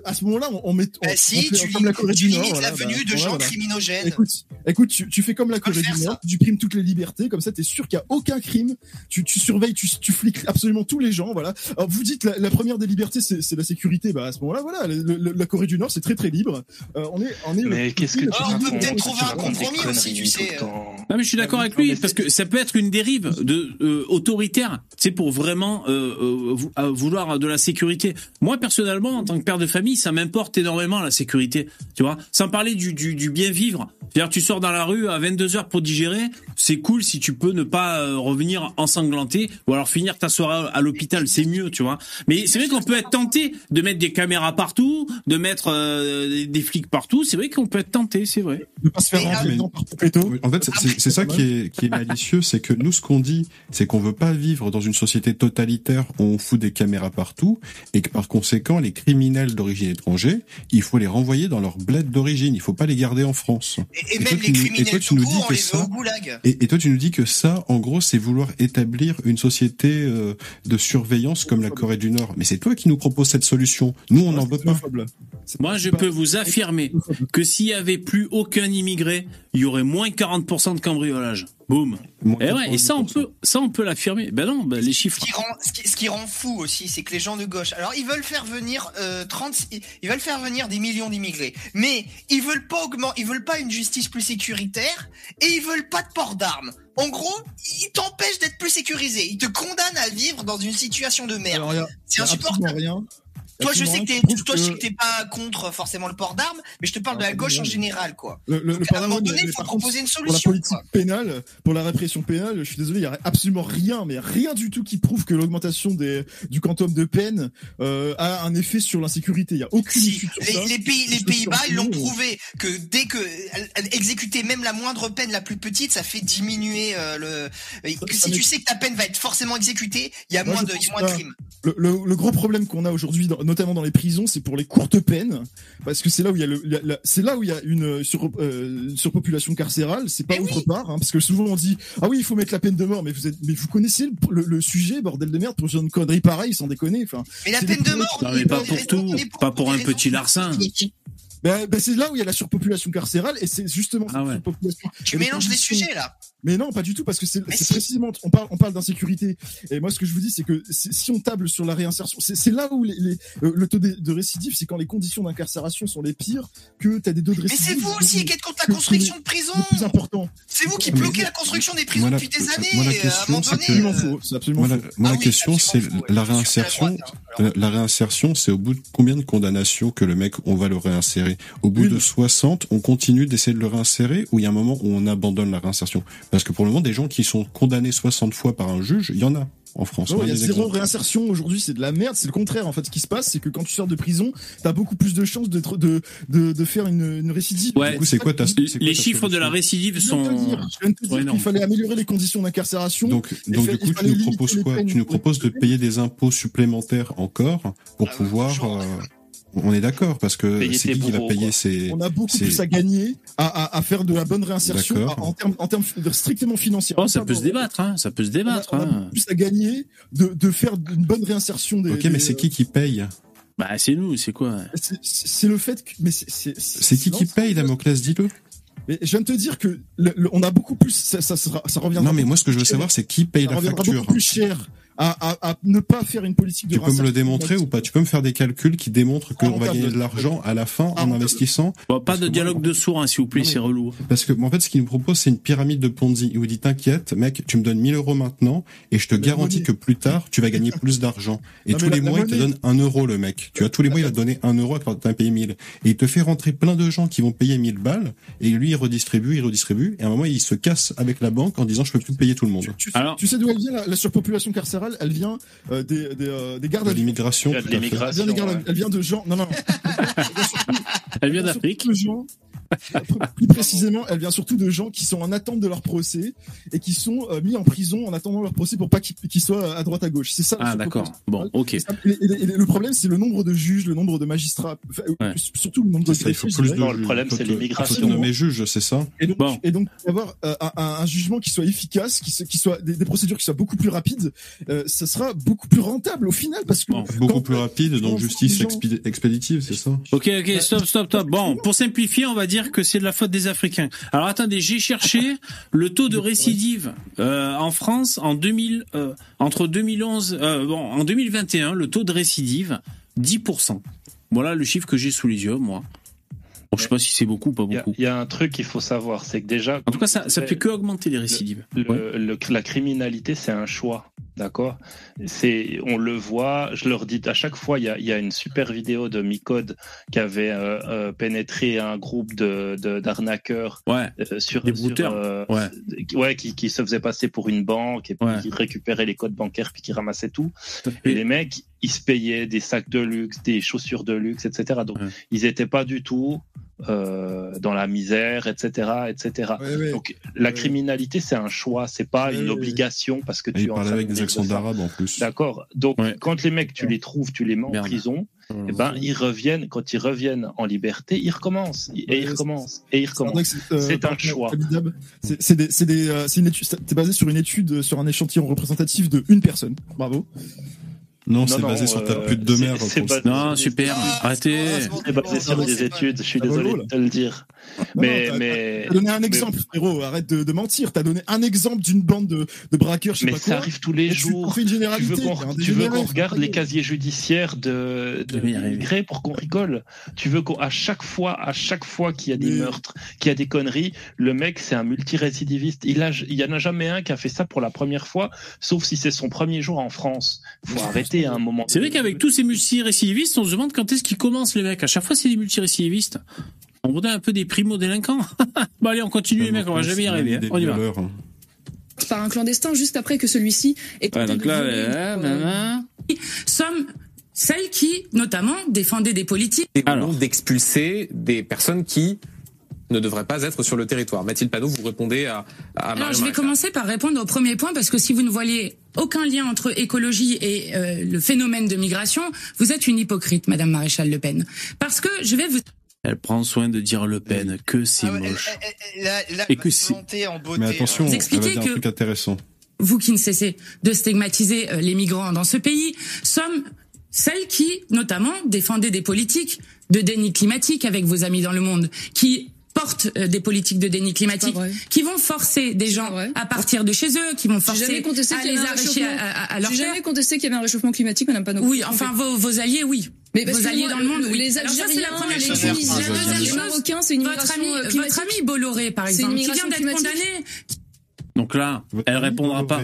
à ce moment-là, on, on met, on, Bah on si, fait tu, comme la Corée tu du Nord. limites voilà, la venue bah, de gens voilà. criminogènes. Écoute, écoute, tu, tu fais comme la Corée du Nord, ça. tu primes toutes les libertés, comme ça t'es sûr qu'il y a aucun crime, tu, tu surveilles, tu, tu fliques absolument tous les gens, voilà. Alors vous dites la, la première des libertés c'est, c'est la sécurité, bah à ce moment-là, voilà, le- le- la Corée du Nord c'est très très libre. Euh, on est, on est. Mais qu'est-ce que tu Oh, on peut peut-être trouver un compromis aussi, tu sais. temps. Non mais je suis d'accord avec lui parce que ça peut être une dérive de euh, autoritaire, c'est pour vraiment euh, euh, vouloir de la sécurité. Moi personnellement, en tant que père de famille, ça m'importe énormément la sécurité, tu vois? Sans parler du, du, du bien vivre. C'est-à-dire tu sors dans la rue à 22 heures pour digérer, c'est cool si tu peux ne pas euh, revenir ensanglanté ou alors finir ta soirée à l'hôpital, c'est mieux, tu vois? Mais c'est vrai qu'on peut être tenté de mettre des caméras partout, de mettre euh, des- flics partout. C'est vrai qu'on peut être tenté, c'est vrai. Ne pas se faire En fait, c'est- ça qui est, qui est malicieux, c'est que nous, ce qu'on dit, c'est qu'on veut pas vivre dans une société totalitaire où on fout des caméras partout, et que par conséquent, les criminels d'origine étrangère, il faut les renvoyer dans leur bled d'origine, il faut pas les garder en France. Et, et Et même toi, les tu nous- et criminels toi, tu tout nous court, dis on que ça-. Et, et toi, tu nous dis que ça, en gros, c'est vouloir établir une société euh, de surveillance comme la Corée du Nord. Mais c'est toi qui nous proposes cette solution. Nous, on n'en veut pas. Moi, je pas- peux vous affirmer que s'il y avait plus aucun immigré, il y aurait moins 40% de cambriolage. Boum. Moins Et ouais, et ça on 90%. peut, ça on peut l'affirmer. Ben non, ben les chiffres. Ce qui, rend, ce, qui, ce qui rend fou aussi, c'est que les gens de gauche, alors ils veulent faire venir euh, 30, ils veulent faire venir des millions d'immigrés, mais ils veulent pas augmenter, ils veulent pas une justice plus sécuritaire et ils veulent pas de port d'armes. En gros, ils t'empêchent d'être plus sécurisé. Ils te condamnent à vivre dans une situation de merde. C'est insupportable. rien. Toi, je sais que t'es, toi, je sais que- t'es pas contre forcément le port d'armes, mais je te parle de la Ah, gauche en général, quoi. Le, le, Donc, le à un moment donné, il faut proposer une pour la solution. politique quoi. pénale, pour la répression pénale, je suis désolé, il y a absolument rien, mais rien du tout qui prouve que l'augmentation des du quantum de peine euh, a un effet sur l'insécurité. Il y a aucune Si, ça. les, pays, les Pays-Bas, ils l'ont euh, prouvé que dès que elle- exécuter même la moindre peine la plus petite, ça fait diminuer euh, le. si tu sais que ta peine va être forcément exécutée, il y a Moi, moins de, il y a pense moins de pas. crimes. Le, le, le gros problème qu'on a aujourd'hui, notamment dans les prisons, c'est pour les courtes peines, parce que c'est là où il y a le, la- la- c'est là où il y a une sur, euh, surpopulation carcérale. C'est pas Mais autre part, hein, parce que souvent on dit ah oui il faut mettre la peine de mort, mais vous êtes, mais vous connaissez le, sujet bordel de merde pour une connerie pareille, sans déconner. Enfin, Mais la peine de mort, Non mais pas pour tout, pas pour un petit larcin. ben, ben, c'est là où il y a la surpopulation carcérale, et c'est justement Ah cette ouais. surpopulation. Tu mélanges les sujets là. Mais non, pas du tout, parce que c'est Mais c'est si. précisément, on parle, on parle d'insécurité. Et moi, ce que je vous dis, c'est que c'est- si on table sur la réinsertion, c'est c'est là où les, les- euh, le taux de, de récidive, c'est quand les conditions d'incarcération sont les pires, que tu as des taux de Mais récidive. c'est vous aussi qui êtes contre la construction de prisons. Le plus important. C'est vous qui Mais- bloquez la construction des prisons depuis des années. moi, la euh, à un question, c'est Absolument euh, faux. C'est absolument Moi, la, Ah question, c'est la réinsertion. à la droite, hein. La, la réinsertion, c'est au bout de combien de condamnations que le mec, on va le réinsérer? Au bout Une. de 60, on continue d'essayer de le réinsérer ou il y a un moment où on abandonne la réinsertion? Parce que pour le moment, des gens qui sont condamnés 60 fois par un juge, il y en a en France. Il y a zéro exemples. réinsertion aujourd'hui, c'est de la merde, c'est le contraire. En fait, ce qui se passe, c'est que quand tu sors de prison, t'as beaucoup plus de chances de, de, de, de faire une, une récidive. Ouais. Du coup, c'est quoi ta- c'est quoi Les ta chiffres de la récidive Je viens de te le sont. dire, je viens de te sont dire énormes. qu'il fallait améliorer les conditions d'incarcération. Donc, donc du coup, tu nous proposes quoi peines. Tu nous proposes de payer des impôts supplémentaires encore pour Ah pouvoir. toujours. Euh, on est d'accord parce que c'est qui qui va payer ces. On a beaucoup plus à gagner à, à, à faire de la bonne réinsertion à- en termes en termes de- strictement financiers. Oh, ça peut se débattre, hein. Ça peut se On a, débattre. on a hein. beaucoup plus à gagner de, de faire une bonne réinsertion des. Ok, mais c'est qui qui paye Bah c'est nous, c'est quoi? C'est- le fait que. Mais c'est qui qui paye, Damoclès? Dis-le. Mais je viens de te dire que le- le- on a beaucoup plus. Ça, ça, sera- ça reviendra. Non, mais moi, ce que je veux savoir, c'est qui paye ça la reviendra facture. beaucoup plus cher à, à, à ne pas faire une politique de Tu peux me le démontrer ou pas? Tu peux me faire des calculs qui démontrent qu'on va gagner de l'argent à la fin en rentable. investissant Bon, pas de dialogue de sourds, hein, s'il vous plaît, c'est relou. Parce que en fait, ce qu'il nous propose, c'est une pyramide de Ponzi. Il vous dit t'inquiète, mec, tu me donnes 1000 euros maintenant et je te garantis que plus tard, tu vas gagner plus d'argent. Et Non, tous les la- la mois, il te donne un euro, le mec. Tu vois, tous les mois, il va te donner un euro quand tu as payé 1000. Et il te fait rentrer plein de gens qui vont payer 1000 balles et lui, il redistribue, il redistribue. Et à un moment, il se casse avec la banque en disant je peux plus payer tout le monde. Tu, Alors- tu sais d'où elle vient la, la surpopulation carcérale? Elle vient euh, des, des, euh, des gardes De l'immigration, de. Elle vient, l'immigration. des gardes ouais. vue. elle vient de gens. Non, non, non. Elle vient d'Afrique. de gens- Plus précisément, elle vient surtout de gens qui sont en attente de leur procès et qui sont euh, mis en prison en attendant leur procès pour pas qu'ils soient à droite à gauche. C'est ça. Ah, d'accord. Bon, ok. carcérale. Et, et- et le problème, c'est le nombre de juges, le nombre de magistrats, enfin, Ouais. surtout le nombre de ça, il faut plus de. Non, le problème, juges. c'est l'immigration. Faut te nommer juge, c'est ça? Et donc, Bon. et donc avoir euh, un, un- un jugement qui soit efficace, qui, soit des, des procédures qui soient beaucoup plus rapides, euh, ça sera beaucoup plus rentable au final parce que Bon. Beaucoup plus rapide, donc justice gens- expéditive, c'est ça? Ok, ok, stop, stop, stop. Bon, pour simplifier, on va dire que c'est de la faute des Africains. Alors attendez, j'ai cherché le taux de récidive euh, en France en 2000, euh, entre 2011, euh, bon, en 2021, le taux de récidive 10%. Voilà le chiffre que j'ai sous les yeux, moi. Bon, je sais pas si c'est beaucoup ou pas beaucoup. il y a un truc qu'il faut savoir, c'est que déjà, En tout cas, ça, ça fait que augmenter les récidives. le, Ouais. le- la criminalité, c'est un choix, d'accord? C'est, on le voit. Je leur dis à chaque fois, il y a, il y a une super vidéo de Micode qui avait euh, euh, pénétré un groupe de, d'arnaqueurs Ouais, euh, sur Des sur, euh, ouais. ouais, qui, qui se faisaient passer pour une banque et puis qui récupéraient les codes bancaires puis qui ramassaient tout. Et les mecs, ils se payaient des sacs de luxe, des chaussures de luxe, etc. Donc, Ouais. ils n'étaient pas du tout euh, dans la misère, etc., etc. Ouais, ouais. Donc, la Ouais. criminalité, c'est un choix, c'est pas Ouais, une ouais. obligation parce que Et tu en parlait avec de des accents d'arabe en plus. D'accord. Donc, Ouais. quand les mecs, tu les trouves, tu les mets en Merde. prison, eh ben, ils reviennent. Quand ils reviennent en liberté, ils recommencent et Ouais, ils c'est- recommencent et ils recommencent. euh, C'est un par- choix. C'est c'est des, c'est des, euh, c'est une étude. C'est basé sur une étude euh, sur un échantillon représentatif de une personne. Bravo. Non, c'est basé sur ta euh, pute de merde. Non, super. Arrêtez. C'est basé sur des études. Je suis désolé de te le dire. Non, Mais, non, t'as- mais, T'as donné un mais- exemple, frérot. Arrête de, de mentir. T'as donné un exemple d'une bande de, de braqueurs, je sais Mais pas ça quoi. arrive tous les Et jours. Tu veux qu'on tu veux dégénéré, qu'on faut regarde les casiers judiciaires de, de immigrés pour qu'on rigole? Tu veux qu'à chaque fois, à chaque fois qu'il y a des Mais- meurtres, qu'il y a des conneries, le mec c'est un multirécidiviste. Il a, il y en a jamais un qui a fait ça pour la première fois, sauf si c'est son premier jour en France. Faut arrêter à un moment. C'est vrai qu'avec tous ces multirécidivistes, on se demande quand est-ce qu'ils commencent les mecs. À chaque fois, c'est des multirécidivistes. On voudrait un peu des primo-délinquants. bon allez, on continue les mecs, on va jamais y arriver. hein. On y va. hein. par un clandestin juste après que celui-ci ait Ouais, donc là, autre, euh, nanana. sommes celles qui, notamment, défendaient des politiques. Alors. d'expulser des personnes qui ne devraient pas être sur le territoire. Mathilde Panot, vous répondez à, à Alors, je vais commencer par répondre au premier point parce que si vous ne voyez aucun lien entre écologie et euh, le phénomène de migration, vous êtes une hypocrite, Madame Maréchal Le Pen. Parce que je vais vous Elle prend soin de dire Le Pen que c'est Ah ouais, moche. elle- elle- elle- elle- elle- Et que c'est- en beauté. Mais attention, hein. Vous elle va expliquez dire un que- truc intéressant. vous qui ne cessez de stigmatiser euh, les migrants dans ce pays, sommes celles qui, notamment, défendaient des politiques de déni climatique avec vos amis dans le monde, qui portent euh, des politiques de déni climatique, qui vont forcer des gens à partir de chez eux, qui vont forcer jamais contesté à les un arracher à, à, à leur J'ai jamais contesté qu'il y avait un réchauffement climatique, Madame Panot. Oui, enfin vos, vos alliés, oui. Mais vos alliés dans le monde, oui. les Alors ça, c'est la Algériens, première les. Tunisiens, les Marocains, c'est une votre ami, votre ami Bolloré, par C'est une exemple, qui vient d'être condamné. Donc là, elle répondra pas.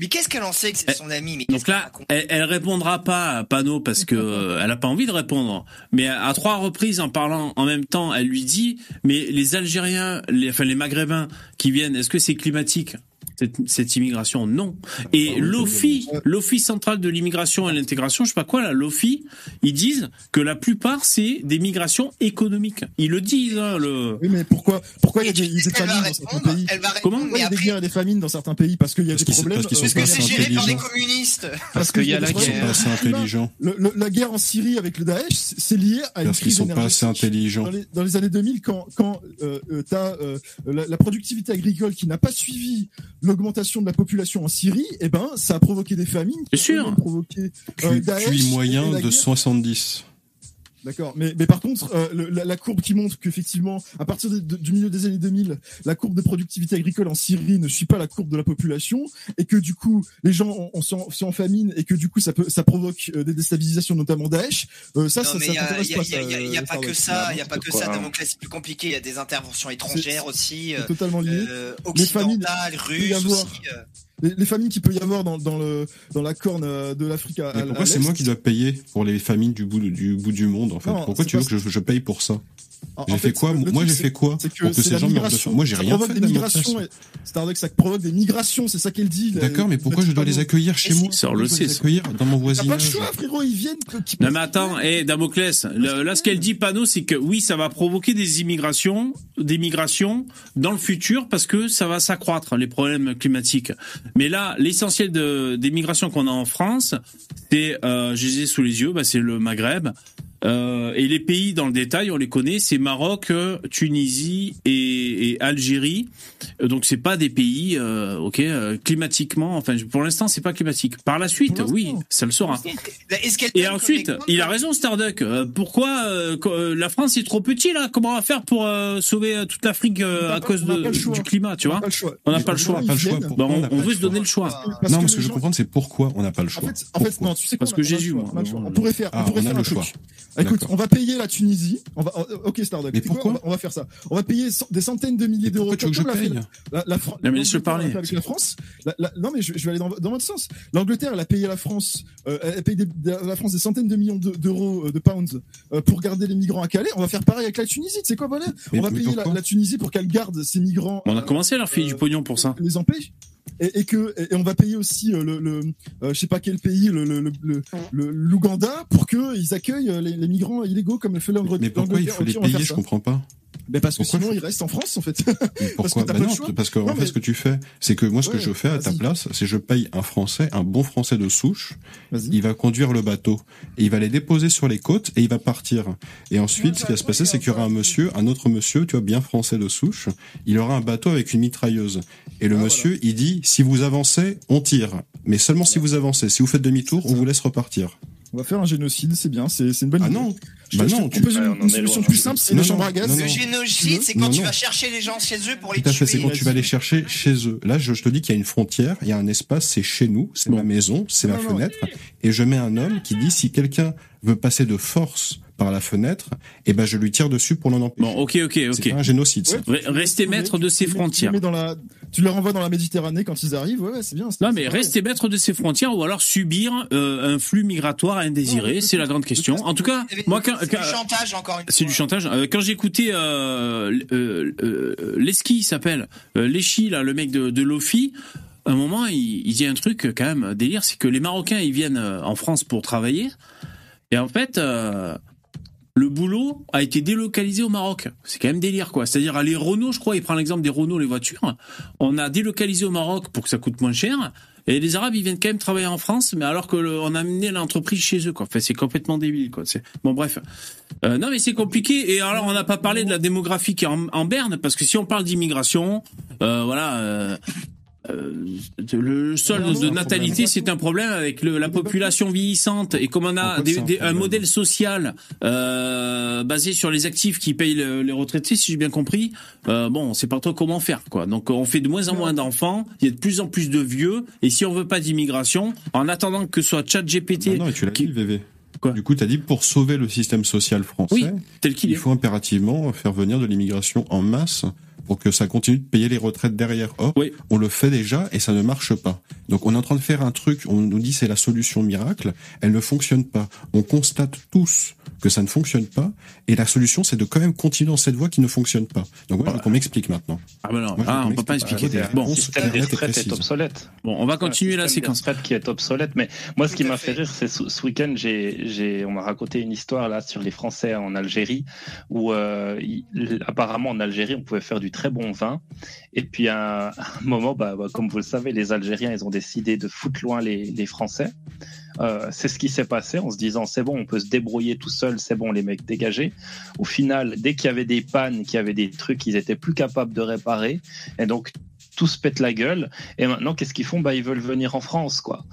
Mais qu'est-ce qu'elle en sait que c'est Eh, son ami mais Donc là, elle, elle répondra pas à Pano parce que euh, elle a pas envie de répondre. Mais à, à trois reprises, en parlant en même temps, elle lui dit "Mais les Algériens, les, enfin les Maghrébins qui viennent, est-ce que c'est climatique? Cette, cette immigration Non. Et l'OFI, l'Office central de l'immigration et l'intégration, je sais pas quoi là, l'OFI, ils disent que la plupart c'est des migrations économiques. Ils le disent. Hein, le... Oui, mais pourquoi, pourquoi il y a Et tu des, des famines dans certains pays Comment il y a des guerres et des famines dans certains pays Parce qu'il y a Parce des problèmes. parce euh, parce que c'est géré par les intelligents. communistes. Parce qu'il qu'il y a la Ils sont guerre. pas assez intelligents. Le- le- la guerre en Syrie avec le Daesh, c'est c'est lié à une Parce qu'ils crise sont pas assez intelligents. Dans les, dans les années 2000, quand, quand euh, euh, t'as euh, la, la productivité agricole qui n'a pas suivi l'augmentation de la population en Syrie, eh ben, ça a provoqué des famines. qui Bien sûr. provoqué euh, Daesh QI moyen de guerre. 70. D'accord, mais, mais par contre, euh, le- la, la courbe qui montre qu'effectivement, à partir de- de- du milieu des années 2000, la courbe de productivité agricole en Syrie ne suit pas la courbe de la population, et que du coup, les gens ont- ont- sont, sont en famine, et que du coup, ça, peut, ça provoque euh, des déstabilisations, notamment Daesh. Euh, ça, non, ça, ça il t'intéresse pas, y a- ça, y a- euh, pas que ça, il y a pas que ça. Damoclès, c'est plus compliqué. Il y a des interventions étrangères aussi, euh, totalement lié. euh, occidentales, il russes aussi. Les, les famines qu'il peut y avoir dans, dans, le, dans la corne euh, de l'Afrique pourquoi c'est moi qui dois payer pour les familles du bout du bout du monde en fait? Non, Pourquoi tu veux que je, je paye pour ça? J'ai fait quoi Moi j'ai fait quoi c'est que ces gens meurent de migration. faim Moi j'ai Ça rien provoque fait des migrations. ça provoque des migrations, c'est ça qu'elle dit. D'accord, mais pourquoi je dois les accueillir chez moi Ça, on le sait, accueillir dans mon T'as pas le voisinage choix, frérot, ils viennent. Non mais attends, eh Damoclès, là ce qu'elle dit Pano, c'est que oui, ça va provoquer des immigrations, des migrations dans le futur parce que ça va s'accroître les problèmes climatiques. Mais là, l'essentiel de, des migrations qu'on a en France, c'est, euh, je les ai sous les yeux, bah, c'est le Maghreb. Euh, et les pays dans le détail, on les connaît, c'est Maroc, euh, Tunisie et, et Algérie. Euh, Donc c'est pas des pays, euh, ok, climatiquement. Enfin, pour l'instant, c'est pas climatique. Par la suite, oui, ça le sera. Qu'elle Et ensuite, il a raison, Starduck. Euh, pourquoi euh, qu- la France est trop petit là? Comment on va faire pour euh, sauver toute l'Afrique euh, à cause de, du climat, tu On n'a vois? pas le choix. On n'a pas le choix. Pas le Bah, on pas le veut se donner le choix. Parce Non, que mais ce que je comprendre, c'est pourquoi on n'a pas le En choix. fait, en fait, non, tu sais quoi Parce que Jésus, on pourrait faire, Ah, on pourrait on a faire le un truc. Écoute, on va payer la Tunisie. On va, euh, ok, Starduck. Mais quoi pourquoi on, va, on va faire ça. On va payer des centaines de milliers d'euros. tu veux que je paye La, la Non, mais laisse-le parler. Avec la France. La- la- non, mais je, je vais aller dans, dans votre sens. L'Angleterre, elle a payé la France, euh, elle paye des, des- la France des centaines de millions de- d'euros, euh, de pounds, euh, pour garder les migrants à Calais. On va faire pareil avec la Tunisie. Tu sais quoi, voilà Mais- On va payer la, Tunisie pour qu'elle garde ses migrants. On a commencé à leur filer du pognon pour ça. les empêche? Et, et que et, et on va payer aussi euh, le, le euh, je sais pas quel pays le le le le- le- l'Ouganda pour que ils accueillent euh, les, les migrants illégaux comme le fait l'Angleterre. Mais pourquoi il faut les payer Je comprends pas. Ben parce que Pourquoi sinon ils restent en France en fait. Pourquoi t'as Bah pas le non, parce que en fait, ce que tu fais, c'est que moi, ce que je fais à ta place, c'est je paye un Français, un bon Français de souche. Il va conduire le bateau et il va les déposer sur les côtes et il va partir. Et ensuite, ce qui va se passer, c'est qu'il y aura un monsieur, un autre monsieur, tu vois, bien français de souche. Il aura un bateau avec une mitrailleuse. Et le Ah, monsieur, il dit si vous avancez, on tire. Mais seulement si vous avancez. Si vous faites demi-tour, on vous laisse repartir. On va faire un génocide, c'est bien, c'est une bonne Ah idée. non, bah non, tu- Ouais, une, solution plus simple, c'est Non, les non, chambres à gaz. non, Le non. génocide, c'est quand Non, tu non. vas chercher les gens chez eux pour les Tout à fait, c'est tuer. quand tu vas les chercher chez eux. Là, je, je te dis qu'il y a une frontière, il y a un espace, c'est chez nous, c'est ma maison, c'est ma Non, non. fenêtre, et je mets un homme qui dit si quelqu'un veut passer de force par la fenêtre, eh ben je lui tire dessus pour l'en empêcher. Bon, ok, ok, C'est ok. pas un génocide. ça. Ouais. Restez maître de les- frontières. Tu dans la, tu les renvoies dans la Méditerranée quand ils arrivent, ouais, ouais c'est bien. c'est- Non, c'est mais restez maître de ces frontières ou alors subir euh, un flux migratoire indésiré, c'est la grande question. En tout cas, C'est moi, quand, c'est du chantage encore une c'est fois. du chantage. Euh, quand j'écoutais euh, euh, euh, Leski, il s'appelle euh, Lechi, là, le mec de, de Lofi. À un moment, il, il dit un truc quand même délire, c'est que les Marocains ils viennent en France pour travailler, et en fait, euh, le boulot a été délocalisé au Maroc. C'est quand même délire, quoi. C'est-à-dire, les Renault, je crois, il prend l'exemple des Renault, les voitures. On a délocalisé au Maroc pour que ça coûte moins cher. Et les Arabes, ils viennent quand même travailler en France, mais alors que le- on a amené l'entreprise chez eux, quoi. Enfin, c'est complètement débile, quoi. Bon, bref. Euh, non, mais c'est compliqué. Et alors, on n'a pas parlé de la démographie qui est en, en berne, parce que si on parle d'immigration, euh, voilà. euh, euh, le solde Non, non, de natalité, c'est un problème avec le, la population vieillissante. Et comme on a des- c'est un modèle social euh, basé sur les actifs qui payent le- les retraités, si j'ai bien compris, euh, bon, on sait pas trop comment faire, quoi. Donc, on fait de moins en moins d'enfants, il y a de plus en plus de vieux, et si on veut pas d'immigration, en attendant que ce soit ChatGPT Ah non, et tu l'as qui- dit, VV. Quoi du coup, tu as dit pour sauver le système social français, Oui, tel qu'il il faut impérativement faire venir de l'immigration en masse pour que ça continue de payer les retraites derrière. Or, Oui. on le fait déjà et ça ne marche pas. Donc on est en train de faire un truc, on nous dit c'est la solution miracle, elle ne fonctionne pas. On constate tous que ça ne fonctionne pas et la solution c'est de quand même continuer dans cette voie qui ne fonctionne pas. Donc veux qu'on m'explique maintenant. Ah, ben non, Moi, ah, on qu'on peut pas expliquer. Ah, Bon. Le système des retraites est obsolète. bon, on va continuer la séquence. qui est obsolète. Mais moi, ce qui m'a fait. rire, c'est ce, week-end, j'ai, j'ai, on m'a raconté une histoire là sur les Français en Algérie, où euh, il- apparemment en Algérie, on pouvait faire du très bon vin. Et puis à un moment, bah, bah, comme vous le savez, les Algériens, ils ont décidé de foutre loin les, les Français. Euh, c'est ce qui s'est passé en se disant c'est bon, on peut se débrouiller tout seul, c'est bon, les mecs dégagés. Au final, dès qu'il y avait des pannes, qu'il y avait des trucs qu'ils étaient plus capables de réparer, et donc tous pètent la gueule. Et maintenant, qu'est-ce qu'ils font? Bah, ils veulent venir en France, quoi.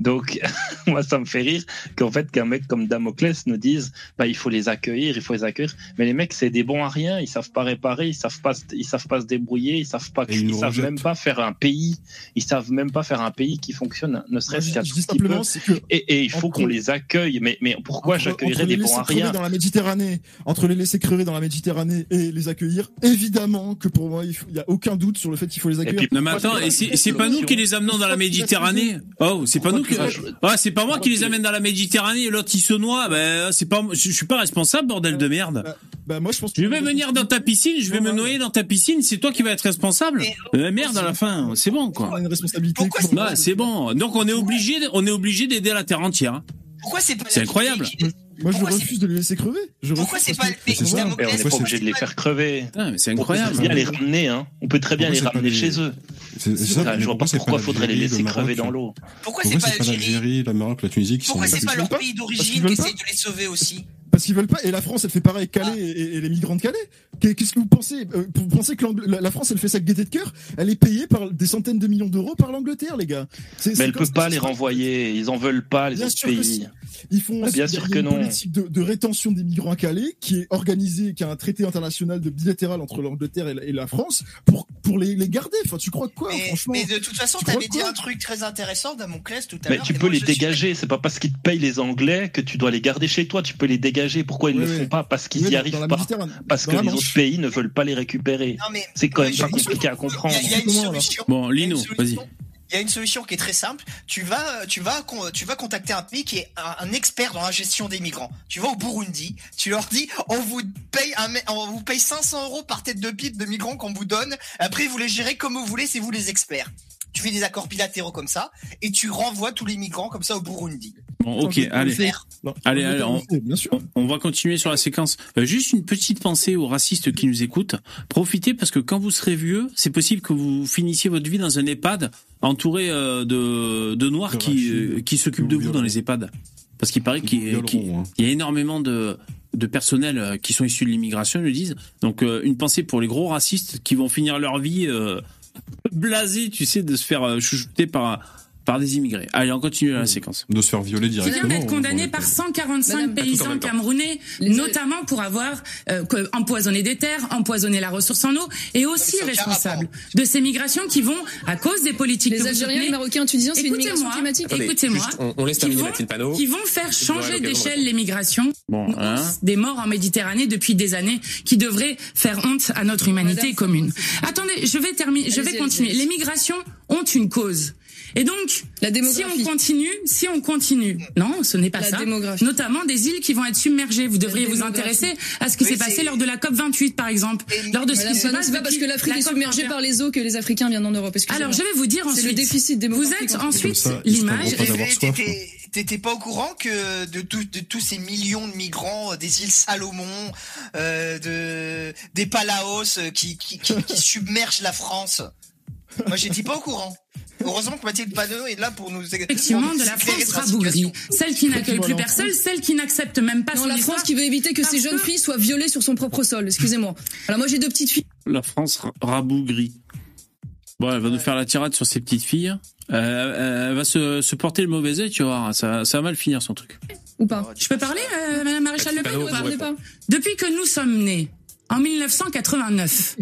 Donc, moi, ça me fait rire qu'en fait, qu'un mec comme Damoclès nous dise, bah, il faut les accueillir, il faut les accueillir. Mais les mecs, c'est des bons à rien. Ils savent pas réparer, ils savent pas, ils savent pas se débrouiller, ils savent pas, ils savent même pas faire un pays. Ils savent même pas faire un pays qui fonctionne, ne serait-ce Je tout petit peu. que Et, et il faut qu'on les accueille. Mais, mais pourquoi j'accueillerais des bons à rien? dans la Méditerranée, entre les laisser crever dans la Méditerranée et les accueillir, évidemment que pour moi, il faut- il y a aucun doute sur le fait qu'il faut les accueillir. Puis, Non mais attends, c'est et pas c'est pas nous qui les amenons dans la Méditerranée. Oh, c'est pas nous qui. Ouais, c'est pas moi qui les amène dans la Méditerranée et l'autre il se noie. Ben c'est pas, je suis pas responsable, bordel de merde. Bah, bah, moi, je pense Je vais venir dans ta piscine, je vais me noyer dans ta piscine, c'est toi qui vas être responsable. Euh, merde à la fin, c'est bon On quoi. a une responsabilité. Ouais, c'est bon. Donc on est obligé, on est obligé d'aider la terre entière. Pourquoi c'est pas C'est incroyable. Moi, je Pourquoi refuse de les laisser crever. Je Pourquoi refuse c'est pas ça. Et on n'est pas Pourquoi obligé de les faire crever. C'est On peut incroyable. très bien les ramener, hein. On peut très bien Pourquoi les ramener les- chez eux. C'est ça, je vois pas pourquoi faudrait les laisser le crever dans l'eau. Pourquoi c'est Pourquoi pas c'est pas l'Algérie le Maroc, la Tunisie qui sont Pourquoi c'est pas leur pays d'origine qui essaye de les sauver aussi Parce qu'ils veulent pas. Et la France, elle fait pareil. Calais et, et les migrants de Calais. Qu'est- Qu'est-ce que vous pensez euh, Vous pensez que la la France, elle fait ça de gaieté de cœur? Elle est payée par des centaines de millions d'euros par l'Angleterre, les gars. Mais elle peut pas les renvoyer. Ils en veulent pas, les Bien autres pays. Ils font aussi- bien il y a- sûr il y a que une non. politique de, de rétention des migrants à Calais qui est organisée, qui a un traité international de bilatéral entre l'Angleterre et la, et la France pour pour les, les garder. Enfin, tu crois quoi, mais, franchement mais de toute façon, Tu t'avais crois dit un truc très intéressant, Damoclès, tout à Mais l'heure. tu et peux moi, les je suis- dégager, c'est pas parce qu'ils te payent les Anglais que tu dois les garder chez toi, tu peux les dégager. Pourquoi ils Oui, le oui. font pas Parce qu'ils Oui, y dans- arrivent dans pas. Parce Dans que les Manche. autres pays ne veulent pas les récupérer? Mais C'est quand même pas compliqué à comprendre. Bon, Lino, vas-y. Il y a une solution qui est très simple. Tu vas, tu vas, tu vas contacter un pays qui est un, expert dans la gestion des migrants. Tu vas au Burundi, tu leur dis, on vous paye un, on vous paye 500 euros par tête de pipe de migrants qu'on vous donne. Après, vous les gérez comme vous voulez, c'est vous les experts. Tu fais des accords bilatéraux comme ça et tu renvoies tous les migrants comme ça au Burundi. Bon, ok, allez. Non, Allez, allez, on- Bien sûr. On va continuer sur la séquence. Euh, juste une petite pensée aux racistes qui nous écoutent. Profitez parce que quand vous serez vieux, c'est possible que vous finissiez votre vie dans un EHPAD entouré euh, de, de noirs De qui, euh, qui s'occupent de vous dans les EHPAD. Parce qu'il paraît qu'il y, hein. y a énormément de, de personnel euh, qui sont issus de l'immigration, ils le disent. Donc euh, une pensée pour les gros racistes qui vont finir leur vie euh, blasés, tu sais, de se faire euh, chouchouter par, par des immigrés. Allez, on continue la séquence. De se faire violer Qui vient directement. d'être condamné par les- 145 Madame, paysans camerounais, Les- notamment pour avoir euh, empoisonné des terres, empoisonné la ressource en eau, et aussi responsable de ces migrations qui vont, à cause des politiques que Les Algériens, les Marocains, Tunisiens, c'est une migration climatique. Écoutez-moi, on, on laisse qui terminer vont, Mathilde Panot. qui vont faire changer d'échelle les migrations. Bon, hein. des morts en Méditerranée depuis des années qui devrait faire honte à notre humanité Madame, commune. Attendez, je vais terminer, je vais continuer. Les migrations ont une cause. Et donc, La si on continue, si on continue, non, ce n'est pas La ça. démographie. Notamment des îles qui vont être submergées. Vous devriez vous intéresser à ce qui Oui, s'est passé lors de la COP 28, par exemple, Et- lors de ce qui se passe c'est pas parce que l'Afrique la est submergée 21. par les eaux que les Africains viennent en Europe. Alors, je vais vous dire C'est le ensuite. déficit Vous démographique. êtes en fait. ensuite l'image. soif, T'étais- pas au courant que de, tout- de tous ces millions de migrants euh, des îles Salomon, euh, de des Palaos euh, qui, qui, qui, qui submergent la France? Moi, j'étais pas au courant. Heureusement que Mathilde Panot est là pour nous Effectivement, pour nous de la France rabougrie. Celle qui n'accueille plus Voilà. personne, celle qui n'accepte même pas Non, son la. France qui veut éviter que ces jeunes filles soient violées sur son propre sol. Excusez-moi. Alors moi j'ai deux petites filles. La France ra- rabougrie. Bon, elle va nous faire la tirade sur ses petites filles. Euh, elle va se, se porter le mauvais œil, tu vas voir. Ça, ça va mal finir son truc. Ou pas Je peux parler, euh, Madame Maréchal Le Pen ou pas. Depuis que nous sommes nés, en 1989,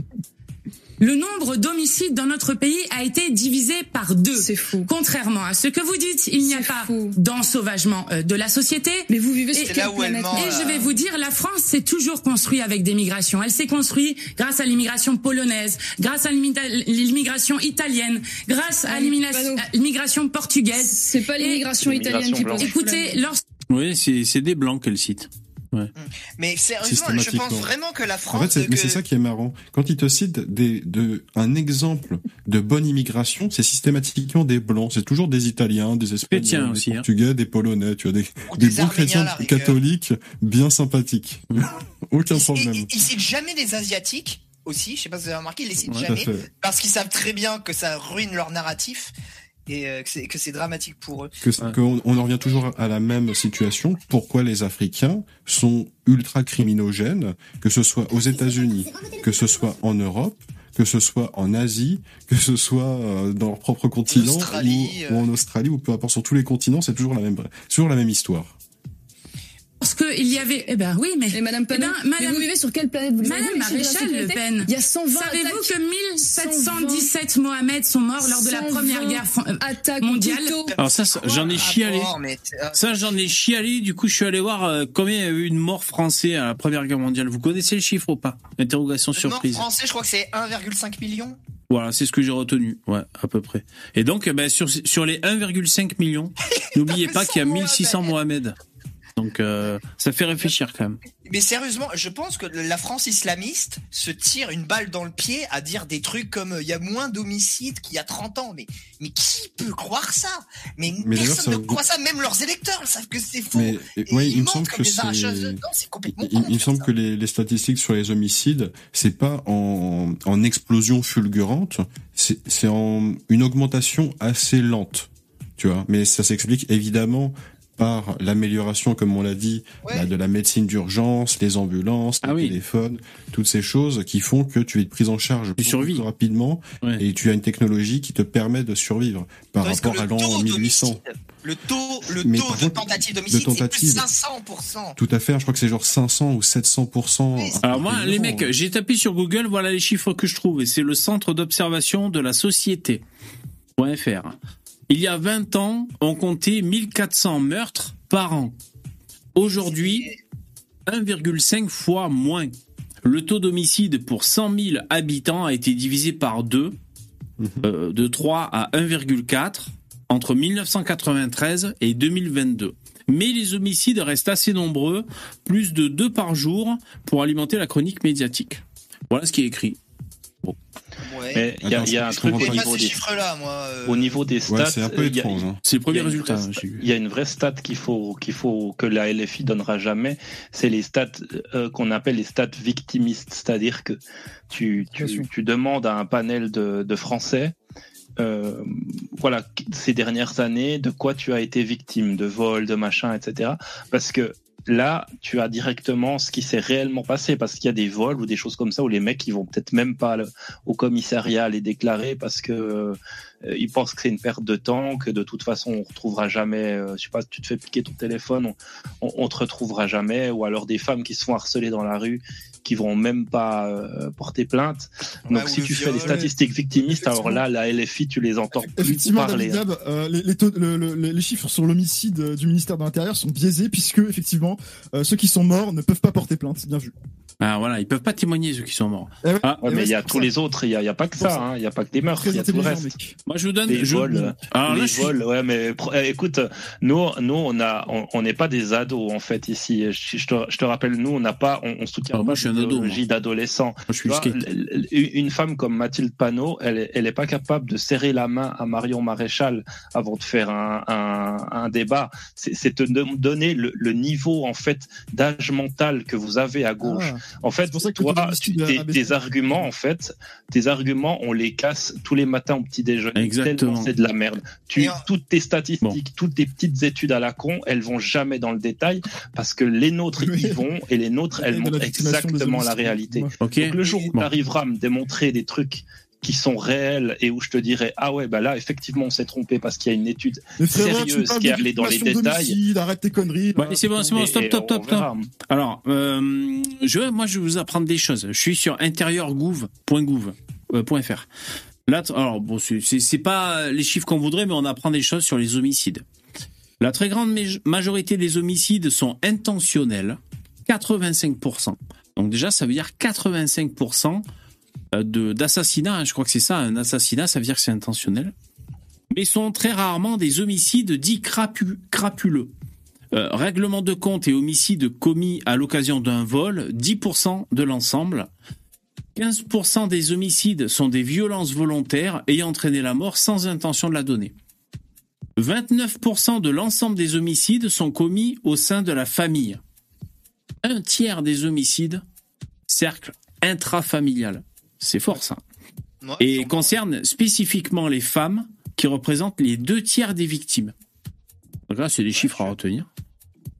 le nombre d'homicides dans notre pays a été divisé par deux. C'est fou. Contrairement à ce que vous dites, il n'y a pas d'ensauvagement euh, de la société. Mais vous vivez sur quelle planète Et je vais vous dire, la France s'est toujours construite avec des migrations. Elle s'est construite grâce à l'immigration polonaise, grâce à l'immigration italienne, grâce à Ah, l'immigration à l'immigration portugaise. C'est pas l'immigration italienne qui pose. Écoutez, lorsque Oui, c'est des blancs qu'elle cite. Mais sérieusement, je pense vraiment que la En France. fait, mais que- c'est ça qui est marrant. Quand il te cite des, de, un exemple de bonne immigration, c'est systématiquement des blancs. C'est toujours des Italiens, des Espagnols, des aussi, hein. Portugais, des Polonais, tu vois, des, Ou des des bons chrétiens catholiques bien sympathiques. Aucun il, problème. il, il cite jamais les Asiatiques aussi. Je sais pas si vous avez remarqué, il les cite Ouais, jamais parce qu'ils savent très bien que ça ruine leur narratif et euh, que c'est que c'est dramatique pour eux. Que, qu'on- on en revient toujours à la même situation. Pourquoi les Africains sont ultra criminogènes, que ce soit aux États-Unis, que ce soit en Europe, que ce soit en Asie, que ce soit euh, dans leur propre continent Australie, ou, ou en Australie ou peu importe sur tous les continents, c'est toujours la même toujours la même histoire. Parce que il y avait, eh ben oui, mais. Et Madame Panot, Eh ben, mais vous vivez sur quelle planète? Vous Madame Maréchal Le Pen. Il y a 120 Savez-vous que 1717 Mohamed sont morts lors de la 120 première guerre euh, attaques mondiale? Alors ça, ça, j'en ai chialé. Rapport, mais, euh, Ça, j'en ai chialé. Du coup, je suis allé voir euh, combien il y a eu de morts français à la Première Guerre mondiale. Vous connaissez le chiffre ou pas? Interrogation le surprise. Nord français, je crois que c'est 1,5 million. Voilà, c'est ce que j'ai retenu. Ouais, à peu près. Et donc, eh ben, sur, sur les 1,5 millions, n'oubliez pas qu'il y a 1600 Mohamed. Donc, euh, ça fait réfléchir quand même. Mais sérieusement, je pense que la France islamiste se tire une balle dans le pied à dire des trucs comme euh, il y a moins d'homicides qu'il y a 30 ans. Mais, mais qui peut croire ça? Mais, Mais personne ça- ne croit ça, même leurs électeurs savent que c'est faux. Mais Et ouais, ils il me semble que c'est complètement il, il me semble que les, les statistiques sur les homicides, c'est pas en, en explosion fulgurante, c'est c'est en une augmentation assez lente, tu vois. Mais ça s'explique évidemment par l'amélioration, comme on l'a dit, Ouais. bah, de la médecine d'urgence, les ambulances, les Ah oui. téléphones, toutes ces choses qui font que tu es prise en charge survis. plus rapidement Ouais. et tu as une technologie qui te permet de survivre par Parce rapport à l'an taux 1800. d'homicide, Le taux, le taux de contre, tentative de d'homicide, c'est plus tentative. 500%. Tout à fait, je crois que c'est genre 500 ou 700%. Oui, Alors moi, les mecs, j'ai tapé sur Google, voilà les chiffres que je trouve, et c'est le centre d'observation de la société. .fr. Il y a 20 ans, on comptait 1400 meurtres par an. Aujourd'hui, 1,5 fois moins. Le taux d'homicide pour 100 000 habitants a été divisé par 2, Mhm. euh, de 3 à 1,4 entre 1993 et 2022. Mais les homicides restent assez nombreux, plus de 2 par jour, pour alimenter la chronique médiatique. Voilà ce qui est écrit. Ouais. Mais il y a, il y a un truc au niveau des, moi. euh, au niveau des stats. Ouais, c'est un peu il y a- étrange. hein. C'est le premier résultat. vraie hein. Il y a une vraie stat qu'il faut, qu'il faut que la LFI donnera jamais, c'est les stats euh, qu'on appelle les stats victimistes, c'est-à-dire que tu, tu, tu demandes à un panel de, de Français, euh, voilà, ces dernières années, de quoi tu as été victime, de vol, de machin, etc. Parce que là, tu as directement ce qui s'est réellement passé, parce qu'il y a des vols ou des choses comme ça où les mecs ils vont peut-être même pas au commissariat les déclarer parce que euh, pensent que c'est une perte de temps, que de toute façon on retrouvera jamais. euh, je sais pas, tu te fais piquer ton téléphone, on, on, on te retrouvera jamais, ou alors des femmes qui se font harceler dans la rue, qui vont même pas euh, porter plainte. Donc Ouais, si tu fais des statistiques victimistes, alors là la LFI tu les entends plus Effectivement, parler. David hein. Euh, les, les, taux- le- le- les chiffres sur l'homicide euh, du ministère de l'Intérieur sont biaisés puisque effectivement euh, ceux qui sont morts ne peuvent pas porter plainte. Bien vu. Ah voilà, ils peuvent pas témoigner ceux qui sont morts. Eh ouais. Ah, Ouais, Et mais il y a c'est tous ça. les autres, il y a, il y a pas que ça, ça. hein, il y a pas que des meurtres, il y a tout le reste. mec. moi je vous donne. Les je- vols, Alors les là, je suis- vols, ouais, mais eh, écoute, nous, nous, on a, on n'est pas des ados en fait ici. Je, te, je te rappelle, nous, on n'a pas, on, on soutient Ah, moi, pas moi, je l- l- une femme comme Mathilde Panot, elle, est- elle est pas capable de serrer la main à Marion Maréchal avant de faire un, un, un débat. C'est c'est te don- donner le, le niveau en fait d'âge mental que vous avez à gauche. Ah, En fait, C'est pour ça que le toi, tes, arguments, en fait, tes arguments, on les casse tous les matins au petit déjeuner. Exactement. C'est de la merde. Tu, toutes tes statistiques, toutes tes petites études à la con, elles vont jamais dans le détail parce que les nôtres y vont et les nôtres, elles montrent des exactement la réalité. Donc le jour où Bon. tu arriveras à me démontrer des trucs qui sont réels et où je te dirais ah ouais bah là effectivement on s'est trompé parce qu'il y a une étude sérieuse qui est allée dans les détails. Arrête tes conneries. Ouais, c'est bon, c'est bon, stop, stop, on stop, stop. Alors, euh, je, moi, je vais vous apprendre des choses. Je suis sur intérieurgouv.gouv.fr. Euh, point .fr. Là, alors bon, c'est- pas les chiffres qu'on voudrait, mais on apprend des choses sur les homicides. La très grande maj- majorité des homicides sont intentionnels, 85%. Donc déjà, ça veut dire 85% de d'assassinats. hein. Je crois que c'est ça, un assassinat, ça veut dire que c'est intentionnel. Mais sont très rarement des homicides dits crapu- crapuleux. Euh, règlement de compte et homicide commis à l'occasion d'un vol, 10% de l'ensemble. 15% des homicides sont des violences volontaires ayant entraîné la mort sans intention de la donner. 29% de l'ensemble des homicides sont commis au sein de la famille. Un tiers des homicides, cercle intrafamilial. C'est fort ça. Ouais, Et sûrement. concerne spécifiquement les femmes qui représentent les deux tiers des victimes. Donc là, c'est des chiffres à retenir.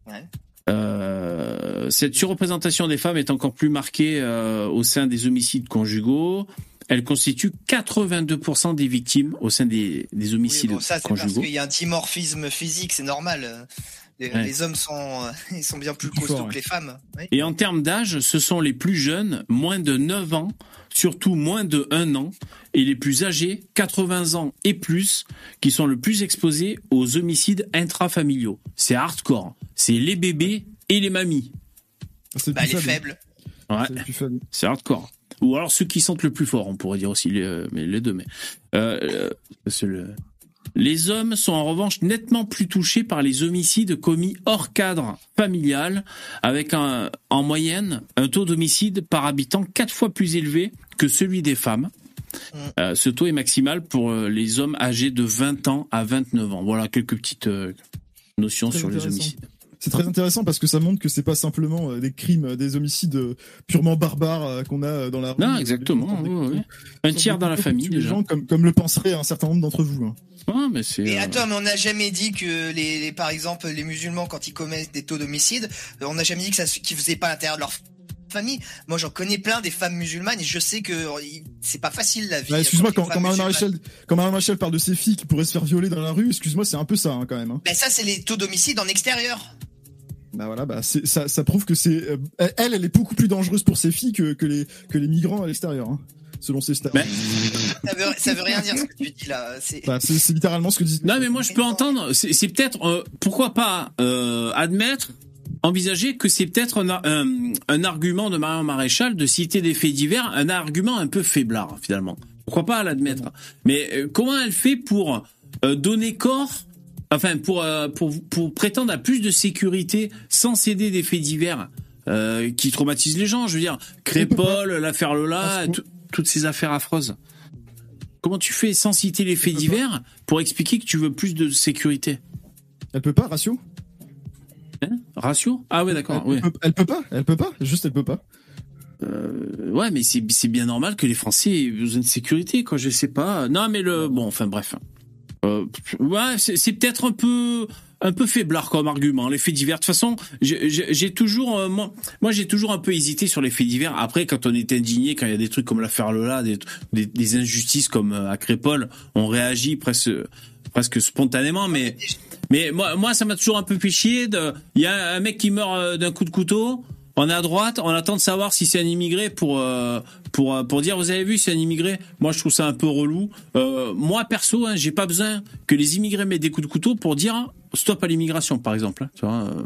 Ouais. Euh, cette surreprésentation des femmes est encore plus marquée euh, au sein des homicides conjugaux. elle constitue 82% des victimes au sein des, des Oui, homicides bon, ça, c'est parce conjugaux. qu'il y a un dimorphisme physique, c'est normal. Les, Ouais. les hommes sont, ils sont bien plus Plus costauds que ouais. les femmes. Oui. Et en termes d'âge, ce sont les plus jeunes, moins de 9 ans, surtout moins de 1 an, et les plus âgés, 80 ans et plus, qui sont le plus exposés aux homicides intrafamiliaux. C'est hardcore. C'est les bébés et les mamies. C'est Bah, les faibles. Ouais. C'est hardcore. Ou alors ceux qui sentent le plus fort, on pourrait dire aussi les, euh, mais les deux. Mais euh, euh, c'est le- les hommes sont en revanche nettement plus touchés par les homicides commis hors cadre familial, avec un, en moyenne un taux d'homicide par habitant quatre fois plus élevé que celui des femmes. Euh, ce taux est maximal pour euh, les hommes âgés de 20 ans à 29 ans. Voilà quelques petites euh, notions sur les homicides. C'est très intéressant parce que ça montre que c'est pas simplement euh, des crimes, euh, des homicides euh, purement barbares qu'on a dans la rue. Non, exactement. Un tiers dans la famille des déjà. gens comme, comme le penseraient un certain nombre d'entre vous. hein. Ouais, mais c'est. Et attends, mais on n'a jamais dit que les, les- par exemple, les musulmans, quand ils commettent des taux d'homicide, on n'a jamais dit que ça, qu'ils faisaient pas à l'intérieur de leur famille. Moi, j'en connais plein des femmes musulmanes et je sais que euh, il- c'est pas facile la vie. Bah, excuse-moi, t'es quand, quand Marie. Maréchal, quand Marie Maréchal parle de ses filles qui pourraient se faire violer dans la rue, excuse-moi, c'est un peu ça hein, quand même. hein. Ben ça, c'est les taux d'homicide en extérieur. Bah voilà, bah c'est- ça, ça prouve que c'est euh, elle, elle est beaucoup plus dangereuse pour ses filles que, que les que les migrants à l'extérieur, hein, selon ses stats. Ça veut, ça veut rien dire ce que tu dis là. C'est Bah, c'est c'est littéralement ce que disent. Non, mais moi je peux entendre. C'est c'est peut-être euh, pourquoi pas euh, admettre, envisager que c'est peut-être un, ar- un, un argument de Marion Maréchal de citer des faits divers, un argument un peu faiblard finalement. Pourquoi pas l'admettre Mais euh, comment elle fait pour euh, donner corps Enfin, pour, euh, pour pour prétendre à plus de sécurité sans céder des faits divers qui traumatisent les gens? Je veux dire, Crépole, l'affaire Lola, tout- toutes ces affaires affreuses. Comment tu fais sans citer les faits divers pour expliquer que tu veux plus de sécurité? Elle peut pas, ratio? Hein Ratio? Ah ouais, d'accord. elle, ouais. elle peut pas, elle peut pas, juste elle peut pas. Euh, ouais, mais c'est c'est bien normal que les Français aient besoin de sécurité, quoi. Je sais pas. Non, mais le bon, enfin bref. Euh, ouais, c'est peut-être un peu un peu faiblard comme argument. Les faits divers. De toute façon, j'ai- toujours euh, moi, j'ai toujours un peu hésité sur les faits divers. Après, quand on est indigné, quand il y a des trucs comme l'affaire Lola, des, des injustices comme euh, à Crépole, on réagit presque presque spontanément. Mais mais moi moi ça m'a toujours un peu fait chier. Il y a un mec qui meurt euh, d'un coup de couteau. On est à droite, on attend de savoir si c'est un immigré pour euh, pour euh, pour dire vous avez vu c'est un immigré. Moi je trouve ça un peu relou. Euh, moi perso, hein, j'ai pas besoin que les immigrés mettent des coups de couteau pour dire stop à l'immigration par exemple. hein, tu vois. euh.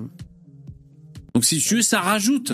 Donc si tu veux ça rajoute,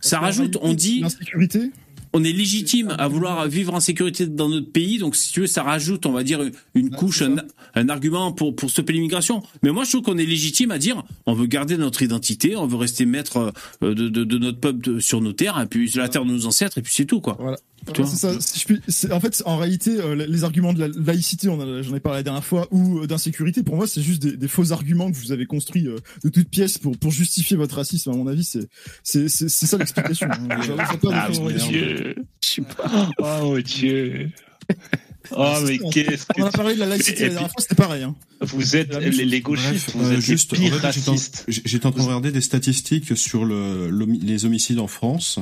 ça rajoute. On dit l'insécurité. On est légitime à vouloir vivre en sécurité dans notre pays, donc si tu veux, ça rajoute, on va dire, une, couche, un, un argument pour, pour stopper l'immigration. Mais moi, je trouve qu'on est légitime à dire, on veut garder notre identité, on veut rester maître euh, de, de, de notre peuple de- sur nos terres, et puis sur la terre de nos ancêtres, et puis c'est tout, quoi. Voilà. Tu vois c'est ça. Si je puis- c'est- en fait, en réalité, euh, les arguments de la laïcité, j'en ai parlé la dernière fois, ou euh, d'insécurité, pour moi, c'est juste des, des faux arguments que vous avez construits euh, de toutes pièces pour, pour justifier votre racisme. À mon avis, c'est ça l'explication. hein. Ah mon dieu. Oh mon dieu. Oh mais On- qu'est-ce que On a parlé de la laïcité la dernière fois, c'était pareil. Hein. Vous êtes les, les gauchistes, Bref, vous êtes juste, les pires en fait, racistes. J'étais en train de regarder des statistiques sur le, les homicides en France.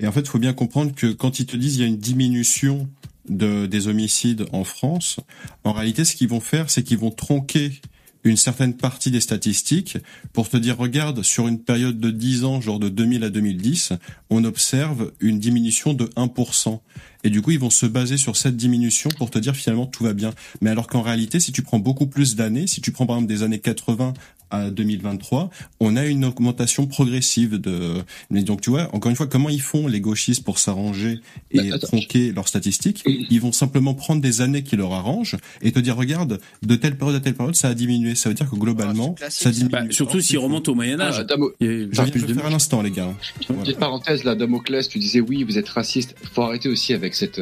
Et en fait, il faut bien comprendre que quand ils te disent il y a une diminution de, des homicides en France, en réalité, ce qu'ils vont faire, c'est qu'ils vont tronquer une certaine partie des statistiques pour te dire, regarde, sur une période de 10 ans, genre de 2000 à 2010, on observe une diminution de 1%. Et du coup, ils vont se baser sur cette diminution pour te dire finalement tout va bien. Mais alors qu'en réalité, si tu prends beaucoup plus d'années, si tu prends par exemple des années 80 à 2023, on a une augmentation progressive de. Mais donc tu vois, encore une fois, comment ils font les gauchistes pour s'arranger et tronquer leurs statistiques Ils vont simplement prendre des années qui leur arrangent et te dire regarde, de telle période à telle période, ça a diminué. Ça veut dire que globalement, ça diminue. Bah, surtout s'ils remontent au Moyen Âge. Ah, Damo- Il Je viens de le faire à l'instant, les gars. Petite parenthèse là, Damoclès, tu disais oui, vous êtes raciste. Faut arrêter aussi avec cette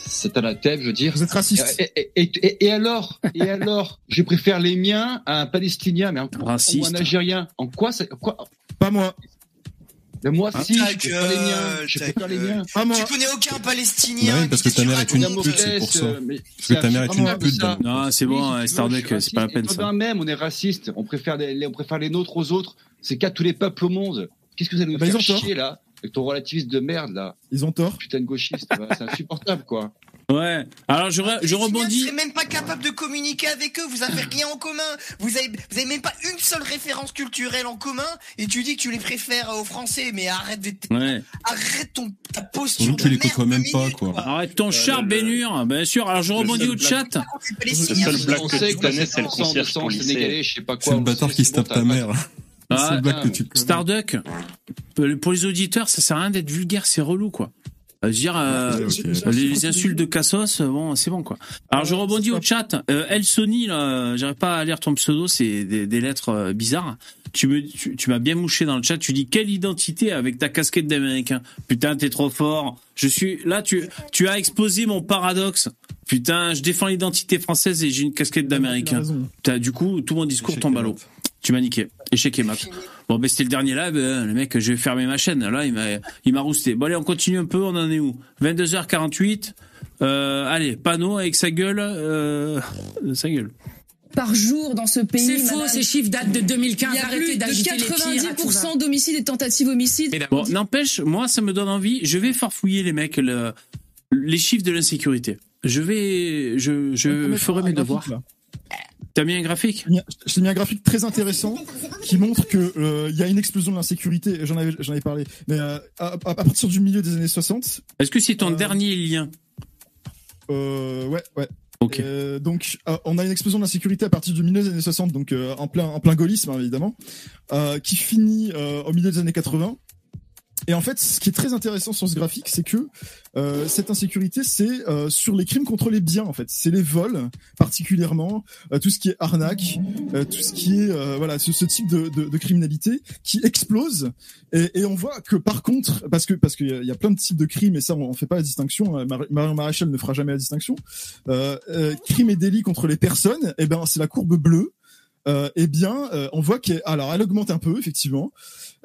euh, cet anathème, je veux dire. Vous êtes raciste. Et, et, et, et- et alors Et alors Je préfère les miens à un Palestinien, mais un, Raciste. ou un Algérien. En quoi ça quoi Pas moi. Mais moi, Hein si, je préfère les miens. Je ta préfère les miens. Pas moi. Tu connais aucun Palestinien. Bah oui, parce que ta mère est une pute, c'est pour ça. euh, Parce que ta c'est mère est une pute. Non, c'est bon, hein, Starduck, c'est pas la peine, ça. même, on est raciste. On préfère les, les- on préfère les nôtres aux autres. C'est qu'à tous les peuples au monde. Qu'est-ce que vous allez nous Bah, ils faire chier là Avec ton relativiste de merde, là. Ils ont tort. Putain de gauchiste, bah, c'est insupportable, quoi. Ouais. Alors je, je Vous rebondis. serez même pas capable de communiquer avec eux. Vous avez rien en commun. Vous avez, vous avez même pas une seule référence culturelle en commun. Et tu dis que tu les préfères aux Français. Mais arrête de, Ouais. arrête ton, ta posture. Tu les côtoies même pas, quoi. Arrête ton char le- Bénur, bien sûr. Alors je le rebondis au chat. Le seul blague que tu connais, c'est le concierge sang pour lycée. sénégalais, je sais pas quoi. C'est le bâtard qui se tape ta mère. Ah, C'est le blague que tu connais. Starduck, pour les auditeurs, ça sert à rien d'être vulgaire, c'est relou, quoi. Euh, Je veux dire, euh, les, insultes de Cassos, euh, bon, c'est bon, quoi. Alors, je rebondis au chat. Euh, El Sony, là, euh, j'arrive pas à lire ton pseudo, c'est des, des lettres euh, bizarres. Tu me, tu, tu m'as bien mouché dans le chat. Tu dis quelle identité avec ta casquette d'américain? Putain, t'es trop fort. Je suis là. Tu, tu as exposé mon paradoxe. Putain, je défends l'identité française et j'ai une casquette d'américain. du coup tout mon discours tombe à l'eau. Tu m'as niqué. Échec et mat. Bon, ben c'était le dernier live. euh, le mec, je vais fermer ma chaîne. Là, il m'a, il m'a rousté. Bon, allez, on continue un peu. On en est où? 22h48. Euh, allez, panneau avec sa gueule. Euh, sa gueule. Par jour dans ce pays. C'est faux, ces chiffres datent de 2015. Il y a Arrêtez plus de d'agiter les pires. à tout va. 90% d'homicides et tentatives homicides. Bon, n'empêche, moi, ça me donne envie. Je vais farfouiller les mecs, le- les chiffres de l'insécurité. Je vais, je, je ferai mes devoirs. T'as mis un graphique Je t'ai mis un graphique très intéressant qui montre que euh, il y a une explosion de l'insécurité. J'en avais, j'en avais parlé. Mais euh, à, à partir du milieu des années 60, Est-ce que c'est ton Euh, dernier lien euh, ouais, ouais. Ok. Euh, donc, euh, on a une explosion de l'insécurité à partir du milieu des années 60, donc euh, en plein, en plein gaullisme hein, évidemment, qui finit au milieu des années 80. Et en fait, ce qui est très intéressant sur ce graphique, c'est que euh, cette insécurité, c'est euh, sur les crimes contre les biens. En fait, c'est les vols, particulièrement euh, tout ce qui est arnaque, euh, tout ce qui est euh, voilà ce, type de, de, de criminalité qui explose. Et, et on voit que par contre, parce que parce qu'il y, a- plein de types de crimes, et ça on, on fait pas la distinction. Mar- Marion Maréchal ne fera jamais la distinction. Euh, euh, crimes et délits contre les personnes, eh ben c'est la courbe bleue. Euh, eh bien, euh, on voit qu'elle alors elle augmente un peu effectivement,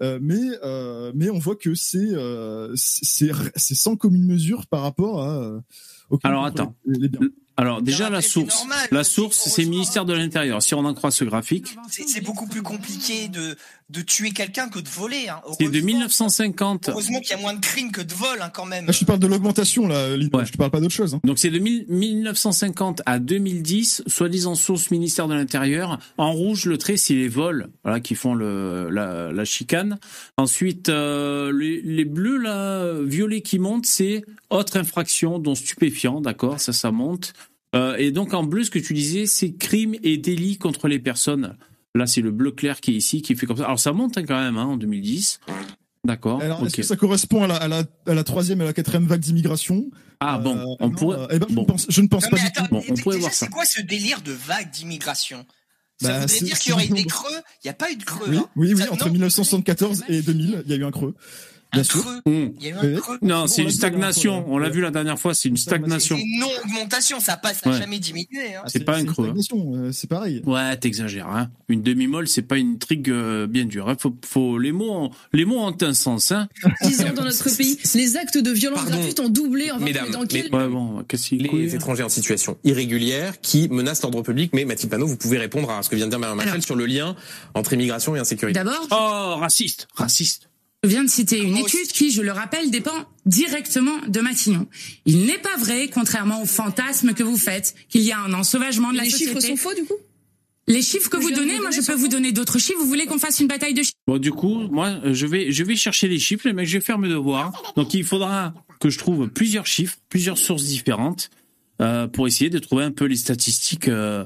euh, mais euh, mais on voit que c'est euh, c'est c'est sans commune mesure par rapport à. euh, au Alors, attends. les- les biens. Alors déjà la source, normal, la source c'est le ministère de l'Intérieur. Si on en croit ce graphique, C'est beaucoup plus compliqué de, de tuer quelqu'un que de voler. Hein. c'est de Heureusement- 1950. Heureusement qu'il y a moins de crimes que de vols hein, quand même. Là, je te parle de l'augmentation là, Lino. Ouais. Je te parle pas d'autre chose. Hein. Donc c'est de mille- 1950 à 2010, soi-disant source ministère de l'Intérieur. En rouge, le trait, c'est les vols, voilà, qui font le, la, la chicane. Ensuite, euh, les, les bleus là, violets qui montent, c'est autre infraction, dont stupéfiant, d'accord, ça, ça monte. Euh, et donc en bleu, ce que tu disais, c'est crimes et délits contre les personnes. Là, c'est le bleu clair qui est ici, qui fait comme ça. Alors ça monte hein, quand même, hein, en 2010. D'accord. Alors, est-ce que ça correspond à la, à la, à la troisième et à la quatrième vague d'immigration? Ah bon, Euh, on non, pourrait. euh, eh ben, je, bon. ne pense, je ne pense Non, pas mais du attends, tout. Bon, on déjà, pourrait voir ça. C'est quoi ce délire de vague d'immigration? Ça Bah, voudrait c'est- dire qu'il y aurait eu des creux? Il n'y a pas eu de creux. Oui, hein? oui, oui. Ça- Entre non, 1974 et 2000, il y a eu un creux. Un Bien sûr. creux. Hum. Il y a eu un creux. Non, c'est une stagnation. fois, On l'a vu la dernière fois, c'est une stagnation. C'est une non-augmentation, ça passe, Ouais. jamais diminué. Hein. Ah, C'est pas un une creux, hein. euh, C'est pareil. Ouais, t'exagères. Hein. Une demi-molle, c'est pas une trigue euh, bien dure. Hein. Faut, faut les mots, ont, les mots ont un sens. Hein. 10 ans dans notre pays, les actes de violence Pardon. gratuite ont doublé. Enfin, Mesdames, dans quel... Ouais, bon, couille, les étrangers en situation irrégulière qui menacent l'ordre public. Mais Mathilde Panot, vous pouvez répondre à ce que vient de dire Marion Machel sur le lien entre immigration et insécurité. D'abord, Oh, raciste, raciste. Je viens de citer une étude qui, je le rappelle, dépend directement de Matignon. Il n'est pas vrai, contrairement au fantasme que vous faites, qu'il y a un ensauvagement de la Les société. chiffres sont faux du coup? Les chiffres que vous donnez, vous moi je peux vous donner d'autres chiffres. Vous voulez qu'on fasse une bataille de chiffres? Bon, du coup, moi, euh, je vais, je vais chercher les chiffres, les mecs, je vais faire mes devoirs. Donc, il faudra que je trouve plusieurs chiffres, plusieurs sources différentes, euh, pour essayer de trouver un peu les statistiques. euh,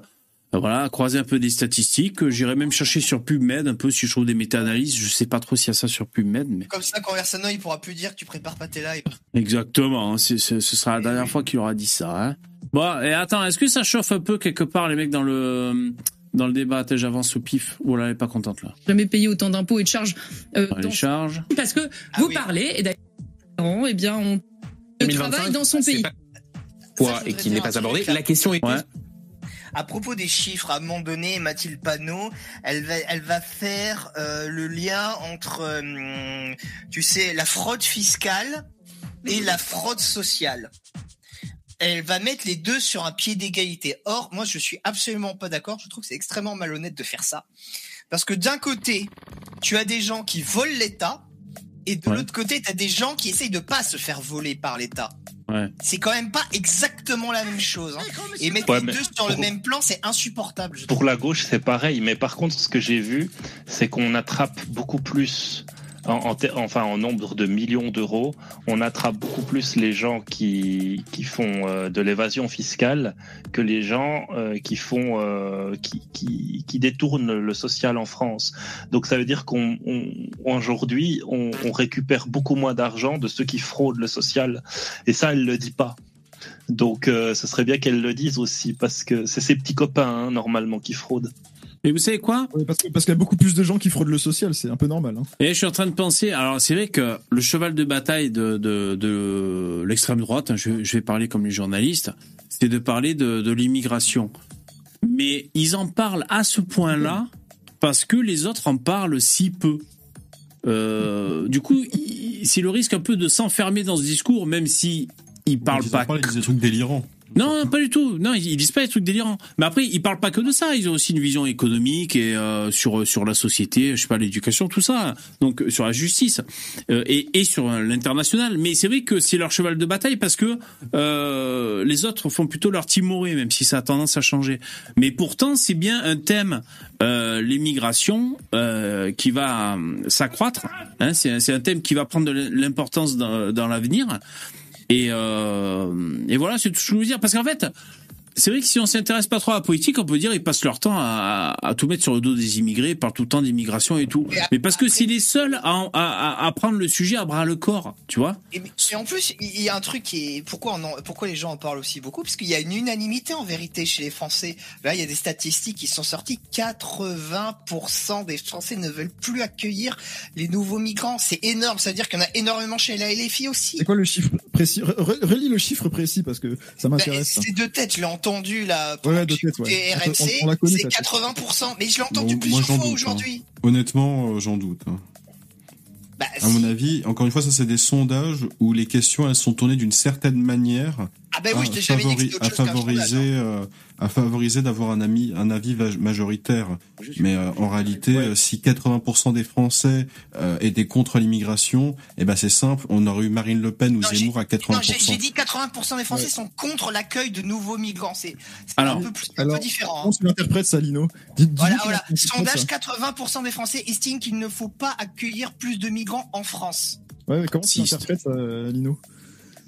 voilà, croiser un peu des statistiques. Euh, J'irai même chercher sur PubMed un peu si je trouve des méta-analyses. Je sais pas trop s'il y a ça sur PubMed, mais Comme ça, quand Versano, il pourra plus dire que tu prépares pas tes lives. exactement. hein, ce sera la dernière fois qu'il aura dit ça. Hein. Bon, et attends, est-ce que ça chauffe un peu quelque part les mecs dans le dans le débat? J'avance au pif. Oh là, elle est pas contente là. Jamais payé autant d'impôts et de charges euh, Dans les dans charges. Parce que Ah vous oui. parlez, et ce eh bien, on 2025, travaille dans son pays. pas quoi Ça, je et qui n'est pas abordé. La question est Ouais. À propos des chiffres, à un moment donné, Mathilde Panot, elle va, elle va faire euh, le lien entre, euh, tu sais, la fraude fiscale et la fraude sociale. Elle va mettre les deux sur un pied d'égalité. Or, moi, je suis absolument pas d'accord. Je trouve que c'est extrêmement malhonnête de faire ça. Parce que d'un côté, tu as des gens qui volent l'État et de Ouais. l'autre côté, t'as des gens qui essayent de pas se faire voler par l'État. Ouais. C'est quand même pas exactement la même chose. hein. Et mettre Ouais, les deux sur le pour- même plan, c'est insupportable. Pour la gauche, c'est pareil. Mais par contre, ce que j'ai vu, c'est qu'on attrape beaucoup plus, en, enfin en nombre de millions d'euros, on attrape beaucoup plus les gens qui, qui font euh, de l'évasion fiscale que les gens euh, qui font, euh, qui, qui, qui détournent le social en France. Donc ça veut dire qu'on on- aujourd'hui, on, récupère beaucoup moins d'argent de ceux qui fraudent le social. Et ça, elle le dit pas. Donc, ce serait bien qu'elle le dise aussi, parce que c'est ses petits copains, hein, normalement, qui fraudent. Et vous savez quoi? Ouais, parce qu'il y a beaucoup plus de gens qui fraudent le social, c'est un peu normal. Hein. Et je suis en train de penser, alors c'est vrai que le cheval de bataille de, de, de l'extrême droite, hein, je, je vais parler comme les journalistes, c'est de parler de, de l'immigration. Mais ils en parlent à ce point-là parce que les autres en parlent si peu. Euh, du coup, c'est le risque un peu de s'enfermer dans ce discours, même si ils parlent Ils en pas. parlent, ils des trucs délirants. Non, pas du tout. Non, ils, ils disent pas des trucs délirants. Mais après, ils parlent pas que de ça. Ils ont aussi une vision économique et euh, sur sur la société, je sais pas, l'éducation, tout ça. Donc sur la justice euh, et et sur euh, l'international. Mais c'est vrai que c'est leur cheval de bataille parce que euh, les autres font plutôt leur timoré, même si ça a tendance à changer. Mais pourtant, c'est bien un thème, euh, l'immigration, euh, qui va euh, s'accroître. Hein, c'est un thème qui va prendre de l'importance dans, dans l'avenir. Et, euh, et voilà, c'est tout ce que je veux dire. Parce qu'en fait, c'est vrai que si on s'intéresse pas trop à la politique, on peut dire ils passent leur temps à, à tout mettre sur le dos des immigrés, ils parlent tout le temps d'immigration et tout. Mais parce que c'est les seuls à, à, à- à prendre le sujet à bras le corps, tu vois. Et, et en plus, il y a un truc qui est pourquoi on en- pourquoi les gens en parlent aussi beaucoup? Parce qu'il y a une unanimité en vérité chez les Français. Là, il y a des statistiques qui sont sorties. 80% des Français ne veulent plus accueillir les nouveaux migrants. C'est énorme. Ça veut dire qu'il y en a énormément chez la LFI aussi. C'est quoi le chiffre précis? Re- re- Relis le chiffre précis parce que ça Bah, m'intéresse. ça. c'est deux têtes, je l'ai entendu là. Ouais, pendant de que ouais. RMC, c'est ta tête. 80%. Mais je l'ai entendu Bon, plusieurs moi, fois doute, aujourd'hui. hein. Honnêtement, euh, j'en doute. hein. Bah, À mon avis, encore une fois, ça c'est des sondages où les questions elles sont tournées d'une certaine manière Ah ben oui, je à t'ai jamais dit que à favoriser, euh, à favoriser d'avoir un ami, un avis majoritaire. Mais euh, en réalité, euh, si 80% des Français euh, étaient contre l'immigration, eh ben c'est simple, on aurait eu Marine Le Pen ou Zemmour à 80%. Non, j'ai dit 80% des Français Ouais. sont contre l'accueil de nouveaux migrants. C'est un peu, plus, un alors, peu différent. hein. Comment tu l'interprètes ça, Lino dis-nous Voilà, interprètes Sondage, ça. 80% des Français estiment qu'il ne faut pas accueillir plus de migrants en France. Ouais, mais comment tu Si, l'interprètes ça, Lino?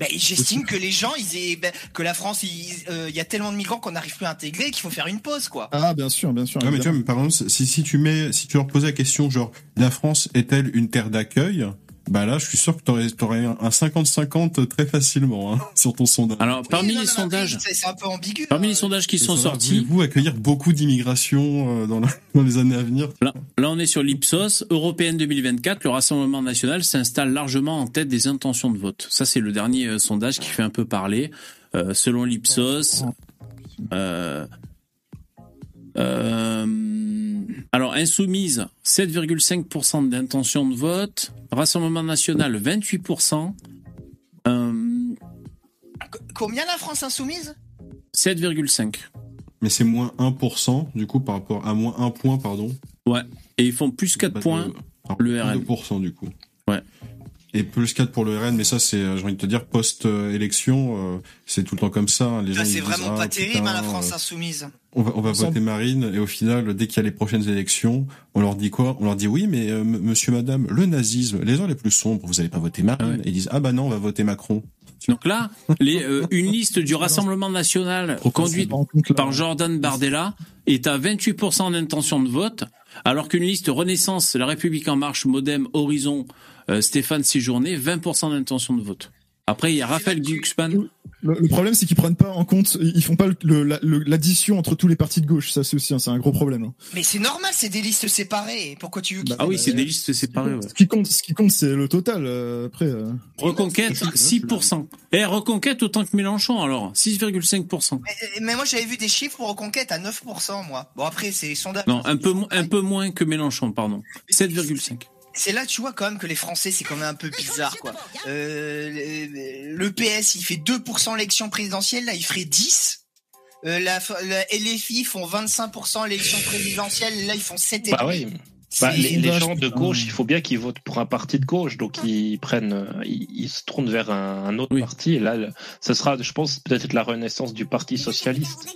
Ben, j'estime que les gens, ils aient, ben, que la France, il euh, il y a tellement de migrants qu'on n'arrive plus à intégrer qu'il faut faire une pause, quoi. Ah, bien sûr, bien sûr. Ouais, mais tu vois, mais par exemple, si, si tu mets, si tu leur posais la question, genre, la France est-elle une terre d'accueil? Bah là, je suis sûr que t'aurais, t'aurais un 50-50 très facilement, hein, sur ton sondage. Alors, parmi Oui, non, les non, sondages, C'est c'est un peu ambigu. parmi les sondages qui sont sortis, Voulez-vous accueillir beaucoup d'immigration euh, dans, la- dans les années à venir? Là, là, on est sur l'Ipsos. Européenne 2024, le Rassemblement national s'installe largement en tête des intentions de vote. Ça, c'est le dernier euh, sondage qui fait un peu parler. Euh, selon l'Ipsos, euh, euh, alors insoumise, 7,5% d'intention de vote. Rassemblement national, 28%. Euh, Combien la France insoumise? 7,5. Mais c'est moins 1%, du coup, par rapport à moins 1 point, pardon. Ouais. Et ils font plus 4 Bah, points. de- le RN. 2%, du coup. Ouais. Et plus 4 pour le RN, mais ça, c'est, euh, j'ai envie de te dire, post-élection, euh, c'est tout le temps comme ça. hein. Les gens, Ça, ils C'est disent, vraiment ah, pas terrible, putain, hein, la France euh, insoumise. On va, on va voter Marine et au final, dès qu'il y a les prochaines élections, on leur dit quoi? On leur dit oui, mais euh, monsieur, madame, le nazisme, les gens les plus sombres, vous allez pas voter Marine. Ah ouais. Et ils disent ah bah non, on va voter Macron. Donc là, les, euh, une liste du Rassemblement national conduite par Jordan Bardella est à 28% d'intention de vote, alors qu'une liste Renaissance, La République en marche, Modem, Horizon, euh, Stéphane Séjourné, 20% d'intention de vote. Après, il y a Raphaël Glucksmann. Le, le problème, c'est qu'ils prennent pas en compte, ils font pas le- le- la- le- l'addition entre tous les partis de gauche. Ça, c'est aussi, un- c'est un gros problème. hein. Mais c'est normal, c'est des listes séparées. Pourquoi tu veux qu'ils Ah oui, c'est euh, des listes séparées. ouais. Ce qui compte, ce qui compte, c'est le total. euh, après, euh. Reconquête, 6%. Et Reconquête autant que Mélenchon, alors, 6,5%. mais, mais moi, j'avais vu des chiffres pour Reconquête à 9%, moi. Bon, après, c'est les sondages. Non, un peu, un peu moins que Mélenchon, pardon. 7,5. C'est là, tu vois, quand même, que les Français, c'est quand même un peu bizarre, quoi. Euh, le, PS, il fait 2% l'élection présidentielle, là, il ferait 10. Euh, la, la LFI font 25% l'élection présidentielle, là, ils font 7,5. Bah oui. Bah, les, gens de gauche, il faut bien qu'ils votent pour un parti de gauche, donc ils prennent, euh, ils, ils se tournent vers un, un autre Oui. parti. Et là, le- ce sera, je pense, peut-être la renaissance du parti socialiste.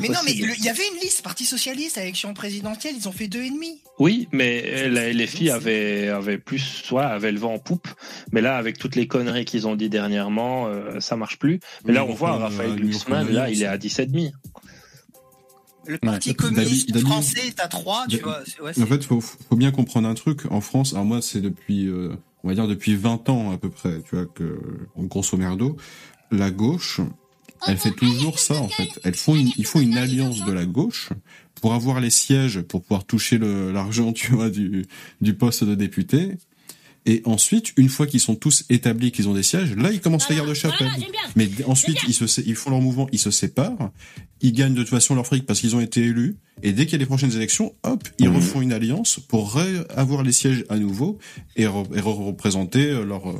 Mais non, mais il y avait une liste Parti Socialiste à l'élection présidentielle, ils ont fait deux et demi. Oui, mais la- les filles avaient, avaient plus, soit avaient le vent en poupe. Mais là, avec toutes les conneries qu'ils ont dit dernièrement, euh, ça marche plus. Mais là, on voit enfin, Raphaël euh, Glucksmann, là, il est à 17,5. Le Parti David- communiste français est à 3, tu vois. ouais, En fait, faut, faut bien comprendre un truc. En France, alors moi, c'est depuis, euh, on va dire depuis 20 ans à peu près, tu vois, que, grosso merdo, la gauche, elle fait toujours ça, en fait. Elles font une, ils font une alliance de la gauche pour avoir les sièges, pour pouvoir toucher le- l'argent, tu vois, du, du poste de député. Et ensuite, une fois qu'ils sont tous établis, qu'ils ont des sièges, là, ils commencent la guerre de chapelle. Mais ensuite, ils, se, ils font leur mouvement, ils se séparent, ils gagnent de toute façon leur fric parce qu'ils ont été élus. Et dès qu'il y a les prochaines élections, hop, ils refont une alliance pour ré- avoir les sièges à nouveau et, re- et re- représenter leur. euh,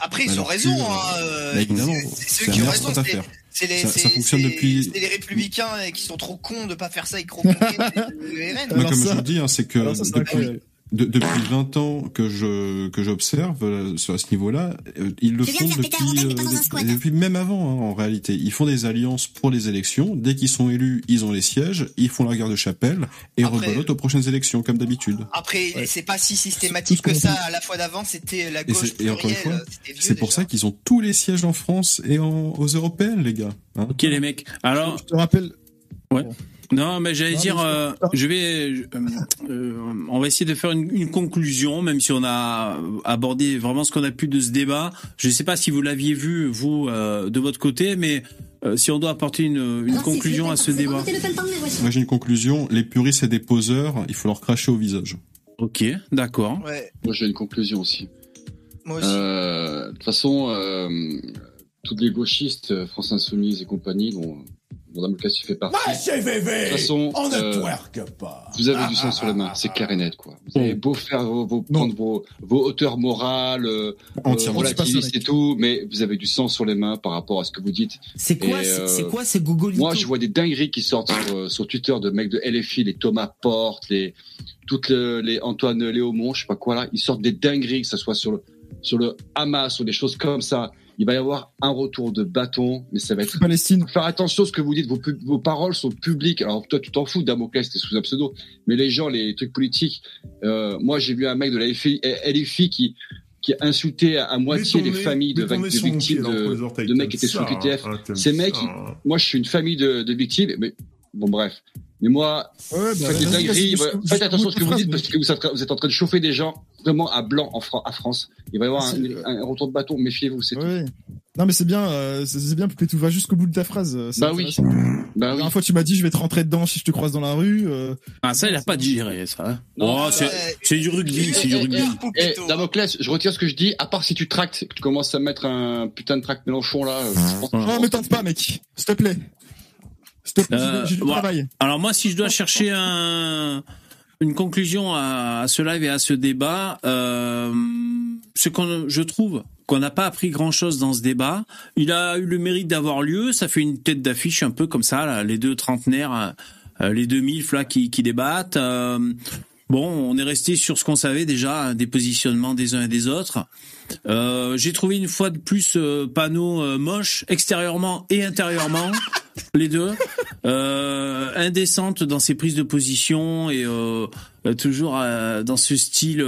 Après, ils ont raison. euh, hein, euh, bah, évidemment, c'est- ceux qui ont raison. c'est- faire. C'est les, Ça- fonctionne depuis- c'est les républicains euh, qui sont trop cons de pas faire ça et qui reconquérir le RN. Moi, Alors comme ça- je vous dis, hein, c'est que depuis. De- depuis 20 ans que je que j'observe euh, à ce niveau-là, euh, ils le font depuis, euh, depuis même avant hein, en réalité. Ils font des alliances pour les élections. Dès qu'ils sont élus, ils ont les sièges, ils font la guerre de chapelle et rebelotent aux prochaines élections comme d'habitude. Après, Ouais. c'est pas si systématique que ça. À la fois d'avant, c'était la Et, gauche c'est- et encore une fois, c'est pour ça qu'ils ont tous les sièges en France et en, aux européennes, les gars. hein. Ok les mecs. Alors Je te rappelle, non mais j'allais dire, euh, je vais, je- euh, euh, on va essayer de faire une, une conclusion, même si on a abordé vraiment ce qu'on a pu de ce débat. Je ne sais pas si vous l'aviez vu vous euh, de votre côté, mais euh, si on doit apporter une, une conclusion à ce débat. Moi j'ai une conclusion. Les puristes et des poseurs, il faut leur cracher au visage. Ok, d'accord. Ouais, Moi, j'ai une conclusion aussi. moi aussi. Euh, De toute façon, euh, toutes les gauchistes, France Insoumise et compagnie, dont, dont Dame Cassis fait partie. De toute façon, euh, vous avez du sang sur les mains, c'est clair et net, quoi. Vous avez beau faire vos, vos, prendre vos, vos hauteurs morales, euh, pas relativistes et tout, mais vous avez du sang sur les mains par rapport à ce que vous dites. C'est quoi, c'est euh, c'est quoi ces Google Moi, je vois des dingueries qui sortent sur, euh, sur Twitter de mecs de LFI, les Thomas Porte, les toutes le- les Antoine Léaumont, je sais pas quoi là, ils sortent des dingueries, que ce soit sur le sur le Hamas ou des choses comme ça. Il va y avoir un retour de bâton, mais ça va être Palestine. faire attention à ce que vous dites. Vos, paroles sont publiques. Alors toi, tu t'en fous, Damoclès, t'es sous un pseudo. Mais les gens, les trucs politiques. euh, moi, j'ai vu un mec de la LFI, LFI qui qui a insulté à, à moitié les familles de, victimes de, de mecs qui étaient sous QTF. Ces mecs, ils- moi, je suis une famille de, de victimes, mais bon, bref. Mais moi, Ouais, bah, faites attention à ce que vous dites parce que vous êtes, vous êtes en train de chauffer des gens vraiment à blanc en Fran- à France. Il va y avoir un, C'est- un retour de bâton, méfiez-vous, c'est tout. Ouais. Non, mais c'est bien, euh, c'est bien que tu vas jusqu'au bout de ta phrase. euh, Bah oui. Bah La oui. dernière fois, tu m'as dit, je vais te rentrer dedans si je te croise dans la rue. euh, Ah ça il a pas digéré ça. hein. Non, oh, c'est du rugby, c'est du Eh, rugby. eh, eh, Damoclès, je retire ce que je dis, à part si tu tractes, que tu commences à mettre un putain de tract Mélenchon là. euh, Non, me tente pas, mec. S'il te plaît. Euh, j'ai du voilà. travail. Alors moi, si je dois chercher un, une conclusion à, à ce live et à ce débat, euh, ce qu'on, je trouve qu'on n'a pas appris grand-chose dans ce débat. Il a eu le mérite d'avoir lieu. Ça fait une tête d'affiche un peu comme ça, là, les deux trentenaires, euh, les deux milfs là qui, qui débattent. Bon, on est resté sur ce qu'on savait déjà, hein, des positionnements des uns et des autres. Euh, J'ai trouvé une fois de plus euh, panneaux euh, moches extérieurement et intérieurement, les deux, euh, indécentes dans ses prises de position et toujours euh, dans ce style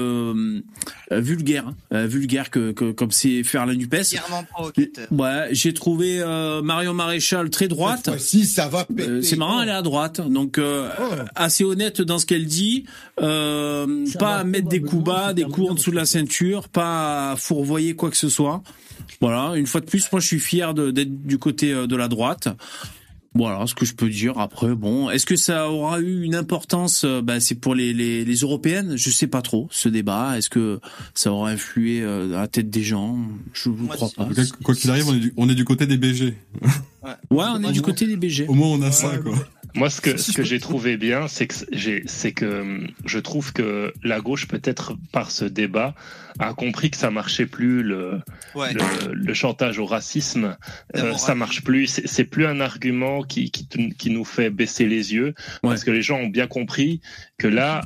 vulgaire, euh, vulgaire que, que comme c'est faire la Nupes. Ouais, j'ai trouvé euh, Marion Maréchal très droite. Si ça va. Euh, c'est marrant, elle est à droite, donc euh, assez honnête dans ce qu'elle dit. Euh, pas à mettre des coups bas, des coups en en dessous de la ceinture, pas à fourvoyer quoi que ce soit. Voilà, une fois de plus, moi je suis fier d'être du côté euh, de la droite. Voilà ce que je peux dire. Après, bon, est-ce que ça aura eu une importance euh, bah, C'est pour les, les, les européennes? Je sais pas trop ce débat. Est-ce que ça aura influé euh, dans la tête des gens? Je ne crois pas. Cas, Quoi qu'il arrive, on est, du, on est du côté des BG. Ouais, on est du côté des BG. Au moins, on a ça, Ouais, quoi. Moi, ce que, ce que j'ai trouvé bien, c'est que j'ai, c'est que hum, je trouve que la gauche, peut-être par ce débat, a compris que ça marchait plus le, Ouais. le, le chantage au racisme. Euh, ça marche plus. C'est c'est plus un argument qui, qui, qui nous fait baisser les yeux, parce que les gens ont bien compris que là,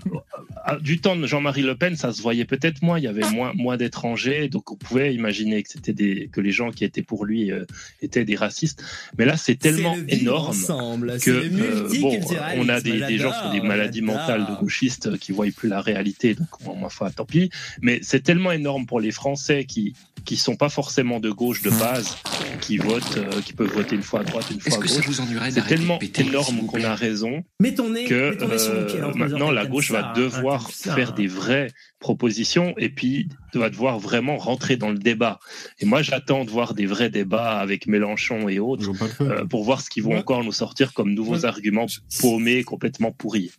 du temps de Jean-Marie Le Pen, ça se voyait peut-être moins. Il y avait moins, moins d'étrangers, donc on pouvait imaginer que c'était des que les gens qui étaient pour lui euh, étaient des racistes. Mais là, c'est tellement énorme ensemble, que euh, bon, on a des, des gens qui ont des maladies mentales de gauchistes qui voient plus la réalité, donc bon, ma foi, tant pis. Mais c'est tellement énorme pour les Français qui qui sont pas forcément de gauche de base, qui votent, euh, qui peuvent voter une fois à droite, une fois à que ça gauche. vous ennuierait C'est tellement péter, énorme qu'on a raison Mets ton nez, que mets ton nez sur mon pied, euh, alors, maintenant la ça, gauche va devoir ça. faire des vraies propositions et puis va devoir vraiment rentrer dans le débat. Et moi, j'attends de voir des vrais débats avec Mélenchon et autres euh, pour voir ce qu'ils vont encore nous sortir comme nouveaux arguments paumés, complètement pourris.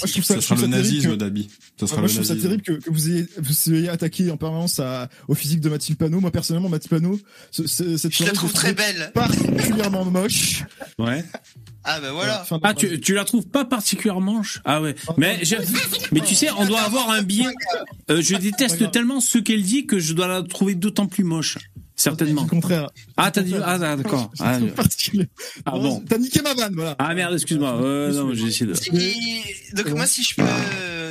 Moi, je trouve ça, Ça sera le nazisme, Dabi. Ça sera moi, le je trouve ça terrible que, que vous ayez, vous soyez attaqué en permanence à, au physique de Mathilde Panot. Moi, personnellement, Mathilde Panot, ce- ce- cette Je la trouve très belle. Particulièrement moche. Ouais. Ah ben voilà. Ah, tu, tu la trouves pas particulièrement ch- Ah ouais. Mais, je- mais tu sais, on doit avoir un biais. Euh, je déteste tellement ce qu'elle dit que je dois la trouver d'autant plus moche. Certainement. Au contraire. Ah, t'as dit, ah, d'accord. Ah, ah, bon. T'as niqué ma vanne, voilà. Ah merde, excuse-moi. Euh, non, j'ai essayé de. Et- donc moi, si je peux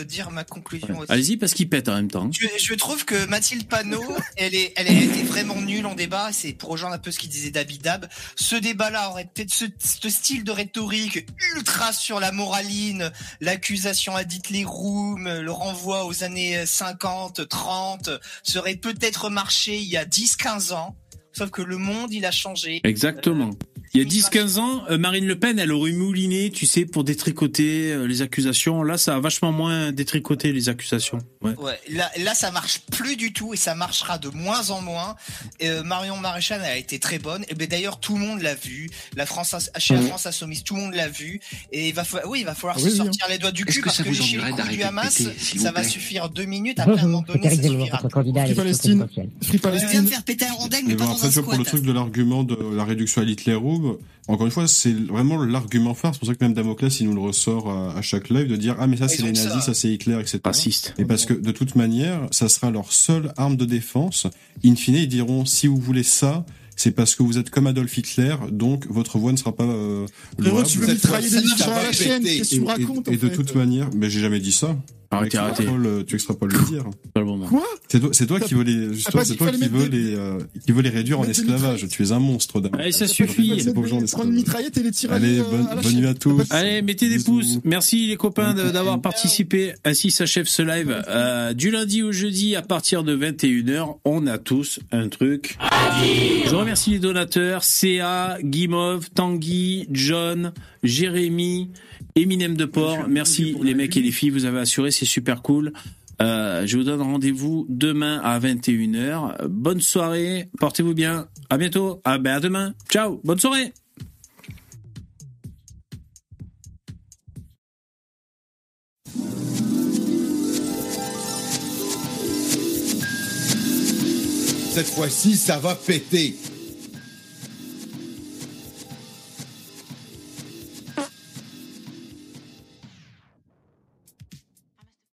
dire ma conclusion aussi. Allez-y, parce qu'il pète en même temps. Je, je trouve que Mathilde Panot, elle est, elle été vraiment nulle en débat. C'est pour rejoindre un peu ce qu'il disait Dabidab. Ce débat-là aurait peut-être ce, ce style de rhétorique ultra sur la moraline, l'accusation à Hitler Room, le renvoi aux années 50, 30, serait peut-être marché il y a 10, 15 ans. Sauf que le monde, il a changé. Exactement. Il y a 10-15 ans, euh, Marine Le Pen, elle aurait mouliné, tu sais, pour détricoter euh, les accusations. Là, ça a vachement moins détricoté les accusations. Ouais. Ouais, là, là, ça marche plus du tout et ça marchera de moins en moins. Euh, Marion Maréchal a été très bonne. Et ben d'ailleurs, tout le monde l'a vu. La France, chez la Mhm. France Insoumise, tout le monde l'a vu. Et il va falloir, oui, il va falloir Oui, se oui, sortir les doigts du Est-ce cul que parce que vous lécher le ennuierait coup du Hamas, péter, ça va suffire deux minutes. Après, à un moment donné, ça suffira. Free Palestine. Free Je viens Palestine. de faire péter un rondelle, mais Mais pas bon, dans après, un tu vois, pour le squat. truc de l'argument de la réduction à Hitler Room, encore une fois, c'est vraiment l'argument phare. C'est pour ça que même Damoclès, il nous le ressort à, à chaque live de dire, ah, mais ça, c'est les nazis, ça. ça, c'est Hitler, etc. Raciste. Et parce que, de toute manière, ça sera leur seule arme de défense. In fine, ils diront, si vous voulez ça, c'est parce que vous êtes comme Adolf Hitler, donc votre voix ne sera pas euh, Frérot, tu veux des migrants à la chaîne. Qu'est-ce que tu me racontes, Et en de fait toute manière, mais j'ai jamais dit ça. Arrêtez, tu arrêtez. extrapoles, euh, tu extrapoles le dire. Pas le moment. Quoi C'est toi, c'est toi T'as- qui veux les, justement, pas c'est toi qui veux les, euh, qui veux les réduire en esclavage. Tu es un monstre, Damoclès. Allez, ça suffit. Prendre une mitraillette et les tirer Allez, euh, bonne, à la bonne nuit à tous. Allez, mettez des pouces. Merci les copains d'avoir participé. Ainsi s'achève ce live. Euh, du lundi au jeudi à partir de 21h, on a tous un truc. Je remercie les donateurs. CA, Guimauve, Tanguy, John, Jérémy, Eminem de Port. Merci les mecs et les filles. Vous avez assuré, c'est super cool. Euh, je vous donne rendez-vous demain à 21h. Bonne soirée. Portez-vous bien. À bientôt. Ah ben à demain. Ciao. Bonne soirée. Cette fois-ci, ça va péter.